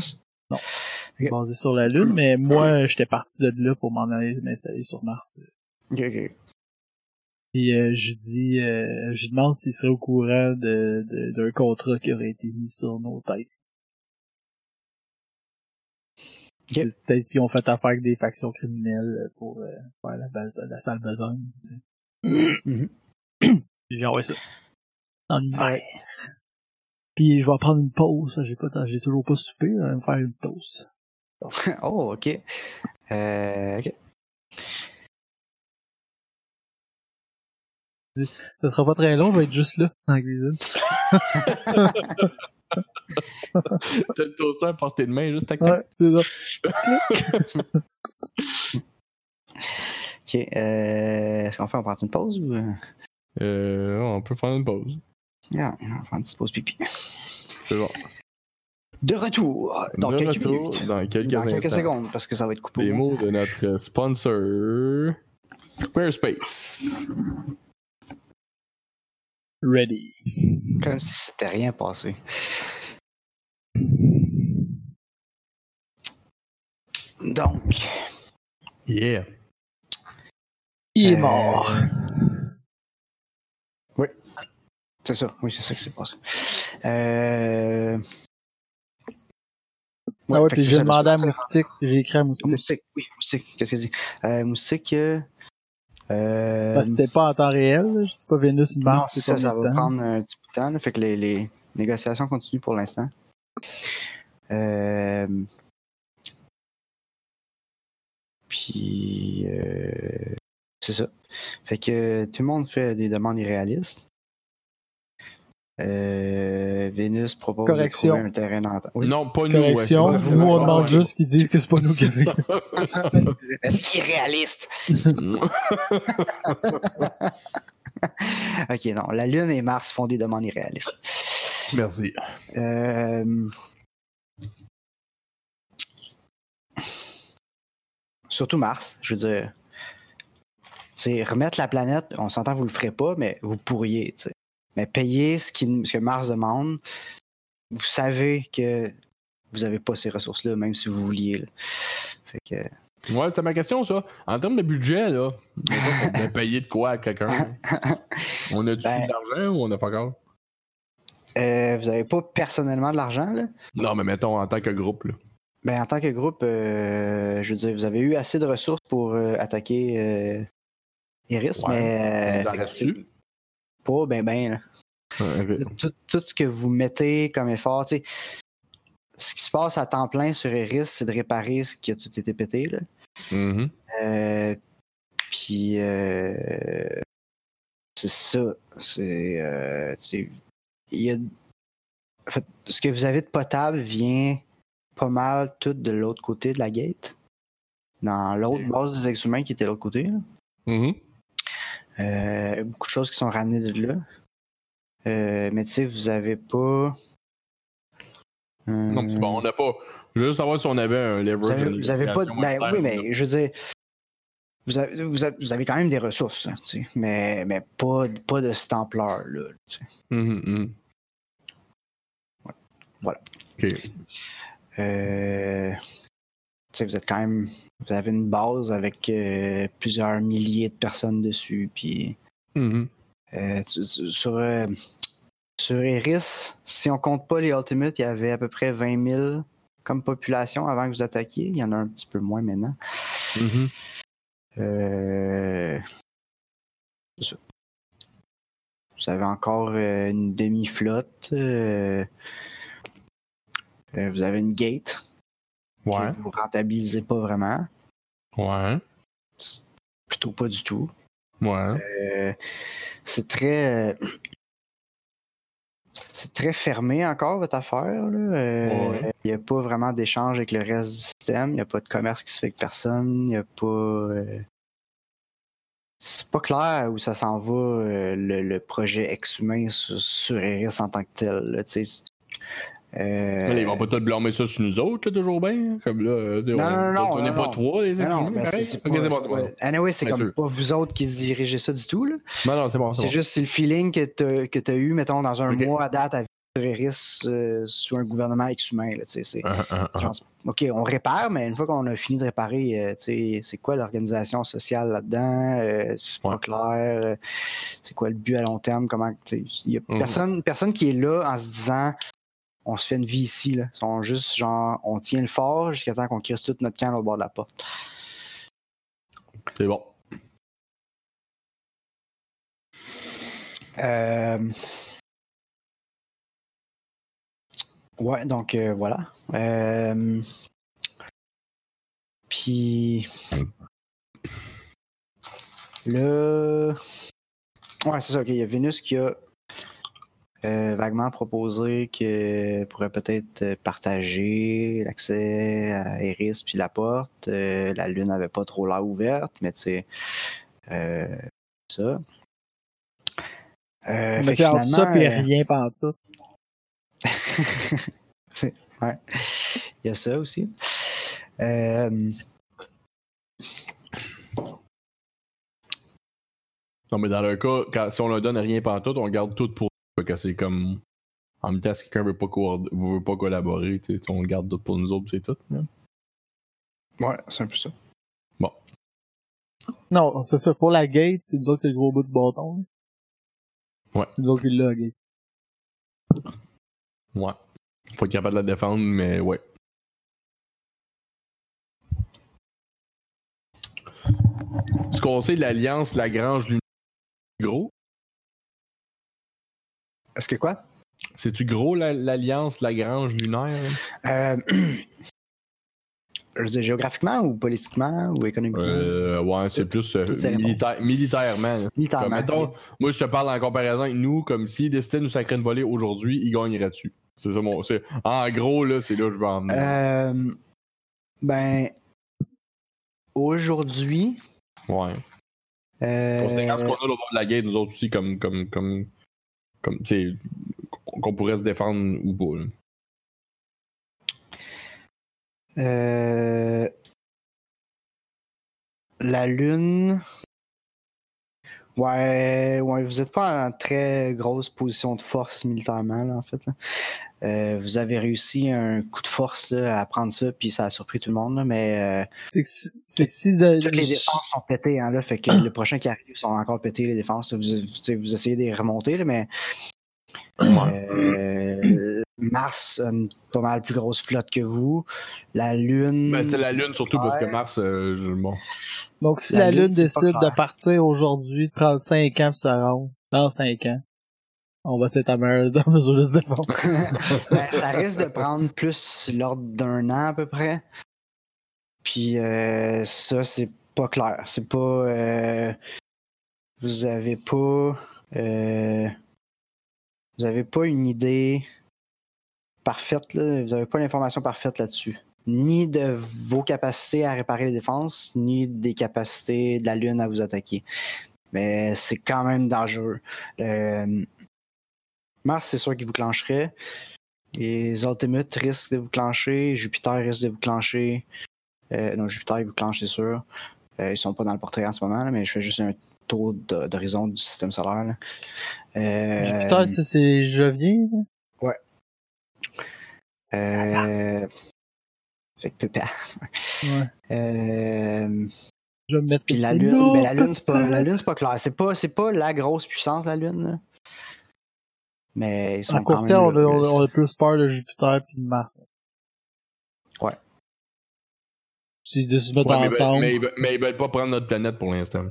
Ok. Basé sur la Lune, mais moi, j'étais parti de là pour m'en aller m'installer sur Mars. Ok, ok. Puis euh, je dis, euh, je lui demande s'il serait au courant de d'un contrat qui aurait été mis sur nos têtes. Ok. C'est Peut-être s'ils ont fait affaire avec des factions criminelles pour euh, faire la, base- la sale besogne. Tu sais. Mhm. J'ai envoyé ça. Dans l'univers. Puis je vais prendre une pause. J'ai pas, j'ai toujours pas soupé. Je vais me faire une toast. oh, ok. Euh, ok. Ça sera pas très long. Je vais être juste là dans la cuisine. T'as le toaster à portée de main, juste à Ouais, c'est ça. Ok. Euh, Est-ce qu'on fait, on prend une pause ou? Euh, on peut prendre une pause. Va prendre une petite pause pipi. C'est bon. De retour dans De quelques retour minutes. dans quelques, Dans quelques instants. secondes, parce que ça va être coupé. Les mots de notre sponsor Squarespace. Ready. Comme si c'était rien passé. Donc, Yeah. Il est Euh, mort. C'est ça. Oui, c'est ça qui s'est passé. Euh... ah ouais, puis j'ai demandé à Moustique. J'ai écrit à Moustique. Moustique, oui, Moustique, qu'est-ce qu'il dit? Euh, Moustique, euh, euh, c'était pas en temps réel. là. Je sais pas Vénus, Mars, c'est ça, ça va temps. prendre un petit peu de temps, là, fait que les, les négociations continuent pour l'instant. Euh, Puis, euh, c'est ça. Fait que tout le monde fait des demandes irréalistes. Euh, Vénus propose Correction. de trouver un terrain d'entente. Oui. Non, pas nous. Correction, ouais. nous on demande juste qu'ils disent que c'est pas nous qui avons fait. Mais c'est irréaliste. ok, non. La Lune et Mars font des demandes irréalistes. Merci. Euh, Surtout Mars, je veux dire. Remettre la planète, on s'entend que vous le ferez pas, mais vous pourriez, tu sais. Mais payer ce, qui- ce que Mars demande, vous savez que vous avez pas ces ressources-là, même si vous vouliez. là. Fait que. Ouais, c'était ma question, ça. En termes de budget, là, on a payé de quoi à quelqu'un? On a-tu Ben- de l'argent ou on a pas encore? Euh, vous avez pas personnellement de l'argent, là? Non, mais mettons en tant que groupe, là. Ben, en tant que groupe, euh, je veux dire, vous avez eu assez de ressources pour euh, attaquer euh, Iris, Ouais. mais. Pas ben ben. Tout, tout ce que vous mettez comme effort, tu sais. Ce qui se passe à temps plein sur Iris, c'est de réparer ce qui a tout été pété. Là. Mhm. Euh, puis euh, c'est ça. C'est euh, y a en fait, ce que vous avez de potable vient pas mal tout de l'autre côté de la gate. Dans l'autre base des ex-humains qui était de l'autre côté. là. Mhm. Euh, beaucoup de choses qui sont ramenées de là. Euh, mais tu sais, vous avez pas. Non, c'est bon, on n'a pas. Je veux juste savoir si on avait un leverage. Vous avez, de vous avez pas. Ben oui, mais je veux dire. Vous avez, vous avez, vous avez quand même des ressources, hein, mais, mais pas, pas de cette ampleur-là. Mhm, mhm. Voilà. Ok. Euh, vous êtes quand même. Vous avez une base avec euh, plusieurs milliers de personnes dessus. Puis Mhm. euh, tu- tu- sur, euh, sur Eris, si on compte pas les Ultimates, il y avait à peu près 20 000 comme population avant que vous attaquiez. Il y en a un petit peu moins maintenant. Euh, ça. Vous avez encore une demi-flotte. euh, vous avez une gate Ouais. que vous rentabilisez pas vraiment. Ouais. Plutôt pas du tout. Ouais. Euh, c'est très. euh, c'est très fermé encore votre affaire. Il Ouais. n'y a pas vraiment d'échange avec le reste du système. Il n'y a pas de commerce qui se fait avec personne. Il n'y a pas. euh, C'est pas clair où ça s'en va euh, le, le projet ex-humain sur, sur Eris en tant que tel. là. Euh, ils vont pas tout blâmer ça sur nous autres, là, toujours bien. Comme là, euh, Non, on non, non, on n'est pas trois, les non, pareil. c'est- pas- c'est pas- Anyway, comme sûr. pas vous autres qui dirigez ça du tout. Là. Non, non, c'est bon, c'est bon. juste le feeling que tu que as eu, mettons, dans un mois à date sur Eris euh, sous un gouvernement ex-humain. ah. genre, OK, on répare, mais une fois qu'on a fini de réparer, euh, c'est quoi l'organisation sociale là-dedans? Euh, c'est pas clair. euh, c'est quoi le but à long terme? Comment, il y a personne, personne qui est là en se disant on se fait une vie ici. Là. Sont juste genre on tient le fort jusqu'à temps qu'on crisse tout notre camp à l'autre bord de la porte. C'est bon. Euh, Ouais, donc euh, voilà. Euh, Puis le. Ouais, c'est ça, ok. Il y a Vénus qui a euh, vaguement proposé que pourrait peut-être euh, partager l'accès à Eris puis la porte. Euh, la Lune n'avait pas trop l'air ouverte, mais tu sais. euh, ça. Euh, fait Mais ça finalement, pis euh, rien pantoute. C'est- ouais. Il y a ça aussi. Euh, Non, mais dans le cas, quand, si on leur donne rien pantoute, on garde tout pour. Fait que c'est comme. En même temps, si quelqu'un veut pas, coord- veut pas collaborer, tu sais, on le garde tout pour nous autres, c'est tout. ouais, c'est un peu ça. Non, c'est ça. Pour la gate, c'est nous autres qui le gros bout du bâton. là. Ouais. C'est nous autres qui l'a, la gate. Ouais. Faut être capable de la défendre, mais ouais. Ce qu'on sait de l'Alliance Lagrange Lunaire, gros. Est-ce que quoi? C'est-tu gros la- l'Alliance Lagrange Lunaire? Euh, je veux dire, géographiquement ou politiquement ou économiquement? Euh, ouais, c'est plus euh, militaire- militairement. là. Comme, Militairement. mettons, moi, je te parle en comparaison avec nous, comme s'ils décidaient de nous sacrer une volée aujourd'hui, ils gagneraient dessus. C'est ça mon. En gros, là, c'est là que je veux en venir. Euh, ben, aujourd'hui, Ouais. euh, Considérant ce qu'on a au bord de la guerre, nous autres aussi, comme. comme, comme, comme qu'on pourrait se défendre ou pas. euh, la Lune. Ouais, ouais, vous n'êtes pas en très grosse position de force militairement, là, en fait. là. Euh, vous avez réussi un coup de force là, à prendre ça, puis ça a surpris tout le monde, là, mais euh, C'est que si, que si de- toutes les défenses sont pétées, hein, là, fait que le prochain qui arrive sont encore pétées, les défenses. là. Vous, vous, tu sais, vous essayez de les remonter, là, mais euh, Mars a une pas mal plus grosse flotte que vous. La Lune. Ben, c'est la Lune surtout parce que. Mars, euh, je- bon. Donc, si La la, Lune, décide de partir aujourd'hui, de prendre 5 ans pour se rendre, dans 5 ans, on va être à mesure de se défendre. Ben, ça risque de prendre plus l'ordre d'un an à peu près. Puis euh, ça, c'est pas clair. C'est pas. euh, vous avez pas. euh, vous avez pas une idée parfaite, là. Vous avez pas l'information parfaite là-dessus. Ni de vos capacités à réparer les défenses, ni des capacités de la Lune à vous attaquer. Mais c'est quand même dangereux. Euh, Mars, c'est sûr qu'il vous clencherait. Les Ultimates risquent de vous clencher. Jupiter risque de vous clencher. Euh, non, Jupiter, il vous clenche, c'est sûr. Euh, ils sont pas dans le portrait en ce moment, mais je fais juste un tour d'horizon du système solaire. Euh, Jupiter, c'est Jovien? Euh, fait que pépère. Ouais. Euh, Je vais me mettre puis la. Lune, Non, mais la Lune, c'est pas, la Lune, c'est pas clair. C'est pas, c'est pas la grosse puissance, la Lune. là. Mais ils sont À quand court même terme, on on a- là. on a plus peur de Jupiter puis de Mars. Ouais. S'ils décident de se mettre Ouais, mais, ensemble. mais, ils veulent- mais ils veulent pas prendre notre planète pour l'instant.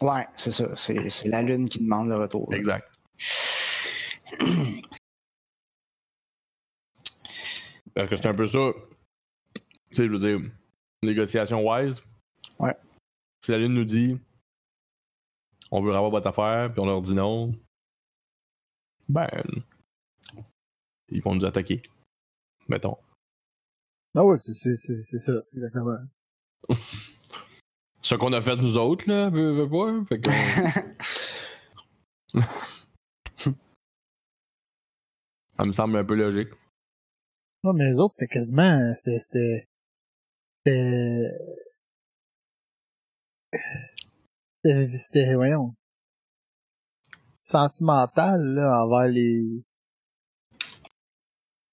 Ouais, c'est ça. C'est c'est la Lune qui demande le retour. là. Exact. Parce que c'est un peu ça. Tu sais, je veux dire, négociation wise. Ouais. Si la Lune nous dit on veut avoir votre affaire, puis on leur dit non, ben, ils vont nous attaquer. Mettons. Ah ouais, c'est, ça, exactement. Ce qu'on a fait nous autres, là, veux, veux pas. Fait que, ça me semble un peu logique. Non, mais les autres, c'était quasiment, c'était, c'était, c'était, c'était, c'était, voyons, sentimental, là, envers les,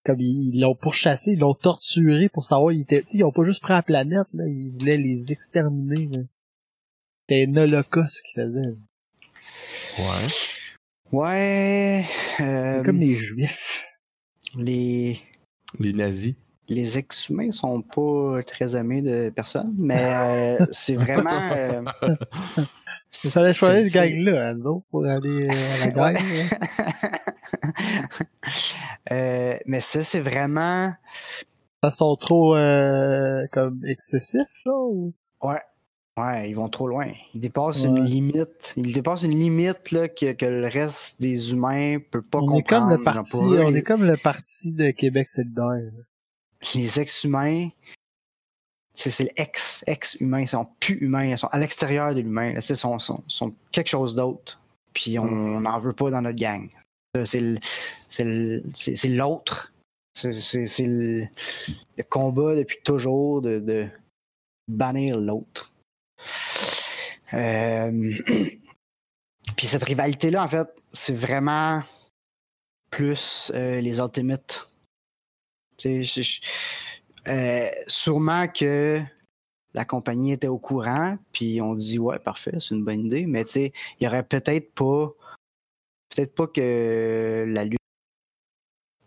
comme ils ils l'ont pourchassé, ils l'ont torturé pour savoir, ils étaient, tu sais, ils ont pas juste pris la planète, là, ils voulaient les exterminer, là. C'était un holocauste qu'ils faisaient. Ouais. Ouais. euh, Comme les juifs. les, Les nazis. les ex-humains sont pas très aimés de personne, mais euh, c'est vraiment. euh, Il fallait choisir ce gang-là, eux autres, pour aller euh, à la là. Euh, mais ça, c'est vraiment. Ils sont trop, euh, comme, excessifs, là, ou? Ouais. Ouais, ils vont trop loin. Ils dépassent Ouais. une limite. Ils dépassent une limite là, que, que le reste des humains peut pas on est comme comprendre. le parti, on les, est comme le parti de Québec solidaire. les ex-humains, c'est le ex, ex-humain. Ils sont plus humains. Ils sont à l'extérieur de l'humain. Ils sont, sont, sont quelque chose d'autre. Puis on n'en veut pas dans notre gang. C'est l'autre. C'est le, le combat depuis toujours de, de bannir l'autre. Euh, Puis cette rivalité-là, en fait, c'est vraiment plus euh, les Ultimates. Je- je- euh, sûrement que la compagnie était au courant, puis on dit ouais, parfait, c'est une bonne idée, mais tu sais, il y aurait peut-être pas, peut-être pas que la lutte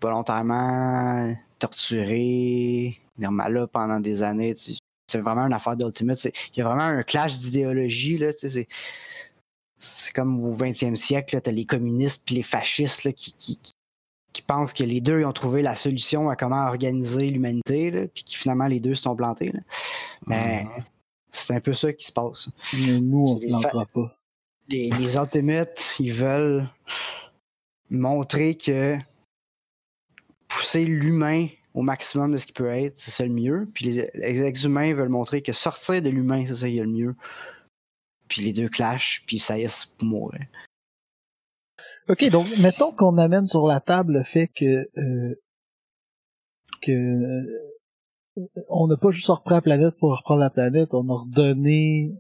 volontairement torturée Nirmala pendant des années. tu sais, C'est vraiment une affaire d'Ultimate. Il y a vraiment un clash d'idéologie. C'est comme au 20e siècle, tu as les communistes puis les fascistes là, qui, qui, qui- pensent que les deux ils ont trouvé la solution à comment organiser l'humanité, puis qui finalement les deux se sont plantés. là. Mais c'est un peu ça qui se passe. Mais nous, on les plantera pas. Les, les Ultimates, ils veulent montrer que pousser l'humain au maximum de ce qu'il peut être, c'est ça le mieux. Puis les, ex-humains veulent montrer que sortir de l'humain, c'est ça qui est le mieux. Puis les deux clashent, puis ça y est, pour mourir. Ok, donc mettons qu'on amène sur la table le fait que euh, que euh, on n'a pas juste repris la planète pour reprendre la planète, on a redonné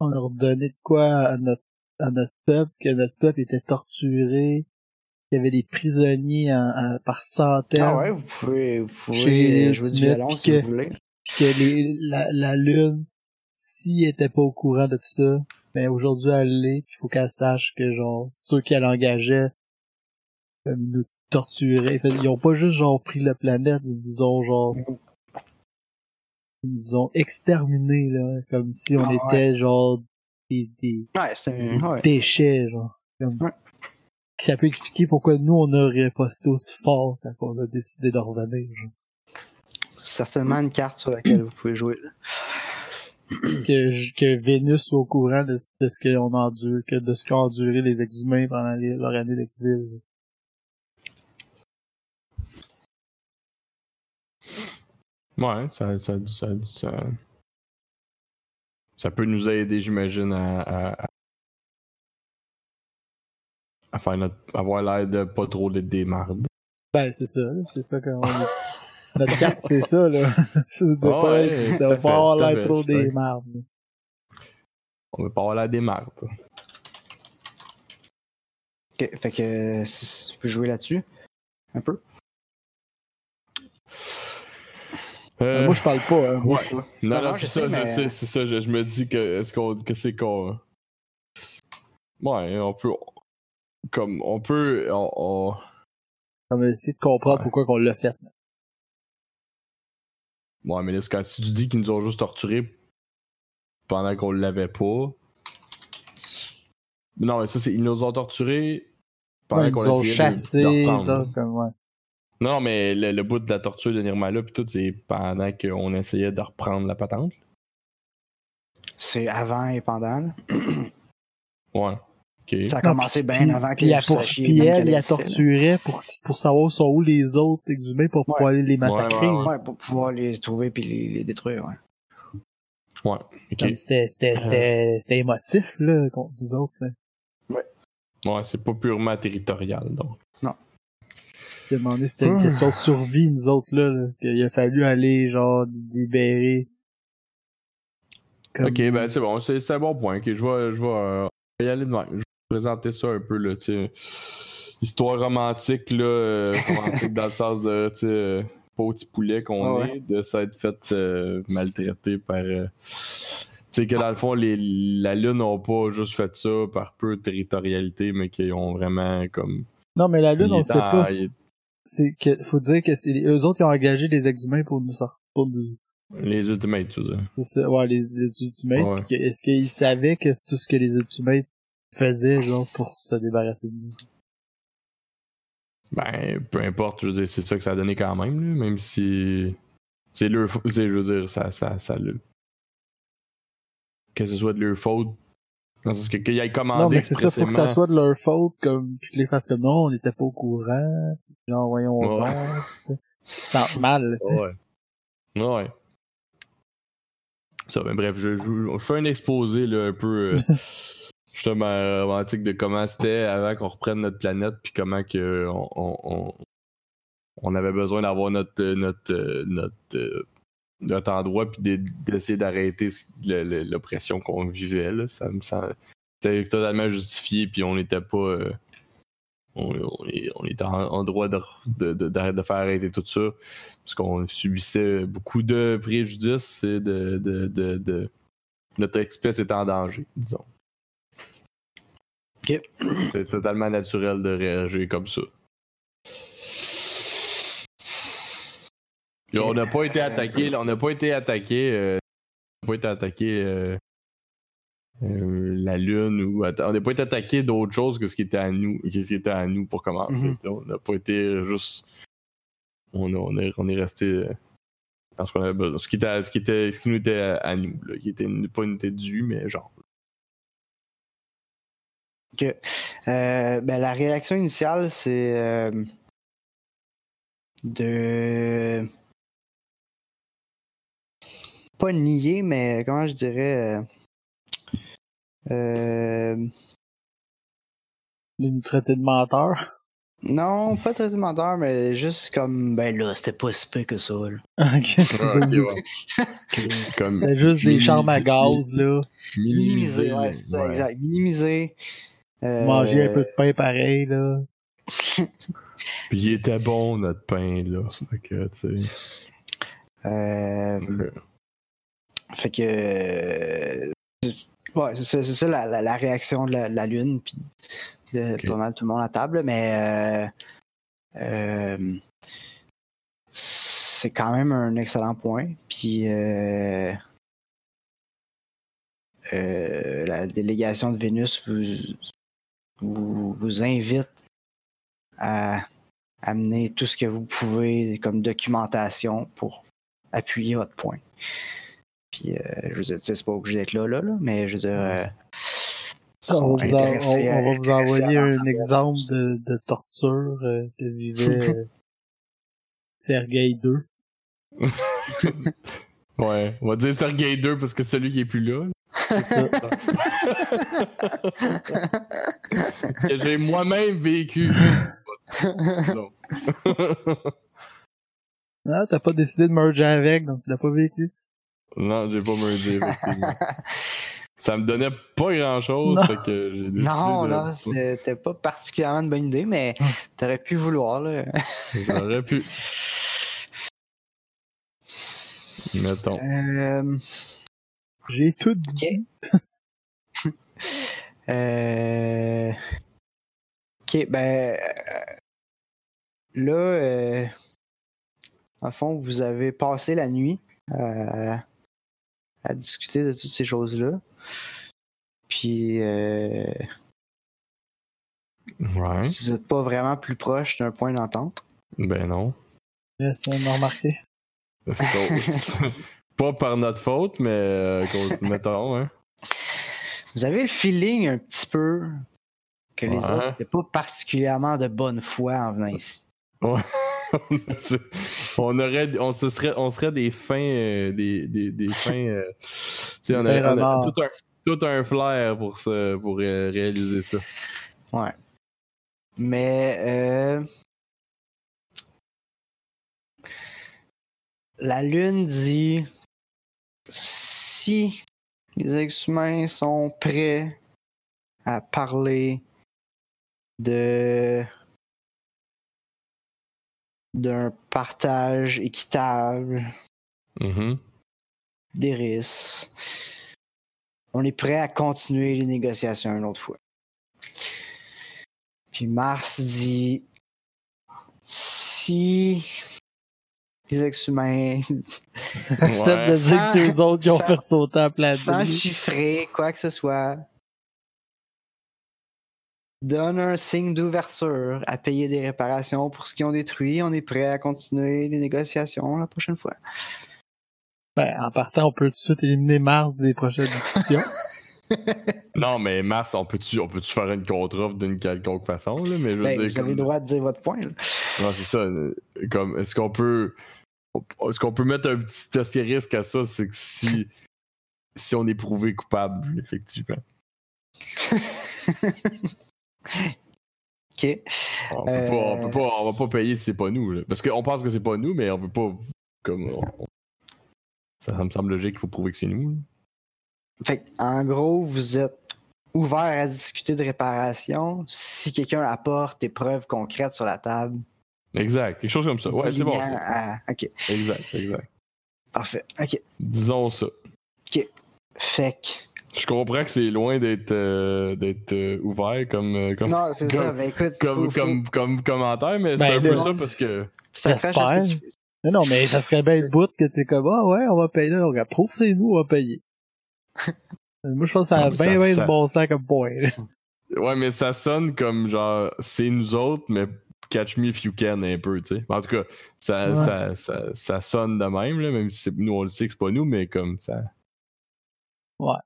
on a redonné de quoi à notre à notre peuple, que notre peuple était torturé, qu'il y avait des prisonniers en- en- par centaines. Ah ouais, vous pouvez, vous pouvez Chez les euh, jouer du violon si que- vous voulez. puis que les, la, la lune, s'il était pas au courant de tout ça, mais aujourd'hui elle l'est, puis il faut qu'elle sache que genre ceux qui l'engageaient euh, nous torturaient. Fait, ils ont pas juste genre pris la planète, ils nous ont genre ils nous ont exterminés là, comme si on Ah ouais. était genre des, des Ouais, c'est un. Ouais. déchets genre. Comme... Ouais. Ça peut expliquer pourquoi nous on aurait posté aussi fort quand on a décidé de revenir. certainement une carte sur laquelle vous pouvez jouer. que, Vénus soit au courant de, de ce qu'on endure, que de ce qu'ont enduré les ex-humains pendant les- leur année d'exil. Ouais, ça, ça, ça, ça, ça peut nous aider, j'imagine, à, à, faire notre, avoir l'air de pas trop d'être des mardes. Ben, c'est ça, c'est ça qu'on Notre carte, c'est ça, là. C'est de Ah pas, ouais, de avoir l'air trop je des mardes. On veut pas avoir l'air des mardes. Ok, fait que si- tu peux jouer là-dessus. Un peu. Euh, Moi, je parle pas, hein. Moi, ouais. je- Non, Non, c'est je ça, je mais- c'est ça. Je, je me dis que est-ce qu'on que c'est qu'on. Ouais, on peut. Comme on peut. On, on- on va essayer de comprendre Ouais. pourquoi qu'on l'a fait. Ouais, mais là, quand si tu dis qu'ils nous ont juste torturés pendant qu'on l'avait pas, Non, mais ça, c'est. Ils nous ont torturés pendant ils qu'on ont de- de ils reprendre. ont ouais. Non, mais le, le bout de la torture de Nirmala, puis tout, c'est pendant qu'on essayait de reprendre la patente. C'est avant et pendant. là. Ouais. Ça a Non, commencé bien puis- avant que pour- sachiez elle, il là. torturait pour, pour savoir sont où les autres exhumés pour pouvoir aller les massacrer. Ouais, ouais, Ouais, pour pouvoir les trouver puis les, les détruire, ouais. Ouais. Comme C'était émotif là, contre nous autres. Là. Ouais, c'est pas purement territorial, donc. J'ai demandé si c'était une Ah. question de survie, nous autres, là. là. Qu'il a fallu aller, genre, libérer. Comme- Ok, ben c'est bon, c'est un bon point. Ok, je vais, je vais euh, y aller de même. Présenter ça un peu, là, tu. Histoire romantique, là. euh, romantique dans le sens de, tu sais, euh, petit poulet qu'on Ouais, est, de s'être fait euh, maltraiter par. euh, tu sais, que dans le fond, les, la Lune n'a pas juste fait ça par peu de territorialité, mais qu'ils ont vraiment comme. Non, mais la Lune, on sait pas. il- C'est que, faut dire que c'est eux autres qui ont engagé des exhumains pour nous sortir. Pour nous, Les Ultimates, tu veux dire. c'est ça, ouais, les, les Ultimates. Ouais. Est-ce qu'ils savaient que tout ce que les Ultimates faisaient, genre, pour se débarrasser de nous? Ben, peu importe, je veux dire, c'est ça que ça a donné quand même, là, même si. C'est leur faute, je veux dire, ça, ça, ça le. Que ce soit de leur faute. Dans le sens que qu'il y ait commandé. Non, mais c'est ça, faut que ça soit de leur faute, comme, puis que les fassent comme, non, on n'était pas au courant, genre, voyons Ouais. voir, tu sais. Ils se sentent mal, tu sais. Ouais. Ouais. Ça, ben bref, je, je, je fais un exposé là, un peu euh, justement euh, romantique de comment c'était avant qu'on reprenne notre planète, puis comment que on, on, on- on avait besoin d'avoir notre euh, notre euh, notre, euh, notre endroit, puis d'e- d'essayer d'arrêter l'oppression qu'on vivait. Là. Ça me semble c'était totalement justifié, puis on n'était pas euh, on, on est- on était en, droit de, de, faire arrêter tout ça parce qu'on subissait beaucoup de préjudices et de- notre espèce est en danger, disons. C'est totalement naturel de réagir comme ça. On n'a pas été attaqué, là, on n'a pas été attaqué, euh, on n'a pas été attaqué euh, euh, la lune ou on n'a pas été attaqué d'autre chose que ce qui était à nous, que ce qui était à nous pour commencer. Mhm. On n'a pas été juste, on, est, on est resté dans ce qu'on avait besoin, ce qui était, ce qui était, ce qui nous était à, à nous, là, qui était pas nous était dû, mais genre. Ok. Euh, ben, la réaction initiale, c'est euh, de. Pas nier, mais comment je dirais. euh, euh, De nous traiter de menteurs. non, pas traiter de menteur, mais juste comme. Ben là, c'était pas si peu que ça. là. Comme C'est juste des charmes à gaz, là. Minimiser, ouais, c'est ça, ouais. exact. Minimiser. Euh, Manger un peu de pain pareil, là. Puis il était bon notre pain là. Fait que, tu sais. euh, Fait que. Ouais, c'est ça, la, la- la réaction de la, de la Lune, puis de pas mal tout le monde à table, mais. euh, euh, c'est quand même un excellent point. Puis. euh, euh, la délégation de Vénus vous, vous, vous invite à amener tout ce que vous pouvez comme documentation pour appuyer votre point. Puis, euh, je tu sais, c'est pas obligé d'être là, là, là, mais je veux dire. euh, On va, vous, en- on- on va vous envoyer en un exemple de, de torture euh, que vivait euh, Sergei 2. Ouais, on va dire Sergei 2 parce que c'est celui qui est plus là. C'est ça. que j'ai moi-même vécu. Non. Ah, t'as pas décidé de merger avec, donc tu l'as pas vécu. non, j'ai pas mergé, effectivement. Ça me donnait pas grand chose, Non. fait que j'ai décidé non, de... non, c'était pas particulièrement une bonne idée, mais t'aurais pu vouloir, là. J'aurais pu. Mettons. Euh, J'ai tout dit. euh, Ok, ben. euh, Là, euh, en fond, vous avez passé la nuit euh, à discuter de toutes ces choses-là. Puis, euh, Ouais. Si vous n'êtes pas vraiment plus proche d'un point d'entente. Ben non. Remarqué. C'est pas- par notre faute, mais euh, mettons, hein. Vous avez le feeling un petit peu que les Ouais. autres n'étaient pas particulièrement de bonne foi en venant ici? on aurait on se serait on serait des fins euh, des, des, des fins euh, on, Des a, fins on a renards. tout un tout un flair pour euh, réaliser ça Ouais. Mais euh, la lune dit si les ex-humains sont prêts à parler de d'un partage équitable Mhm. d'Iris. On est prêt à continuer les négociations une autre fois. Puis Mars dit si les ex-humains, Accepte de dire que c'est eux autres qui ont Sans- fait sauter la planète. sans chiffrer quoi que ce soit, donnent un signe d'ouverture à payer des réparations pour ce qu'ils ont détruit, on est prêt à continuer les négociations la prochaine fois. Ben, en partant, on peut tout de suite éliminer Mars des prochaines discussions. non mais Mars on peut tu on peut faire une contre-offre d'une quelconque façon là? Mais je Ben, dire vous avez le droit de dire votre point. là. Non, c'est ça. euh, Comme, est-ce qu'on peut. Est-ce qu'on peut mettre un petit astérisque à ça? C'est que si. Si on est prouvé coupable, effectivement. Ok. On, peut Euh. pas, on, peut pas, on va pas payer si c'est pas nous. là. Parce qu'on pense que c'est pas nous, mais on veut pas. Comme. on- Ça, ça me semble logique qu'il faut prouver que c'est nous. Fait que, en gros, vous êtes ouvert à discuter de réparation si quelqu'un apporte des preuves concrètes sur la table. Exact. Quelque chose comme ça. Ouais, c'est bon. à- Ok, Exact, exact. parfait. Ok. Disons ça. Fait que. Je comprends que c'est loin d'être euh, d'être euh, ouvert comme, euh, comme, Non, c'est comme- ça. Ben écoute, comme, faut- faut- comme, comme commentaire, mais c'est Ben, un peu ça parce que. tu t'accroches à ce que J'espère. tu- Mais non, mais ça serait bien le bout que t'es comme, ah ouais, on va payer. là. Donc, prouve-nous, on va payer. Moi, je pense que ça a bien, ça- bien ça- bon sens comme point. Ouais, mais ça sonne comme genre, c'est nous autres, mais catch me if you can un peu, tu sais. En tout cas, ça, Ouais. ça, ça, ça sonne de même, là, même si nous on le sait que c'est pas nous, mais comme ça. Ouais.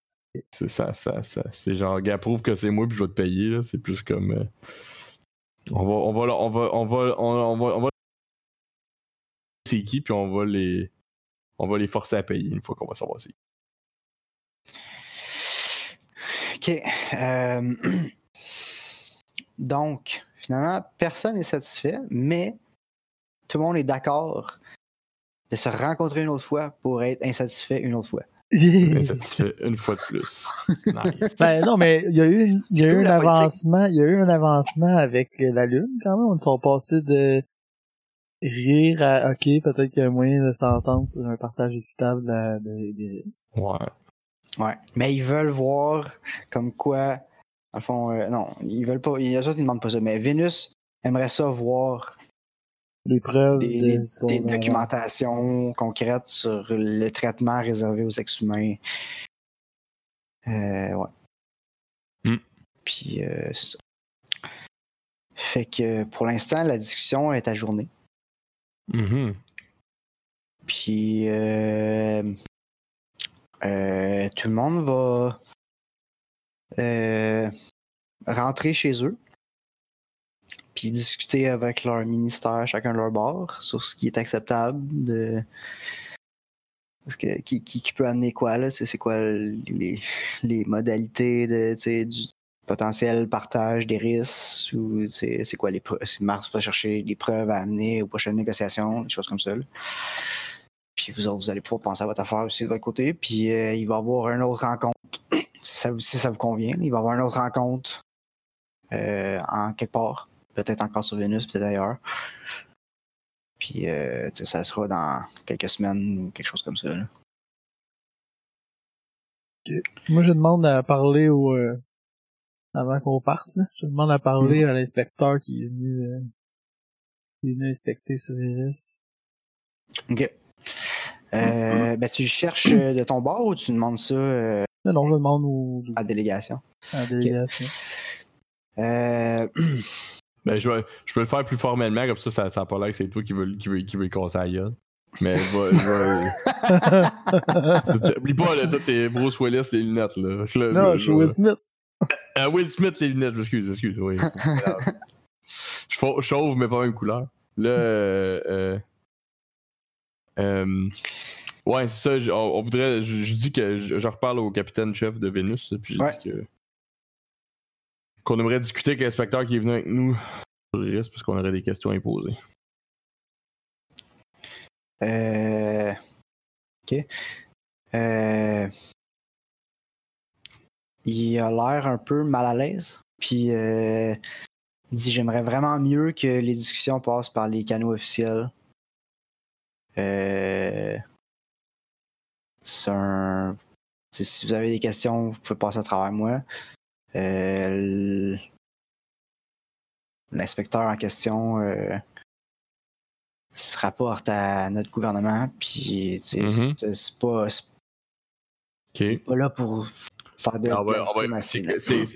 C'est ça, ça, ça. C'est genre, gars, prouve que c'est moi puis je vais te payer, là. C'est plus comme. euh, on va, on va, on va, on va, on, on va, on va. C'est qui, puis on va les. On va les forcer à payer une fois qu'on va savoir c'est. qui. Ok. euh, Donc, finalement, personne n'est satisfait, mais tout le monde est d'accord de se rencontrer une autre fois pour être insatisfait une autre fois. Insatisfait une fois de plus. Nice. ben non, mais il y a eu, y a un avancement, il y a eu un avancement avec la Lune quand même. On sont passés de rire à ok, peut-être qu'il y a un moyen de s'entendre sur un partage équitable de la- de- des risques. Ouais. Ouais. Mais ils veulent voir comme quoi, dans le fond, euh, non, ils veulent pas, les autres ils demandent pas ça, mais Vénus aimerait ça voir Les preuves des, documentations concrètes sur le traitement réservé aux ex-humains. Euh, ouais. Hmm. Puis, euh, c'est ça. Fait que pour l'instant, la discussion est ajournée. Mhm. Puis, euh, euh, tout le monde va euh, rentrer chez eux. Puis discuter avec leur ministère, chacun de leur bord, sur ce qui est acceptable. De... Parce que, qui, qui, peut amener quoi, là? C'est quoi les, les modalités de, du potentiel partage des risques? Ou c'est quoi les preuves? Si Mars va chercher les preuves à amener aux prochaines négociations, des choses comme ça. là. Puis vous autres, vous allez pouvoir penser à votre affaire aussi de votre côté. Puis euh, il va y avoir une autre rencontre. Si ça, vous- si ça vous convient, il va y avoir une autre rencontre euh, en quelque part. Peut-être encore sur Vénus, peut-être ailleurs. Puis euh, ça sera dans quelques semaines ou quelque chose comme ça. là. Moi, je demande à parler au euh, avant qu'on parte. Là, je demande à parler Mhm. à l'inspecteur qui est venu euh, qui est venu inspecter sur Iris. OK. Euh, ben, tu le cherches euh, de ton bord ou tu demandes ça euh, Non, non, je demande au, à la délégation? à la délégation. Euh, Ben, je, vais- je peux le faire plus formellement, comme ça, ça, ça a pas l'air que c'est toi qui veux, qui veux, qui veux casser la gueule. Mais je vais. je vais- Oublie pas, là, toi, t'es Bruce Willis, les lunettes, là. Là, non, je- suis Will Smith. Ah, Will Smith, les lunettes, excuse, excuse, oui. je chauve, mais pas même couleur. Là, euh, euh, ouais, c'est ça, je- on, on voudrait, je, je dis que je, je reparle au capitaine-chef de Vénus, puis je Ouais. dis que qu'on aimerait discuter avec l'inspecteur qui est venu avec nous sur le reste, parce qu'on aurait des questions à y poser. euh, ok. Euh, il a l'air un peu mal à l'aise. Puis euh, il dit J'aimerais vraiment mieux que les discussions passent par les canaux officiels. Euh, c'est un. Si vous avez des questions, vous pouvez passer à travers moi. Euh, L'inspecteur en question euh, se rapporte à notre gouvernement, puis Mhm. c'est- pas là pour faire de, Ah de ouais, ah ouais, c'est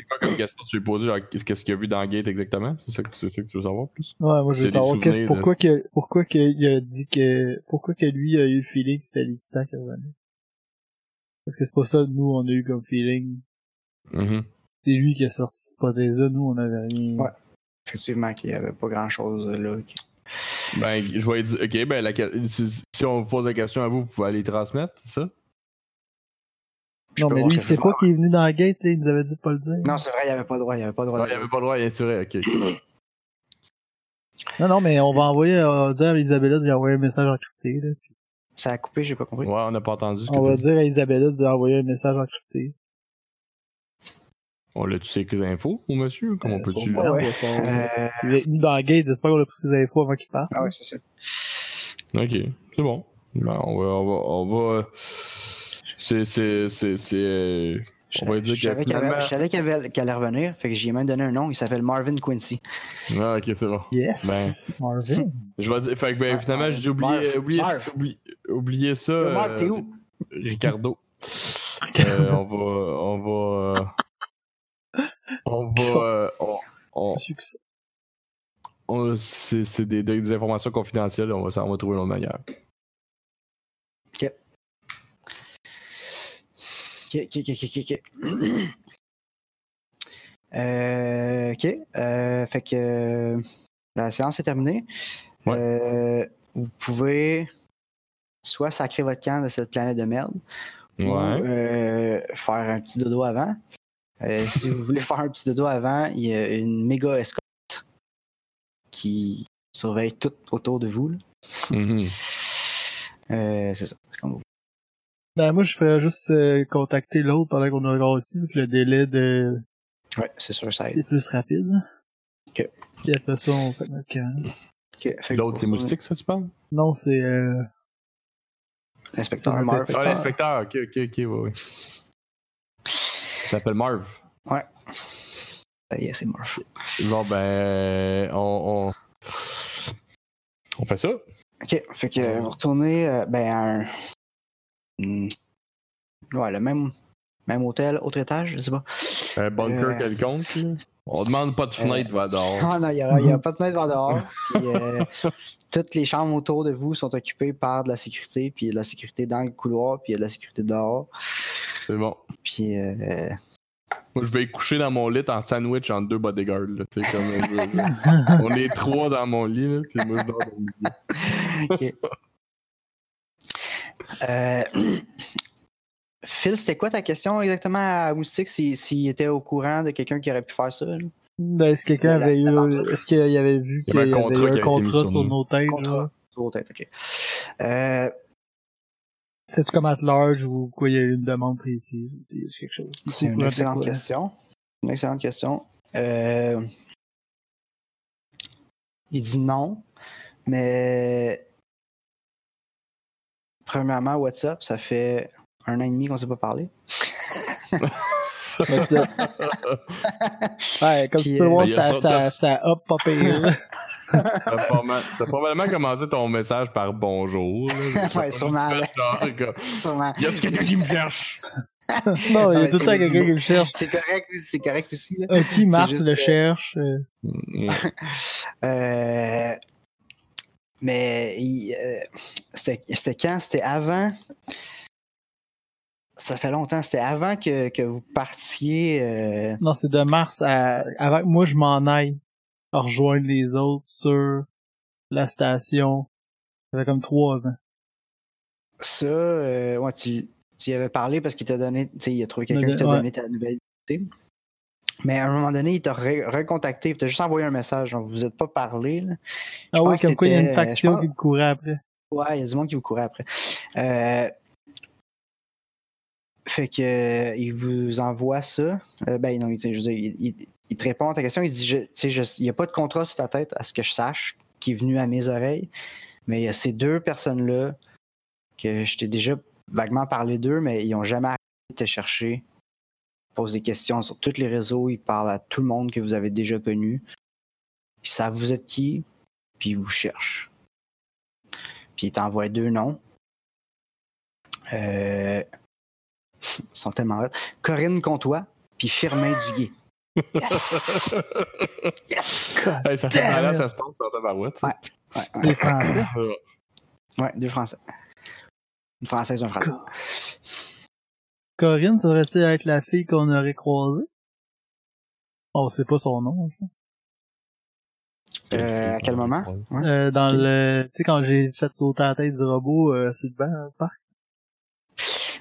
quoi comme question? Que tu lui poses? Genre, qu'est-ce qu'il a vu dans Gate exactement? C'est ça que tu, c'est ça que tu veux savoir plus? Ouais, moi je veux savoir qu'est-ce, pourquoi que, pourquoi qu'il a dit que, pourquoi que lui a eu le feeling que c'était Lititan qui revenait. Parce que c'est pas ça que nous on a eu comme feeling. Mhm. C'est lui qui a sorti cette hypothèse-là, nous on avait rien. Ouais. Effectivement, qu'il y avait pas grand chose là. qui- Ben, je vais dire, ok, ben, la si on vous pose la question à vous, vous pouvez aller transmettre, c'est ça? Je Non, mais lui, c'est peux qu'il est venu dans la gate, là, il nous avait dit de pas le dire. Non, c'est vrai, il avait pas le droit, il avait pas le droit. Non, il avait pas le droit, c'est vrai, ok. Non, non, mais on va envoyer, on va dire à Isabella de lui envoyer un message encrypté, là. puis Ça a coupé, j'ai pas compris. Ouais, on n'a pas entendu ce que on va dire à Isabella de lui envoyer un message encrypté. On l'a-tu sais les infos au monsieur? Comment Euh, peux-tu. Ouais, ouais. ouais, son- Euh, Il est venu dans la gate, j'espère qu'on a pris ses infos avant qu'il parte. Ah ouais, c'est ça. Ok, c'est bon. Ben, on va. On va, on va... C'est. C'est. C'est. c'est, euh, On va Je dire je que savais finalement- qu'elle allait revenir, fait que j'ai même donné un nom, il s'appelle Marvin Quincy. Ah, ok, c'est bon. Yes! Marvin. Je vais dire. Fait que, ben, Ouais, finalement, j'ai oublié, Marv, oublié, Marv. oublié, oublié ça. Yo, Marv, euh, t'es où? Ricardo. Euh, on va. On va. euh, on va. euh, on- on- c'est c'est des, des- des informations confidentielles, on va, on va trouver une autre manière. Ok, ok, ok, ok, ok. Euh, ok. Euh, fait que euh, la séance est terminée. Ouais. Euh, vous pouvez soit sacrer votre camp de cette planète de merde, ou Ouais. faire un petit dodo avant. Si vous voulez faire un petit dodo avant, il y a une méga escorte qui surveille tout autour de vous. Mhm. Euh, c'est ça. c'est comme vous. Ben, moi, je ferais juste euh, contacter l'autre pendant qu'on a aussi, vu que le délai de... Ouais, c'est sûr, ça aide. est plus rapide. Ok. Puis après ça, on camp. Ok, fait que L'autre, c'est Moustique, ça, tu parles? Non, c'est... Euh... L'inspecteur C'est Marv. inspecteur. Ah, l'inspecteur, ok, ok, ok, ouais, ouais. Il s'appelle Marv. Ça y est, c'est Marv. Bon, ben, on, on, on fait ça. Ok, fait que vous retournez euh, ben, à un. Hmm. Ouais, le même, même hôtel, autre étage, je sais pas. Un bunker Euh. quelconque. On demande pas de fenêtre, va dehors. Ah non, il n'y a, il y a pas de fenêtre vers dehors. Puis, euh, toutes les chambres autour de vous sont occupées par de la sécurité, puis il y a de la sécurité dans le couloir, puis il y a de la sécurité dehors. C'est bon. Puis, euh, Moi, je vais coucher dans mon lit en sandwich entre deux bodyguards, là. Tu sais, comme. je- on est trois dans mon lit, là, puis moi, je dors dans le milieu. ok. Euh, Phil, c'était quoi ta question exactement à Moustique s'il s'il était au courant de quelqu'un qui aurait pu faire ça? là? Ben, est-ce que quelqu'un avait eu... Est-ce qu'il y avait vu Il qu'il y avait un contrat un contrat sur nos têtes, Contrat. Sur vos têtes, ok. Euh, C'est-tu comme at large ou quoi, il y a eu une demande précise? ou quelque chose? C'est une excellente question. Une excellente question. Euh, il dit non, mais premièrement, WhatsApp, ça fait un an et demi qu'on ne s'est pas parlé. Ouais, comme Puis, tu peux euh, voir, a ça, ça- ça, pas pire. T'as probablement, commencé ton message par bonjour. là. Ouais, sûrement, Sûrement. Y a quelqu'un qui me cherche? non, il y a tout le temps quelqu'un qui me cherche. C'est correct, aussi- c'est correct aussi. Là. Euh, qui Mars juste le que- cherche? euh, Mm. Euh, mais euh, c'était quand? C'était avant? Ça fait longtemps. C'était avant que, que vous partiez. euh, Non, c'est de mars à... avant que moi je m'en aille à rejoindre les autres sur la station. Ça fait comme trois ans. ça, euh, ouais, tu, tu y avais parlé parce qu'il t'a donné. Tu sais, il a trouvé quelqu'un qui t'a ouais. donné ta nouvelle identité. Mais à un moment donné, il t'a re- recontacté. Il t'a juste envoyé un message. genre, vous êtes pas parlé. Là. Je Ah que comme quoi il y a une faction pense- qui me courait après. Ouais, il y a du monde qui vous courait après. Euh, fait que euh, il vous envoie ça. Euh, ben non, il, te- je veux dire, il, il- il te répond à ta question. Il dit je, tu sais, je- il n'y a pas de contrat sur ta tête, à ce que je sache, qui est venu à mes oreilles. Mais il y a ces deux personnes-là que je t'ai déjà vaguement parlé d'eux, mais ils n'ont jamais arrêté de te chercher. Ils posent des questions sur tous les réseaux. Ils parlent à tout le monde que vous avez déjà connu. Ils savent vous êtes qui, puis ils vous cherchent. Puis il t'envoie deux noms. Euh, Ils sont tellement hot. Corinne Comtois, puis Firmin Duguay. Yes! Yes! Hey, ça fait ça se passe sur ta barouette. ça. Ouais. Ouais, des Français. Ouais, deux Français. Une Française, un Français. Corinne, ça devrait-il être la fille qu'on aurait croisée? Oh, c'est pas son nom. Euh, à quel moment? Ouais. Euh, dans le, tu sais, quand j'ai fait sauter la tête du robot, euh, sur le banc, le parc.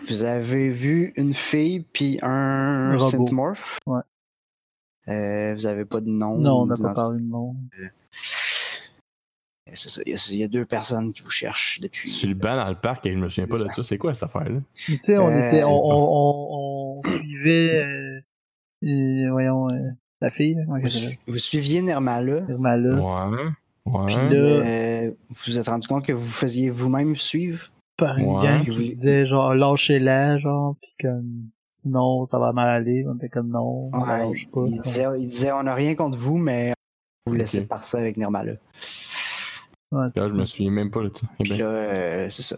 Vous avez vu une fille puis un Un robot. synthmorph. Ouais. Euh, vous avez pas de nom. Non, on n'a pas parlé de nom. C'est ça. Il y, a, il y a deux personnes qui vous cherchent depuis. Sur le banc dans le parc, et je me souviens pas de ça. C'est quoi cette affaire-là? Tu sais, on Euh, était, on, on, on, on suivait, euh, et, voyons, euh, la fille, Vous, suiviez Nirmala. Irma là. Ouais. Ouais. Puis là- euh, vous vous êtes rendu compte que vous faisiez vous-même suivre? par une Ouais. gang Puis qui vous- disait genre lâchez-la genre puis comme sinon ça va mal aller on était comme non on Ouais, lâche pas il, disait, il disait on n'a rien contre vous, mais on vous laissez partir avec Nirmala. Ouais, Là, je me souviens même pas de ça. Eh Puis ben, là, euh, c'est ça.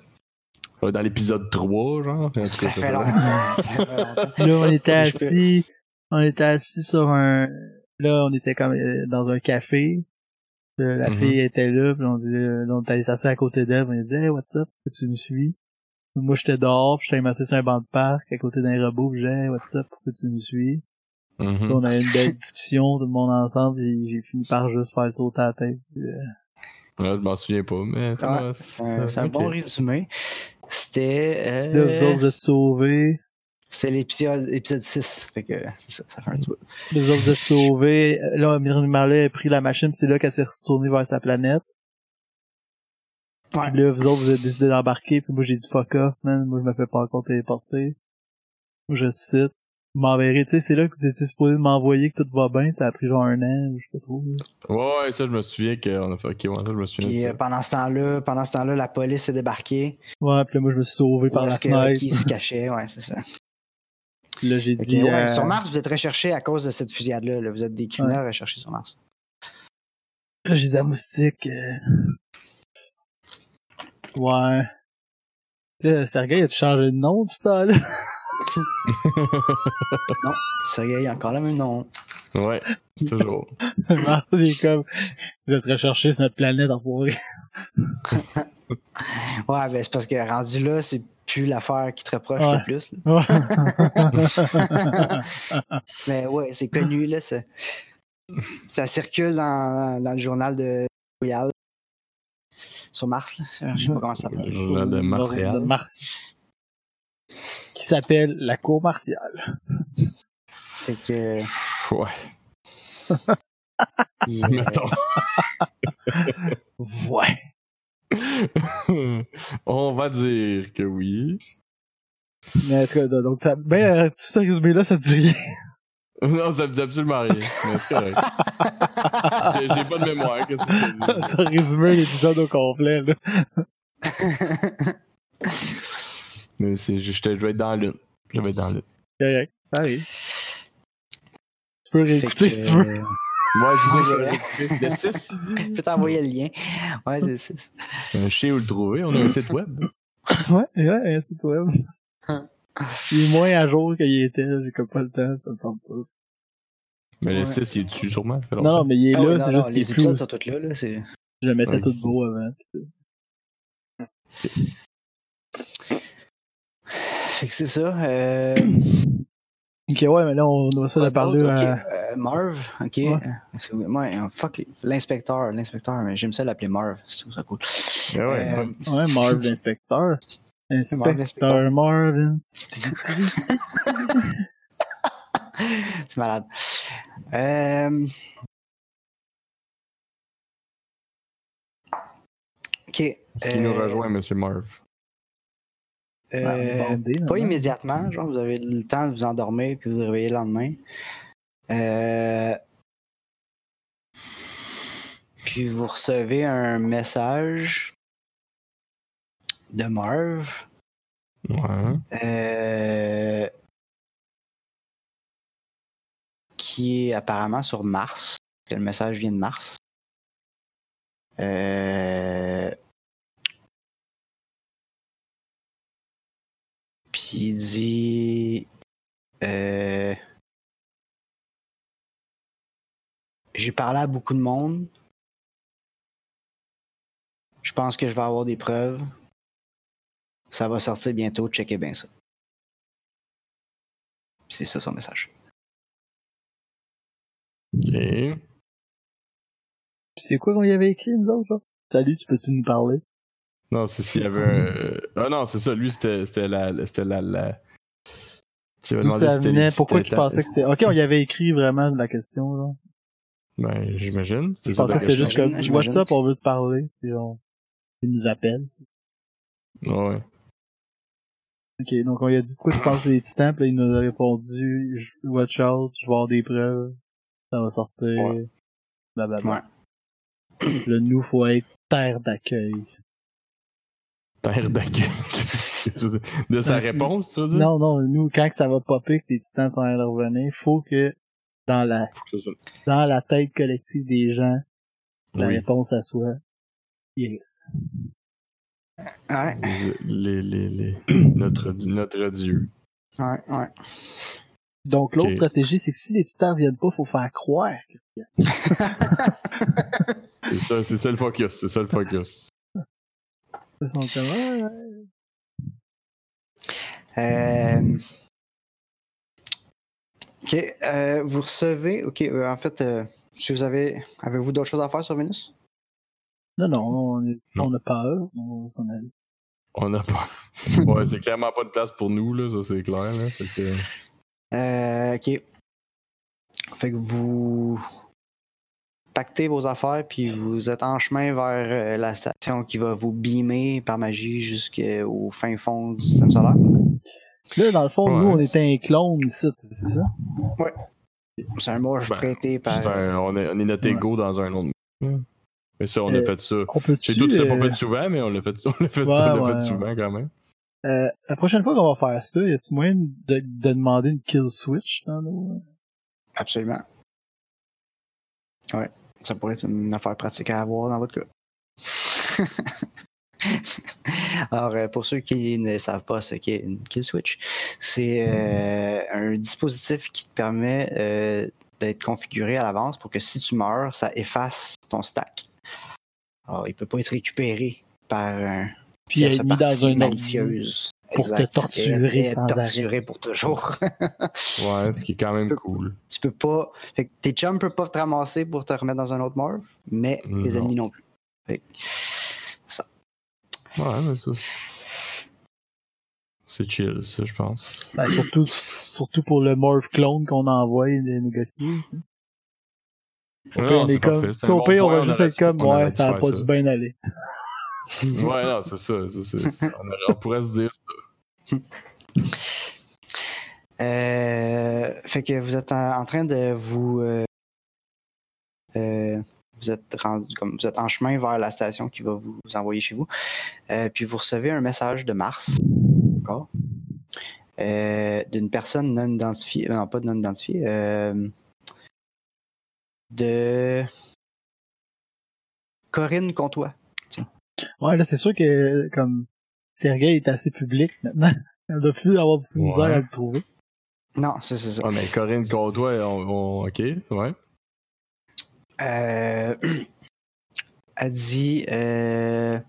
dans l'épisode 3, genre. Ça fait longtemps. ça fait longtemps. Puis là on était assis on était assis sur un là on était comme euh, dans un café la Mhm. fille était là puis on dit là, on est allé s'asseoir à côté d'elle on disait hey, what's up? Pourquoi tu nous suis? Moi j'étais dehors puis j'étais assis sur un banc de parc à côté d'un robot puis j'ai hey, what's up? Pourquoi tu nous suis? Mhm. Puis on a eu une belle discussion tout le monde ensemble puis j'ai fini par juste faire sauter la tête puis, euh, Ouais, je m'en souviens pas, mais. Ouais, c'est un, bon résumé. C'était. Là, Euh, vous autres, vous êtes sauvés. c'est l'épisode épisode 6. Fait que c'est ça, ça fait un petit peu. Les autres, vous êtes sauvés. Là, Marley a pris la machine, puis c'est là qu'elle s'est retournée vers sa planète. Ouais. Puis là, vous autres, vous avez décidé d'embarquer, puis moi, j'ai dit fuck off, man. Moi, je me fais pas encore téléporter. Moi, je cite. M'enverrez, tu sais, c'est là que vous étiez supposé de m'envoyer que tout va bien, ça a pris genre un an, je sais pas trop. Ouais, ouais, ça, je me souviens qu'on a fait. Ok, ouais, ça, je me souviens Puis euh, pendant ce temps-là, pendant ce temps-là, la police est débarquée. Ouais, puis là, moi, je me suis sauvé par la que fenêtre. qui se cachait, ouais, c'est ça. Là, j'ai dit... ouais, euh, Sur Mars, vous êtes recherchés à cause de cette fusillade-là. là. Vous êtes des criminels recherchés sur Mars. Là, j'ai dit à Moustique... euh, Ouais... Tu sais, Sergei, a-tu changé de nom, pis ce temps-là? Sergei, il y a encore le même nom. Ouais, toujours. Mars, il est comme... Vous êtes recherché sur notre planète, en pourri. Ouais, ben c'est parce que rendu là, c'est plus l'affaire qui te reproche Ouais. le plus. là. Mais ouais, c'est connu, là. Ça, ça circule dans, dans le journal de Royal. Sur Mars, là. Je sais pas comment ça s'appelle. Le journal de Montréal. De Mars. Qui s'appelle La Cour martiale. Fait que. Ouais, euh, mettons. Ouais. On va dire que oui. Mais en tout cas, donc, ça, ben, euh, tout ça résumé-là, ça te dit rien. Non, ça me dit absolument rien. Mais c'est correct. J'ai pas de mémoire, qu'est-ce que tu? T'as résumé l'épisode au complet, là. Mais c'est juste, je vais être dans l'une. Je vais être dans l'une. Correct. Ça arrive. Tu peux réécouter que, si tu veux. euh, Ouais, c'est ça. Le 6, tu dis? Je peux t'envoyer le lien. Ouais, c'est 6. Euh, Je sais où le trouver. On a un site web. Ouais, ouais, un site web. Il est moins à jour qu'il était, j'ai comme pas le temps, ça me tente pas. Mais le Ouais. 6, il est dessus sûrement. Non, mais il est Ah là, ouais, c'est juste qu'il est plus. sont tous là. là c'est- Je le mettais tout beau avant. Fait que c'est ça. Euh... Ok, ouais, mais là, on doit ça de parler d'autre? Ok, à... euh, Marv, ok. Ouais. Euh, c'est- ouais, euh, fuck l'inspecteur, l'inspecteur, mais j'aime ça l'appeler Marv, c'est ça cool. Ah ouais, Euh, ouais. Ouais, Marv l'inspecteur. Inspecteur Marvin. c'est malade. Euh... Ok. Est-ce qu'il nous euh, rejoint, Monsieur Marv? Euh, bandé, pas immédiatement, genre vous avez le temps de vous endormir puis vous vous réveiller le lendemain. Euh, Puis vous recevez un message de Marv. Ouais. euh, qui est apparemment sur Mars. Que le message vient de Mars. Euh, Il dit. euh, J'ai parlé à beaucoup de monde. Je pense que je vais avoir des preuves. Ça va sortir bientôt, checkez bien ça. C'est ça son message. Ok. C'est quoi qu'on y avait écrit, nous autres, là? Salut, tu peux-tu nous parler? Non, c'est s'il y avait un. Ah non, c'est ça. Lui, c'était c'était la. C'était la. la... Tu D'où ça venait? Pourquoi qu'il pensait que c'était... Ok, on y avait écrit vraiment la question, là. Ben, j'imagine. C'est Je ça pensais que c'était juste comme, j'imagine. what's up, on veut te parler. Puis on... Il nous appelle. Ouais. Ok, donc on lui a dit pourquoi tu penses que c'est les titans, puis là, il nous a répondu, watch out, je vais avoir des preuves, ça va sortir, Ouais. blablabla. Le nous, faut être terre d'accueil. Terre d'accueil. de sa Ouais, réponse, tu veux dire? Non, non, nous, quand que ça va popper, que les titans sont à revenir, faut que dans la, que soit- dans la tête collective des gens, la Oui. réponse à soit Iris. Ouais, Les, les, les... notre, notre dieu. ouais, ouais. Donc l'autre stratégie, c'est que si les titans viennent pas, faut faire croire. que- C'est ça, c'est ça le focus. C'est ça le focus. Ils sont comme, ouais, ouais. Euh, Ok, euh, vous recevez. Ok, euh, en fait, euh, si vous avez. Avez-vous d'autres choses à faire sur Vénus? Non, non, on, est- Non. on a peur, on s'en allait. On n'a pas. Ouais, c'est clairement pas de place pour nous, là, ça c'est clair. Là. Fait que... Euh, ok. Fait que vous pactez vos affaires, puis vous êtes en chemin vers euh, la station qui va vous beamer par magie jusqu'au fin fond du système solaire. Là, dans le fond, Ouais. nous, on était un clone ici, c'est ça? C'est un morph Ben, prêté par. Un- on, est, on est notre Ouais. ego dans un autre monde. Mais ça, on Euh, a fait ça. C'est tout, c'est pas euh, fait souvent, mais on l'a fait, on l'a fait, Ouais, on l'a ouais, fait souvent quand même. euh, la prochaine fois qu'on va faire ça, y a-t-il moyen de, de demander une kill switch dans nos... Absolument. Ouais, ça pourrait être une affaire pratique à avoir dans votre cas. Alors, euh, pour ceux qui ne savent pas ce qu'est une kill switch, c'est euh, un dispositif qui te permet euh, d'être configuré à l'avance pour que si tu meurs, ça efface ton stack. Alors, il peut pas être récupéré par un Puis tierce être mis dans un ordi pour te torturer Et- et sans torturer pour toujours. Ouais, ce qui est quand même cool. tu peux pas. Fait que tes chums peuvent pas te ramasser pour te remettre dans un autre morph, mais tes ennemis non plus. Fait que, Ouais, mais ça. c'est- C'est chill, ça, je pense. Ben, surtout, surtout pour le morph clone qu'on envoie les négocier. Au pire, on est comme, on va juste être comme, ouais, ça a pas ça. dû bien aller. Ouais, non, c'est ça. on, pourrait se dire ça. Euh, fait que vous êtes en, en train de vous. euh, euh, vous êtes rendu comme vous êtes en chemin vers la station qui va vous envoyer chez vous. Puis vous recevez un message de Mars. D'une personne non identifiée. Non, pas non identifiée. de Corinne Comtois. Ouais, là, c'est sûr que, comme, Sergei est assez public maintenant. Elle doit plus avoir de misère Ouais. à le trouver. Non, c'est c'est ça. Ouais, mais Corinne Comtois, on, on- ok, ouais. Euh, elle dit euh,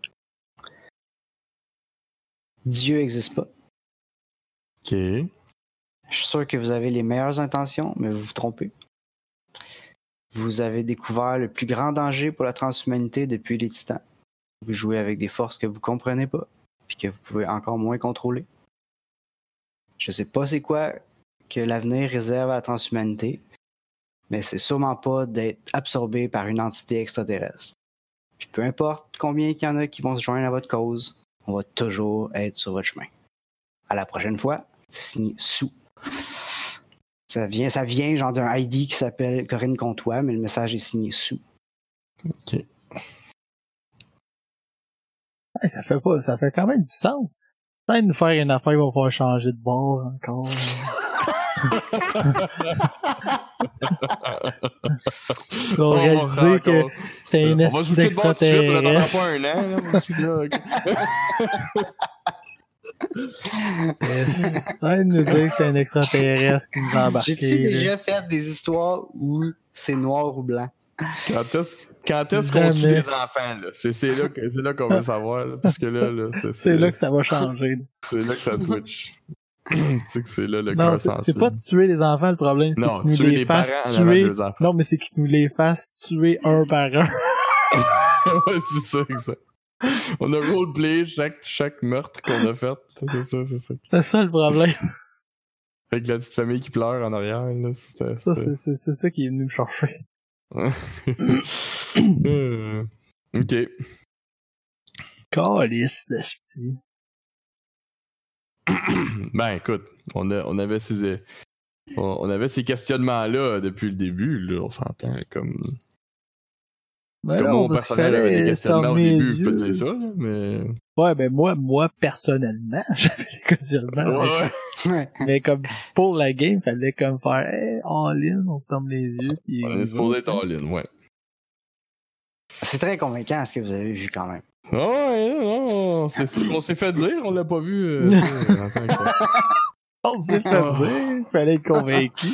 Dieu n'existe pas. Ok. Je suis sûr que vous avez les meilleures intentions, mais vous vous trompez. Vous avez découvert le plus grand danger pour la transhumanité depuis les titans. Vous jouez avec des forces que vous comprenez pas, puis que vous pouvez encore moins contrôler. Je sais pas c'est quoi que l'avenir réserve à la transhumanité, mais c'est sûrement pas d'être absorbé par une entité extraterrestre. Puis peu importe combien il y en a qui vont se joindre à votre cause, on va toujours être sur votre chemin. À la prochaine fois, signé sous. Ça vient, ça vient genre d'un ID qui s'appelle Corinne Comtois, mais le message est signé sous. Ok. Ouais, ça fait pas, ça fait quand même du sens. Peut-être nous faire une affaire, il va falloir changer de bord encore. On va réaliser que c'était une on va acide switcher de bord tout de suite, on pas un an. Yes. Ouais, nous dire que c'était un extraterrestre qui nous a embarqué. J'ai-tu déjà fait des histoires où c'est noir ou blanc? Quand est-ce quand est-ce qu'on tue des enfants, là? C'est là que- c'est là qu'on veut savoir, là, parce que là, là c'est C'est là que ça va changer. c'est là que ça switch. c'est que c'est là le Non, c'est pas de tuer les enfants, le problème, c'est qu'ils nous les fassent tuer. Non, mais c'est qu'ils nous les fassent tuer un par un. ouais, c'est ça, exact. On a roleplay chaque, chaque meurtre qu'on a fait. C'est ça, c'est ça. C'est ça le problème. Avec la petite famille qui pleure en arrière, là. C'était. Ça, c'est ça qui est venu me chercher. Euh, ok. Calice de sti. ben écoute, on, a- on avait ces. On, on avait ces questionnements-là depuis le début, là, on s'entend. Comme, Ben comme là, mon personnel avait des questionnements au les début, je peux te yeux. dire ça, là, mais. Ouais, ben moi, moi, personnellement, j'avais des questionnements. Ouais, mais- ouais. Ouais. Mais comme pour la game, fallait comme faire hey, all in, on se ferme les yeux. Puis On est supposé être sais. all-in, ouais. C'est très convaincant ce que vous avez vu quand même. Ah ouais, non, c'est ce qu'on s'est fait dire, on l'a pas vu. euh, On s'est fait Ah. dire, fallait être convaincu.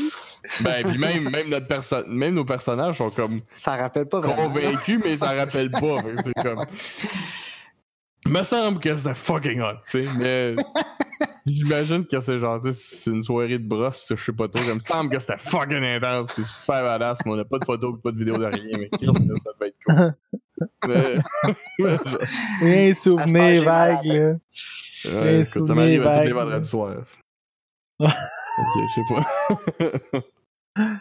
Ben, puis même, même, notre perso- même nos personnages sont comme Ça rappelle pas vraiment. convaincus, mais ça rappelle pas. C'est comme. Me semble que c'était fucking hot, tu sais, mais. J'imagine que c'est genre, c'est une soirée de brosse, je sais pas trop. Ça me semble que c'était fucking intense, c'est super badass, mais on a pas de photos, pas de vidéos de rien, mais qu'est-ce que ça va être cool. Mais. mais souvenir vague, là. ouais, écoute, ça souvenir m'arrive à tous les vague. vendredis soirs. ok, je sais pas. Ah,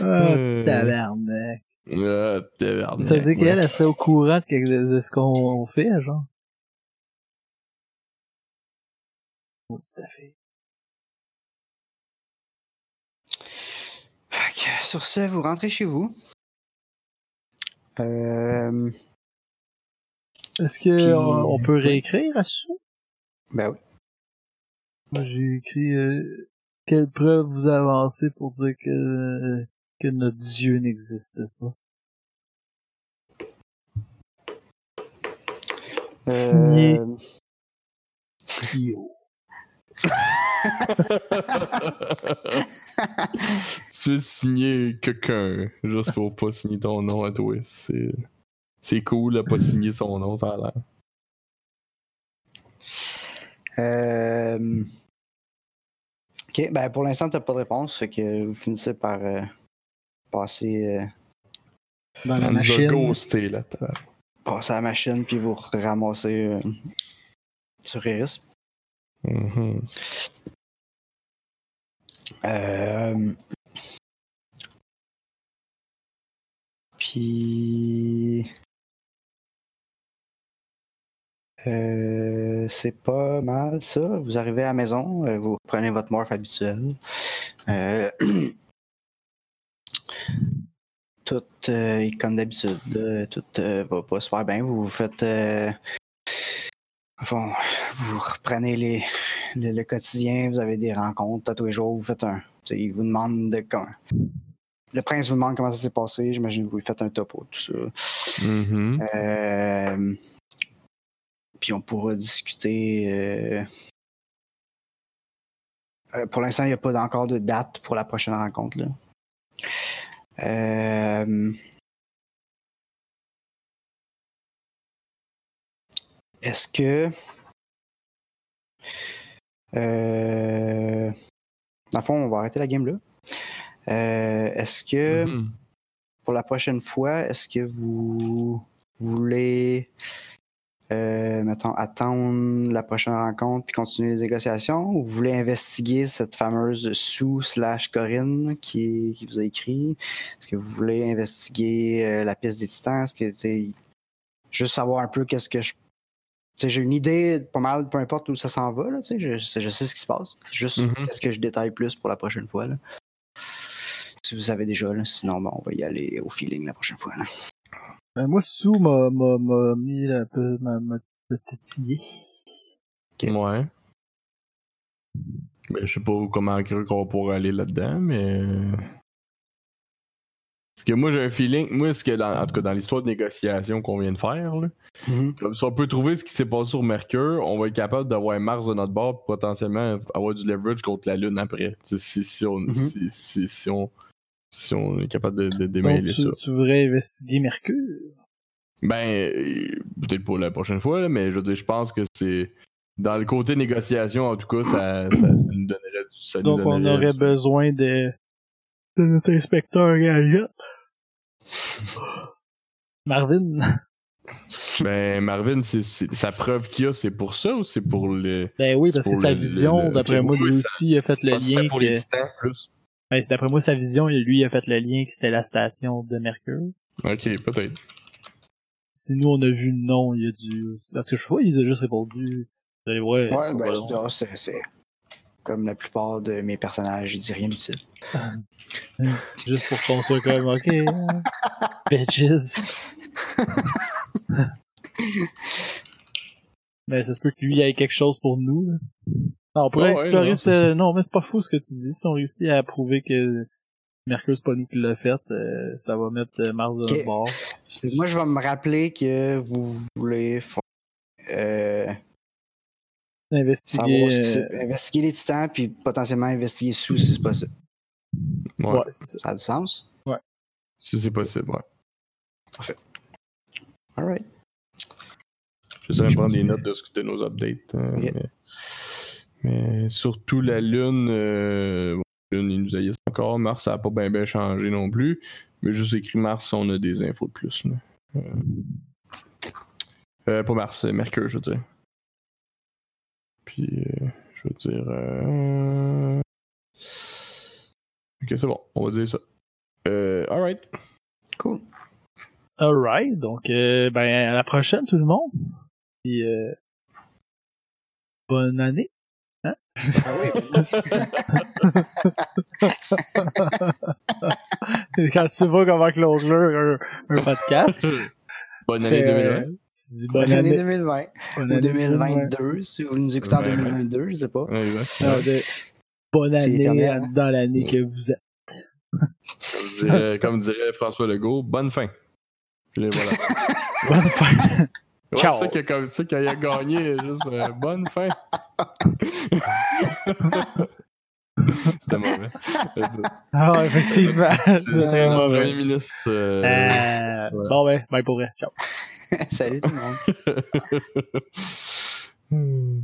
Euh, tabarnak. Ah, tabarnak, Ça veut dire ouais. qu'elle, elle serait au courant de ce qu'on fait, genre. Tout à fait. Sur ce, vous rentrez chez vous. Euh, Est-ce que Puis- on, peut réécrire à sous? ben oui. Moi, j'ai écrit euh, quelle preuve vous avancez pour dire que que notre Dieu n'existe pas. Signé Euh, Kyo. tu veux signer quelqu'un juste pour pas signer ton nom à toi. C'est, c'est cool de pas signer son nom, ça a l'air. euh, Ok, ben pour l'instant, t'as pas de réponse, fait que vous finissez par euh, passer, euh, Dans la machine. ghosté là. passer à la machine puis vous ramasser euh, sur Iris. Euh... Puis... Euh, c'est pas mal ça. Vous arrivez à la maison, euh, vous reprenez votre morph habituel. Euh, tout comme d'habitude. tout va pas super bien. Vous vous faites. Bon, vous reprenez les, le, le quotidien, vous avez des rencontres tous les jours, vous faites un. Ils vous demandent de, comme, le prince vous demande comment ça s'est passé. J'imagine que vous lui faites un topo, tout ça. Mhm. Euh, puis on pourra discuter. euh, euh, pour l'instant, il n'y a pas encore de date pour la prochaine rencontre. Là. Euh, Est-ce que. Euh, Dans le fond, on va arrêter la game là. Euh, Est-ce que Mhm. pour la prochaine fois, est-ce que vous voulez, euh, mettons, attendre la prochaine rencontre puis continuer les négociations? Ou vous voulez investiguer cette fameuse Sue slash Corinne qui, qui vous a écrit? Est-ce que vous voulez investiguer euh, la piste des titans? Est-ce que, tu sais, juste savoir un peu qu'est-ce que je. Tu sais, j'ai une idée pas mal, peu importe où ça s'en va, là, tu sais, je, je sais ce qui se passe. Juste Mhm. qu'est-ce que je détaille plus pour la prochaine fois, là. Si vous savez déjà, là. sinon, bon, on va y aller au feeling la prochaine fois. Là. Ben, moi, Sue m'a, mis un peu, m'a, m'a titillé. Ok. Ouais. Mais je sais pas comment cru qu'on pourrait aller là-dedans, mais. Parce que moi j'ai un feeling, moi ce que dans, en tout cas dans l'histoire de négociation qu'on vient de faire, là, comme si on peut trouver ce qui s'est passé sur Mercure, on va être capable d'avoir Mars de notre bord, potentiellement avoir du leverage contre la Lune après. Si, si, on, Mhm. si, on, si on est capable de, de Donc, démêler tu, ça. tu voudrais investiguer Mercure? Ben, euh, peut-être pas la prochaine fois, là, mais je veux dire, je pense que c'est. Dans le côté négociation, en tout cas, ça, ça, ça nous donnerait. Ça nous Donc, on aurait besoin de, de notre inspecteur gadget. Marvin? Ben, Marvin, c'est, sa preuve qu'il a, c'est pour ça ou c'est pour le. Ben oui, parce C'est que sa le- vision, d'après moi, lui aussi a fait le que lien c'est pour les que... titans plus. Ben, c'est d'après moi, sa vision, lui a fait le lien que c'était la station de Mercure. Ok, peut-être. Si nous, on a vu non, il y a du... Parce que je sais pas, il a juste répondu... Vous allez voir, Ouais, ça ben, c'est comme la plupart de mes personnages, je dis rien d'utile. Juste pour qu'on soit comme, ok, bitches. Mais ça se peut que lui ait quelque chose pour nous. là. Non, on pourrait explorer non, ce... Non, mais c'est pas fou ce que tu dis. Si on réussit à prouver que Mercure, c'est pas nous qui l'a fait, euh, ça va mettre euh, Mars de Ok. notre bord. Moi, je vais me rappeler que vous voulez fa- euh, Investiguer... euh, investiguer les titans, puis potentiellement investiguer sous si c'est possible. Ouais. Ouais, c'est ça. Ça a du sens? Si c'est possible, ouais. Alright. J'essaierai de prendre des notes de, ce- de nos updates. euh, mais, mais surtout la Lune, euh, bon, la Lune, il nous haïssent encore. Mars, ça n'a pas bien bien changé non plus. Mais juste écrit Mars, on a des infos de plus. Là. Euh, euh, pas Mars, Mercure, je veux dire. Puis, euh, je veux dire. euh, Ok, c'est bon, on va dire ça. Euh, alright. Cool. Alright, donc euh, ben à la prochaine tout le monde. Puis euh, bonne année. Ah oui, Quand tu sais pas comment closure un, un podcast. Bonne année fais, 2020. Tu dis bonne bonne année année. 2020. bonne Ou année 2022, si vous nous écoutez en Ouais, ouais. 2022, je sais pas. Ouais. Non, de- bonne année éternel, hein? dans l'année que vous êtes. Comme dirait, comme dirait François Legault, bonne fin. Puis voilà. Bonne fin. Ouais, Ciao. C'est ça que comme ça qu'il a gagné, juste euh, bonne fin. C'était mauvais. Ah, effectivement. Le mauvais. premier ministre. euh, Euh, voilà. Bon, ouais, bye pour vrai. Ciao. Salut tout le monde. Hmm.